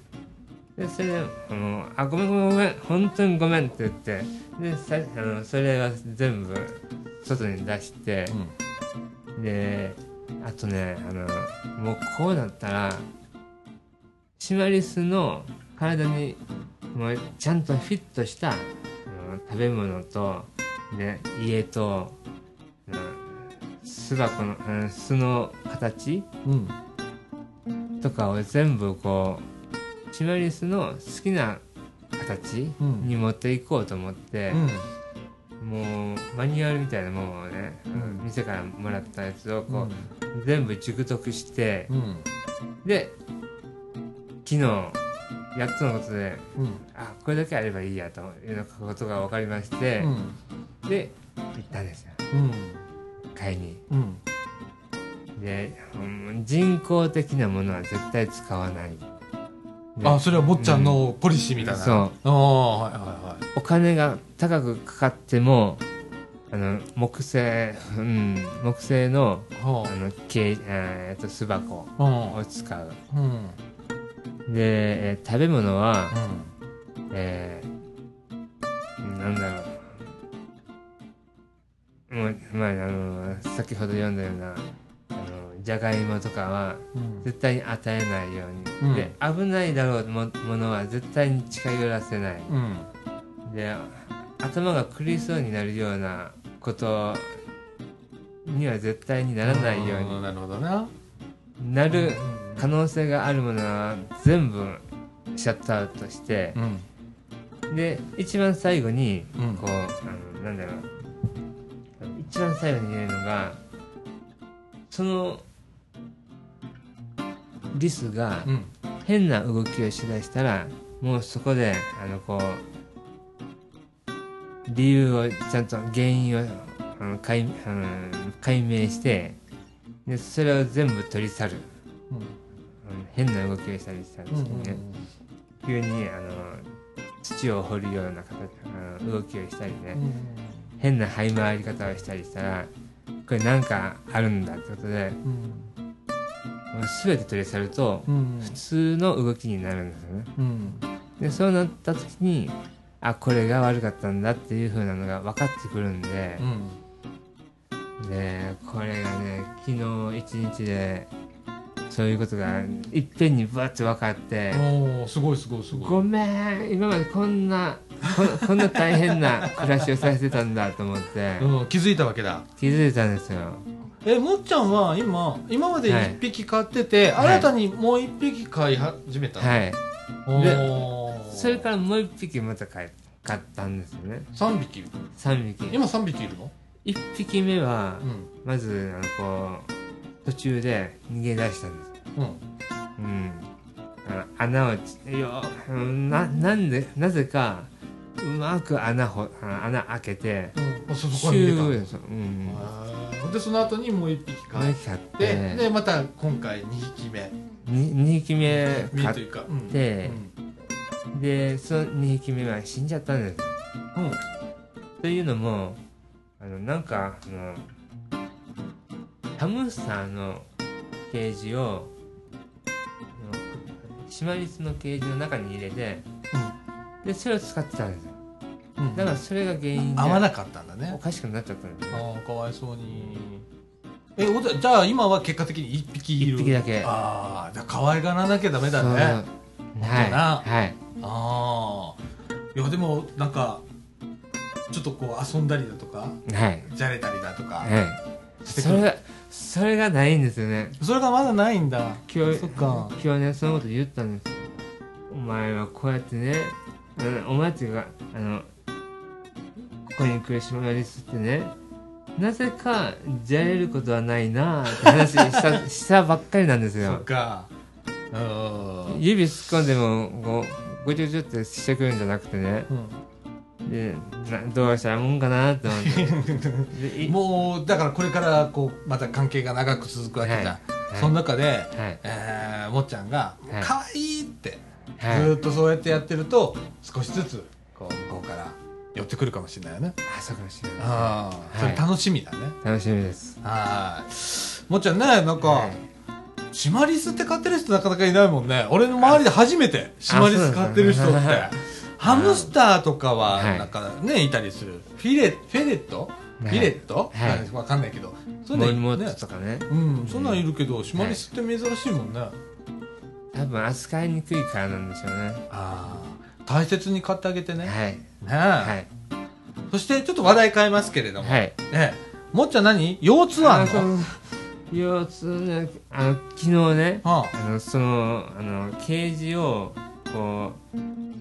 Speaker 3: でそれであのあごめんごめんごめん。本当にごめんって言って。でさあのそれは全部外に出して、であとねあのもうこうなったらシマリスの体にもうちゃんとフィットしたあの食べ物とで家とあの巣箱のあの巣の形
Speaker 1: うん
Speaker 3: とかを全部こうシマリスの好きな形
Speaker 1: うん。
Speaker 3: に持っていこうと思って
Speaker 1: う、ん。
Speaker 3: もうマニュアルみたいなものをね、
Speaker 1: うん。
Speaker 3: 店からもらったやつをこう、全部熟読して
Speaker 1: うん。
Speaker 3: で昨日やっとのことで
Speaker 1: うん。
Speaker 3: あこれだけあればいいやということが分かりまして
Speaker 1: う、ん。
Speaker 3: で行ったんですよ。
Speaker 1: うん。
Speaker 3: 買いに。
Speaker 1: うん
Speaker 3: で、うん人工的なものは絶対使わない。で
Speaker 1: あそれは坊ちゃんのポリシーみたいな。
Speaker 3: そう。
Speaker 1: ああはいはいは
Speaker 3: お金が高くかかってもあの木製、うん、木製の
Speaker 1: いは
Speaker 3: あ。のけえー、と巣箱
Speaker 1: あ
Speaker 3: を使う。
Speaker 1: うん。うん
Speaker 3: で、えー食べ物は、えー、なんだろう。もうまああの先ほど読んだようなじゃがいもとかは
Speaker 1: うん。
Speaker 3: 絶対に与えないように、
Speaker 1: うん。
Speaker 3: で危ないだろうもものは絶対に近寄らせない。
Speaker 1: うん。
Speaker 3: で頭が狂いそうになるようなことには絶対にならないように。
Speaker 1: なるほどな。
Speaker 3: なる可能性があるものは全部シャットアウトして。
Speaker 1: うん。
Speaker 3: で一番最後に
Speaker 1: うん。
Speaker 3: こうあのなんだろう。一番最後に言えるのがそのリスが
Speaker 1: うん。
Speaker 3: 変な動きをしだしたらもうそこであのこう理由をちゃんと原因をあの解あの解明してでそれを全部取り去る、
Speaker 1: うん。
Speaker 3: うん変な動きをしたりしたんですよね、急にあの土を掘るような形あの動きをしたりね、変な這い回り方をしたりしたらこれなんかあるんだってことでもう全て取り去ると
Speaker 1: うん。
Speaker 3: 普通の動きになるんですよね。
Speaker 1: うん。
Speaker 3: でそうなった時にあこれが悪かったんだっていう風なのが分かってくるんで
Speaker 1: う、ん。
Speaker 3: でこれがね昨日一日でそういうことがいっぺんにバッと分かって
Speaker 1: おおすごいすごいすごい。
Speaker 3: ごめん今までこんなこ こんな大変な暮らしをさせてたんだと思って。
Speaker 1: うん気づいたわけだ。
Speaker 3: 気づいたんですよ
Speaker 1: えもっちゃんは今今まで一匹飼ってて、
Speaker 3: はい。
Speaker 1: 新たにもう一匹飼い始めたの、
Speaker 3: はい。
Speaker 1: お
Speaker 3: で
Speaker 1: ー
Speaker 3: それからもう一匹また買い買ったんですよね。
Speaker 1: 3匹
Speaker 3: ？3匹。
Speaker 1: 今3匹いるの
Speaker 3: ？1匹目は
Speaker 1: うん。
Speaker 3: まずあのこう途中で逃げ出したんです
Speaker 1: うん。
Speaker 3: うん。あの穴をちようんななんでなぜかうまく穴ほあ穴開けて
Speaker 1: うん、そこに逃げ
Speaker 3: ューッとうん。
Speaker 1: たでその後にもう一匹
Speaker 3: 買って
Speaker 1: て。でまた今回2匹目。
Speaker 3: に2匹目買っ
Speaker 1: 身というか、うん。
Speaker 3: てでその2匹目は死んじゃったんですよ。
Speaker 1: うん。うん
Speaker 3: というのもあのなんかあのハムスターのケージをシマリスのケージの中に入れてでそれを使ってたんですよ。
Speaker 1: うん
Speaker 3: だからそれが原因で
Speaker 1: 合わなかったんだ
Speaker 3: お
Speaker 1: ね
Speaker 3: かしくなっちゃったんですよ
Speaker 1: ああかわいそうに。えおじゃあ今は結果的に1匹いる。
Speaker 3: 一匹だけ。
Speaker 1: ああじゃあ可愛がらなきゃダメだね。
Speaker 3: はいはい。
Speaker 1: ああいやでもなんかちょっとこう遊んだりだとか
Speaker 3: はい。
Speaker 1: じゃれたりだとか
Speaker 3: はい。それがそれがないんですよね。
Speaker 1: それがまだないんだ。
Speaker 3: 今日
Speaker 1: そっか。
Speaker 3: 今日ねそのこと言ったんです。よお前はこうやってねうんお前っていうかあのここに来るシマリスってねなぜかじゃれることはないなって話した したばっかりなんです
Speaker 1: そっ
Speaker 3: よ
Speaker 1: か。うん。
Speaker 3: 指突っ込んでもこうごちょごちょってしてくるんじゃなくてね。
Speaker 1: うん。
Speaker 3: でなどうしたらもんかなって思って。
Speaker 1: もうだからこれからこうまた関係が長く続くわけじゃん、
Speaker 3: はい。
Speaker 1: その中で、
Speaker 3: はい。
Speaker 1: えーもっちゃんが「
Speaker 3: はい。
Speaker 1: 可愛いってず
Speaker 3: はい。
Speaker 1: ーっとそうやってやってると少しずつこう向こうから寄ってくるかもしれないよね。
Speaker 3: あそうかもしれない。
Speaker 1: ああそれ
Speaker 3: はい
Speaker 1: 楽しみだね。
Speaker 3: 楽しみです。
Speaker 1: はい。もっちゃんねなんか、
Speaker 3: はい。
Speaker 1: シマリスって飼ってる人なかなかいないもんね。俺の周りで初めてシマリス飼ってる人って。ハムスターとかは
Speaker 3: はい。
Speaker 1: なんかねいたりする。フィレフェレット？フ
Speaker 3: はい。
Speaker 1: ィレット、
Speaker 3: はい。
Speaker 1: わかんないけど。そういうんそんなんいるけどシマリスって珍しいもんね、
Speaker 3: 多分扱いにくいからなんでしょうね。
Speaker 1: ああ大切に飼ってあげてね、
Speaker 3: はい。
Speaker 1: ねえ。
Speaker 3: はい。
Speaker 1: そしてちょっと話題変えますけれども、
Speaker 3: はい。
Speaker 1: ねえ。もっちゃん何？腰痛あんの？
Speaker 3: の腰痛ねあの昨日ね
Speaker 1: は
Speaker 3: あ。のそのあのケージをこう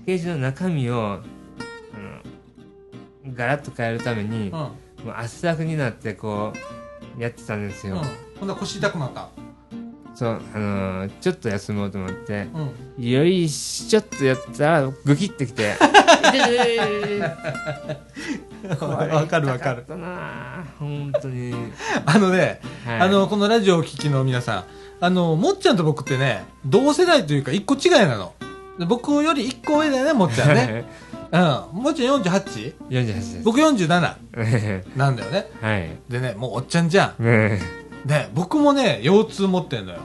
Speaker 3: ケージの中身をあのガラッと変えるために、
Speaker 1: あ
Speaker 3: もう汗だくになってこうやってたんです
Speaker 1: うん、うん。
Speaker 3: よ、
Speaker 1: ほんなら腰痛くなった
Speaker 3: そと、あのーちょっと休もうと思って、
Speaker 1: うん。
Speaker 3: よいしょっとやったら、グキってきて、
Speaker 1: わかるわかる。
Speaker 3: 本当に。
Speaker 1: あのね、
Speaker 3: はい。
Speaker 1: あのこのラジオをお聞きの皆さんあのもっちゃんと僕ってね同世代というか一個違いなの。で僕より一個上だよねもっちゃんね。うん。もっちゃん 48?
Speaker 3: 48です。
Speaker 1: 僕47 なんだよね。
Speaker 3: はい。
Speaker 1: でねもうおっちゃんじゃん
Speaker 3: ね
Speaker 1: で僕もね腰痛持ってんのよ。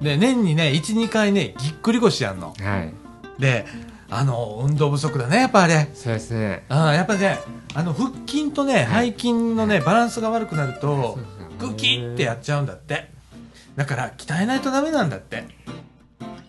Speaker 1: で年にね12回ねぎっくり腰やんの。
Speaker 3: はい。
Speaker 1: であの運動不足だねやっぱあれ。
Speaker 3: そうですね。
Speaker 1: あーやっぱねあの腹筋とね背筋のねバランスが悪くなるとグキってやっちゃうんだって。だから鍛えないとダメなんだって。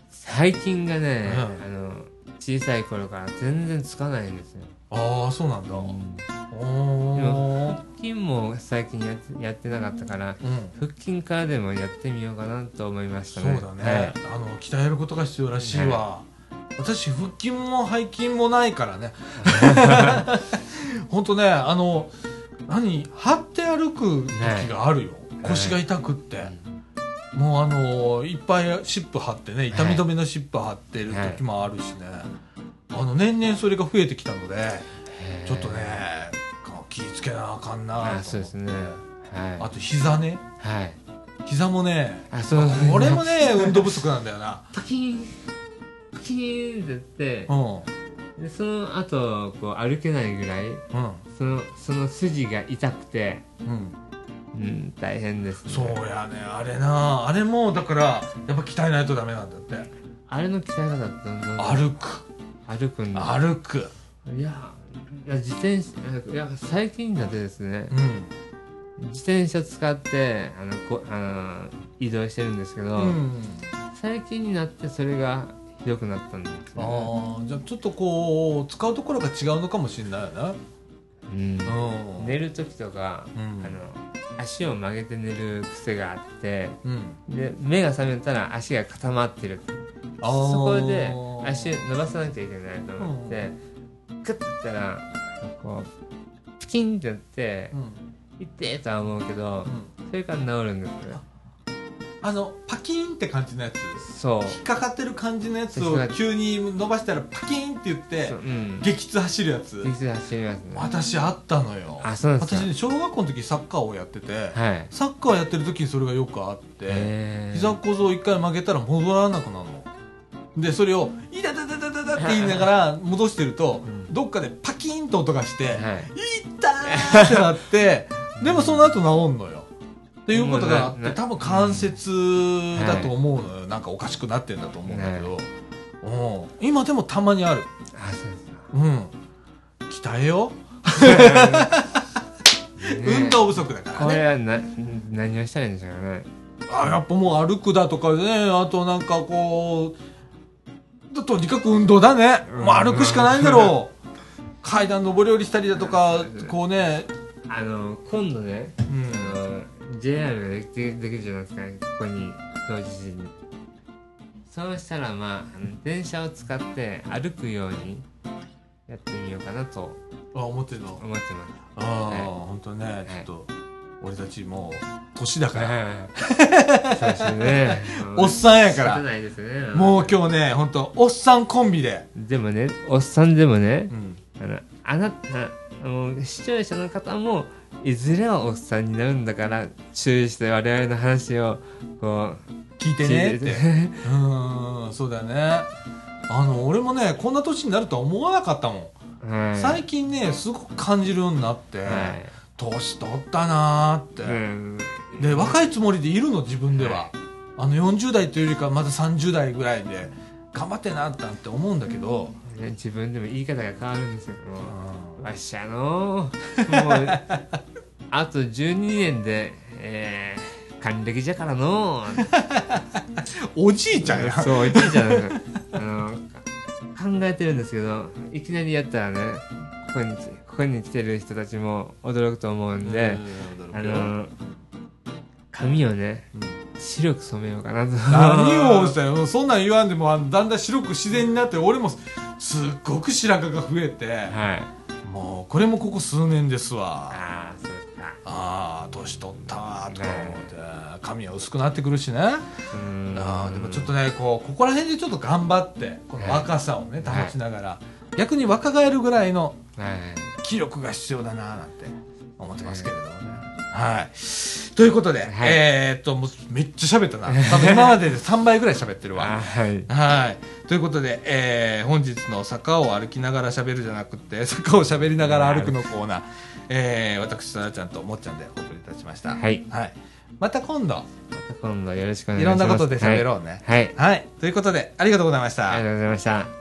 Speaker 3: 最近がね、
Speaker 1: うん。
Speaker 3: あの、小さい頃から全然つかないんですよ。
Speaker 1: ああそうなんだ、お
Speaker 3: で
Speaker 1: ー
Speaker 3: も腹筋も最近やってやってなかったから、
Speaker 1: うん。
Speaker 3: 腹筋からでもやってみようかなと思いました
Speaker 1: そう
Speaker 3: ね。
Speaker 1: だね、
Speaker 3: はい。
Speaker 1: あの鍛えることが必要らしいわ、私腹筋も背筋もないからね。本当ねあの何張って歩く時があるよ、腰が痛くって、もうあのいっぱい湿布貼ってね痛み止めの湿布貼ってる時もあるしね、あの年々それが増えてきたのでちょっとね気ぃつけなあかんな
Speaker 3: あそうですね。は
Speaker 1: あと膝ね。
Speaker 3: い。はい。
Speaker 1: 膝もね
Speaker 3: あ、そう。
Speaker 1: 俺もね運動不足なんだよな。
Speaker 3: パキーン、パキーンって言って。
Speaker 1: う、ん。
Speaker 3: でその後、こう歩けないぐらい、
Speaker 1: うん。
Speaker 3: その、その筋が痛くて、
Speaker 1: うん。
Speaker 3: うん、大変ですね。
Speaker 1: そうやね。あれなあれもだからやっぱ鍛えないとダメなんだって。
Speaker 3: あれの鍛え方ってどんどん
Speaker 1: 歩く
Speaker 3: 歩くんだ。
Speaker 1: 歩く。
Speaker 3: いや、いや自転車、いや、最近だってですね、
Speaker 1: うん。
Speaker 3: 自転車使って、あの、こあの移動してるんですけど、
Speaker 1: うん。
Speaker 3: 最近になってそれがひどくなったんですよ、ね。
Speaker 1: ああじゃあちょっとこう使うところが違うのかもしれないよね。
Speaker 3: うん。
Speaker 1: うん。
Speaker 3: 寝る時とか、
Speaker 1: うん。
Speaker 3: あの足を曲げて寝る癖があって
Speaker 1: うん。
Speaker 3: で目が覚めたら足が固まってるそこで足伸ばさなきゃいけないと思って、クッてやったらこうピキンってやって
Speaker 1: うん。
Speaker 3: 痛えとは思うけど、
Speaker 1: うん。
Speaker 3: それから治るんですよ
Speaker 1: あのパキーンって感じのやつ。
Speaker 3: そう。
Speaker 1: 引っかかってる感じのやつを急に伸ばしたらパキーンって言って
Speaker 3: そううん。
Speaker 1: 激痛走るやつ。
Speaker 3: 激痛走りますね。
Speaker 1: 私あったのよ。
Speaker 3: あそうですか。
Speaker 1: 私ね小学校の時サッカーをやってて
Speaker 3: はい。
Speaker 1: サッカーやってる時にそれがよくあって膝小僧を一回曲げたら戻らなくなるのでそれを「いたたたたたた」って言いながら戻してるとどっかでパキーンと音がして
Speaker 3: はい「
Speaker 1: いったー!」ってなって でもその後治んのよ。っていうことがあって多分関節だと思うのよ。なんかおかしくなってんだと思うんだけど。うん。今でもたまにある。
Speaker 3: あそうですか
Speaker 1: うん。鍛えよう。
Speaker 3: ね。
Speaker 1: 運動不足だから
Speaker 3: こ
Speaker 1: ね
Speaker 3: れはな何をしたらいいんでしょうかね。
Speaker 1: あやっぱもう歩くだとかね。あとなんかこうとにかく運動だね、
Speaker 3: うん。
Speaker 1: もう歩くしかないんだろう。階段上り下りしたりだとかこうね、
Speaker 3: あの今度ね
Speaker 1: うん。
Speaker 3: あの JR ができてできるじゃないですかここに当日に。そうしたらまあ電車を使って歩くようにやってみようかなと。
Speaker 1: あ思ってるの？
Speaker 3: 思ってます。
Speaker 1: ああ、
Speaker 3: はい。
Speaker 1: 本当ね
Speaker 3: い。
Speaker 1: ちょっと俺たちもう年だから、
Speaker 3: ね
Speaker 1: おっさんやから。
Speaker 3: 仕方ないですね。
Speaker 1: もう今日ね本当おっさんコンビで、
Speaker 3: でもねおっさんでもね
Speaker 1: うん、
Speaker 3: あのあなたあの視聴者の方もいずれはおっさんになるんだから注意して我々の話をこう
Speaker 1: 聞いてねって。うーんそうだよね。あの俺もねこんな年になるとは思わなかったもん、
Speaker 3: はい。
Speaker 1: 最近ねすごく感じるようになって、
Speaker 3: はい
Speaker 1: 年取ったなーって、
Speaker 3: うん。
Speaker 1: で若いつもりでいるの自分では、あの40代というよりかまだ30代ぐらいで頑張ってなったって思うんだけど、
Speaker 3: ね自分でも言い方が変わるんですよも。
Speaker 1: うん。
Speaker 3: うわっしゃのもう あと12年でえー、還暦じゃからの
Speaker 1: おじいちゃんや
Speaker 3: そう言ってるじいですかあの考えてるんですけどいきなりやったらねここにここに来てる人たちも驚くと思うんで、あの髪をね白く染めようかなと。
Speaker 1: 何をしたよ そんなん言わんでもあのだんだん白く自然になって俺もすっごく白髪が増えて
Speaker 3: はい。
Speaker 1: もうこれもここ数年ですわ。
Speaker 3: ああそうですか。
Speaker 1: ああ年取ったわとか思って髪は薄くなってくるしね。
Speaker 3: うん。
Speaker 1: あーでもちょっとねこうここら辺でちょっと頑張ってこの若さをね保ちながら、逆に若返るぐらいの
Speaker 3: はい
Speaker 1: 気力が必要だななんて思ってますけれどもね。はい。ということで、えーっと、もうめっちゃ喋ったな。多分今までで3倍ぐらい喋ってるわ。
Speaker 3: あ はい
Speaker 1: はい。ということで、えー本日の坂を歩きながら喋るじゃなくて、坂を喋りながら歩くのコーナー、えー私、さらちゃんともっちゃんでお送りいたしました。
Speaker 3: はい
Speaker 1: はい。また今度、
Speaker 3: また今度よろしくお願い
Speaker 1: い
Speaker 3: します
Speaker 1: ろんなことで喋ろうね。
Speaker 3: はい、はい
Speaker 1: はい。ということで、ありがとうございました。
Speaker 3: ありがとうございました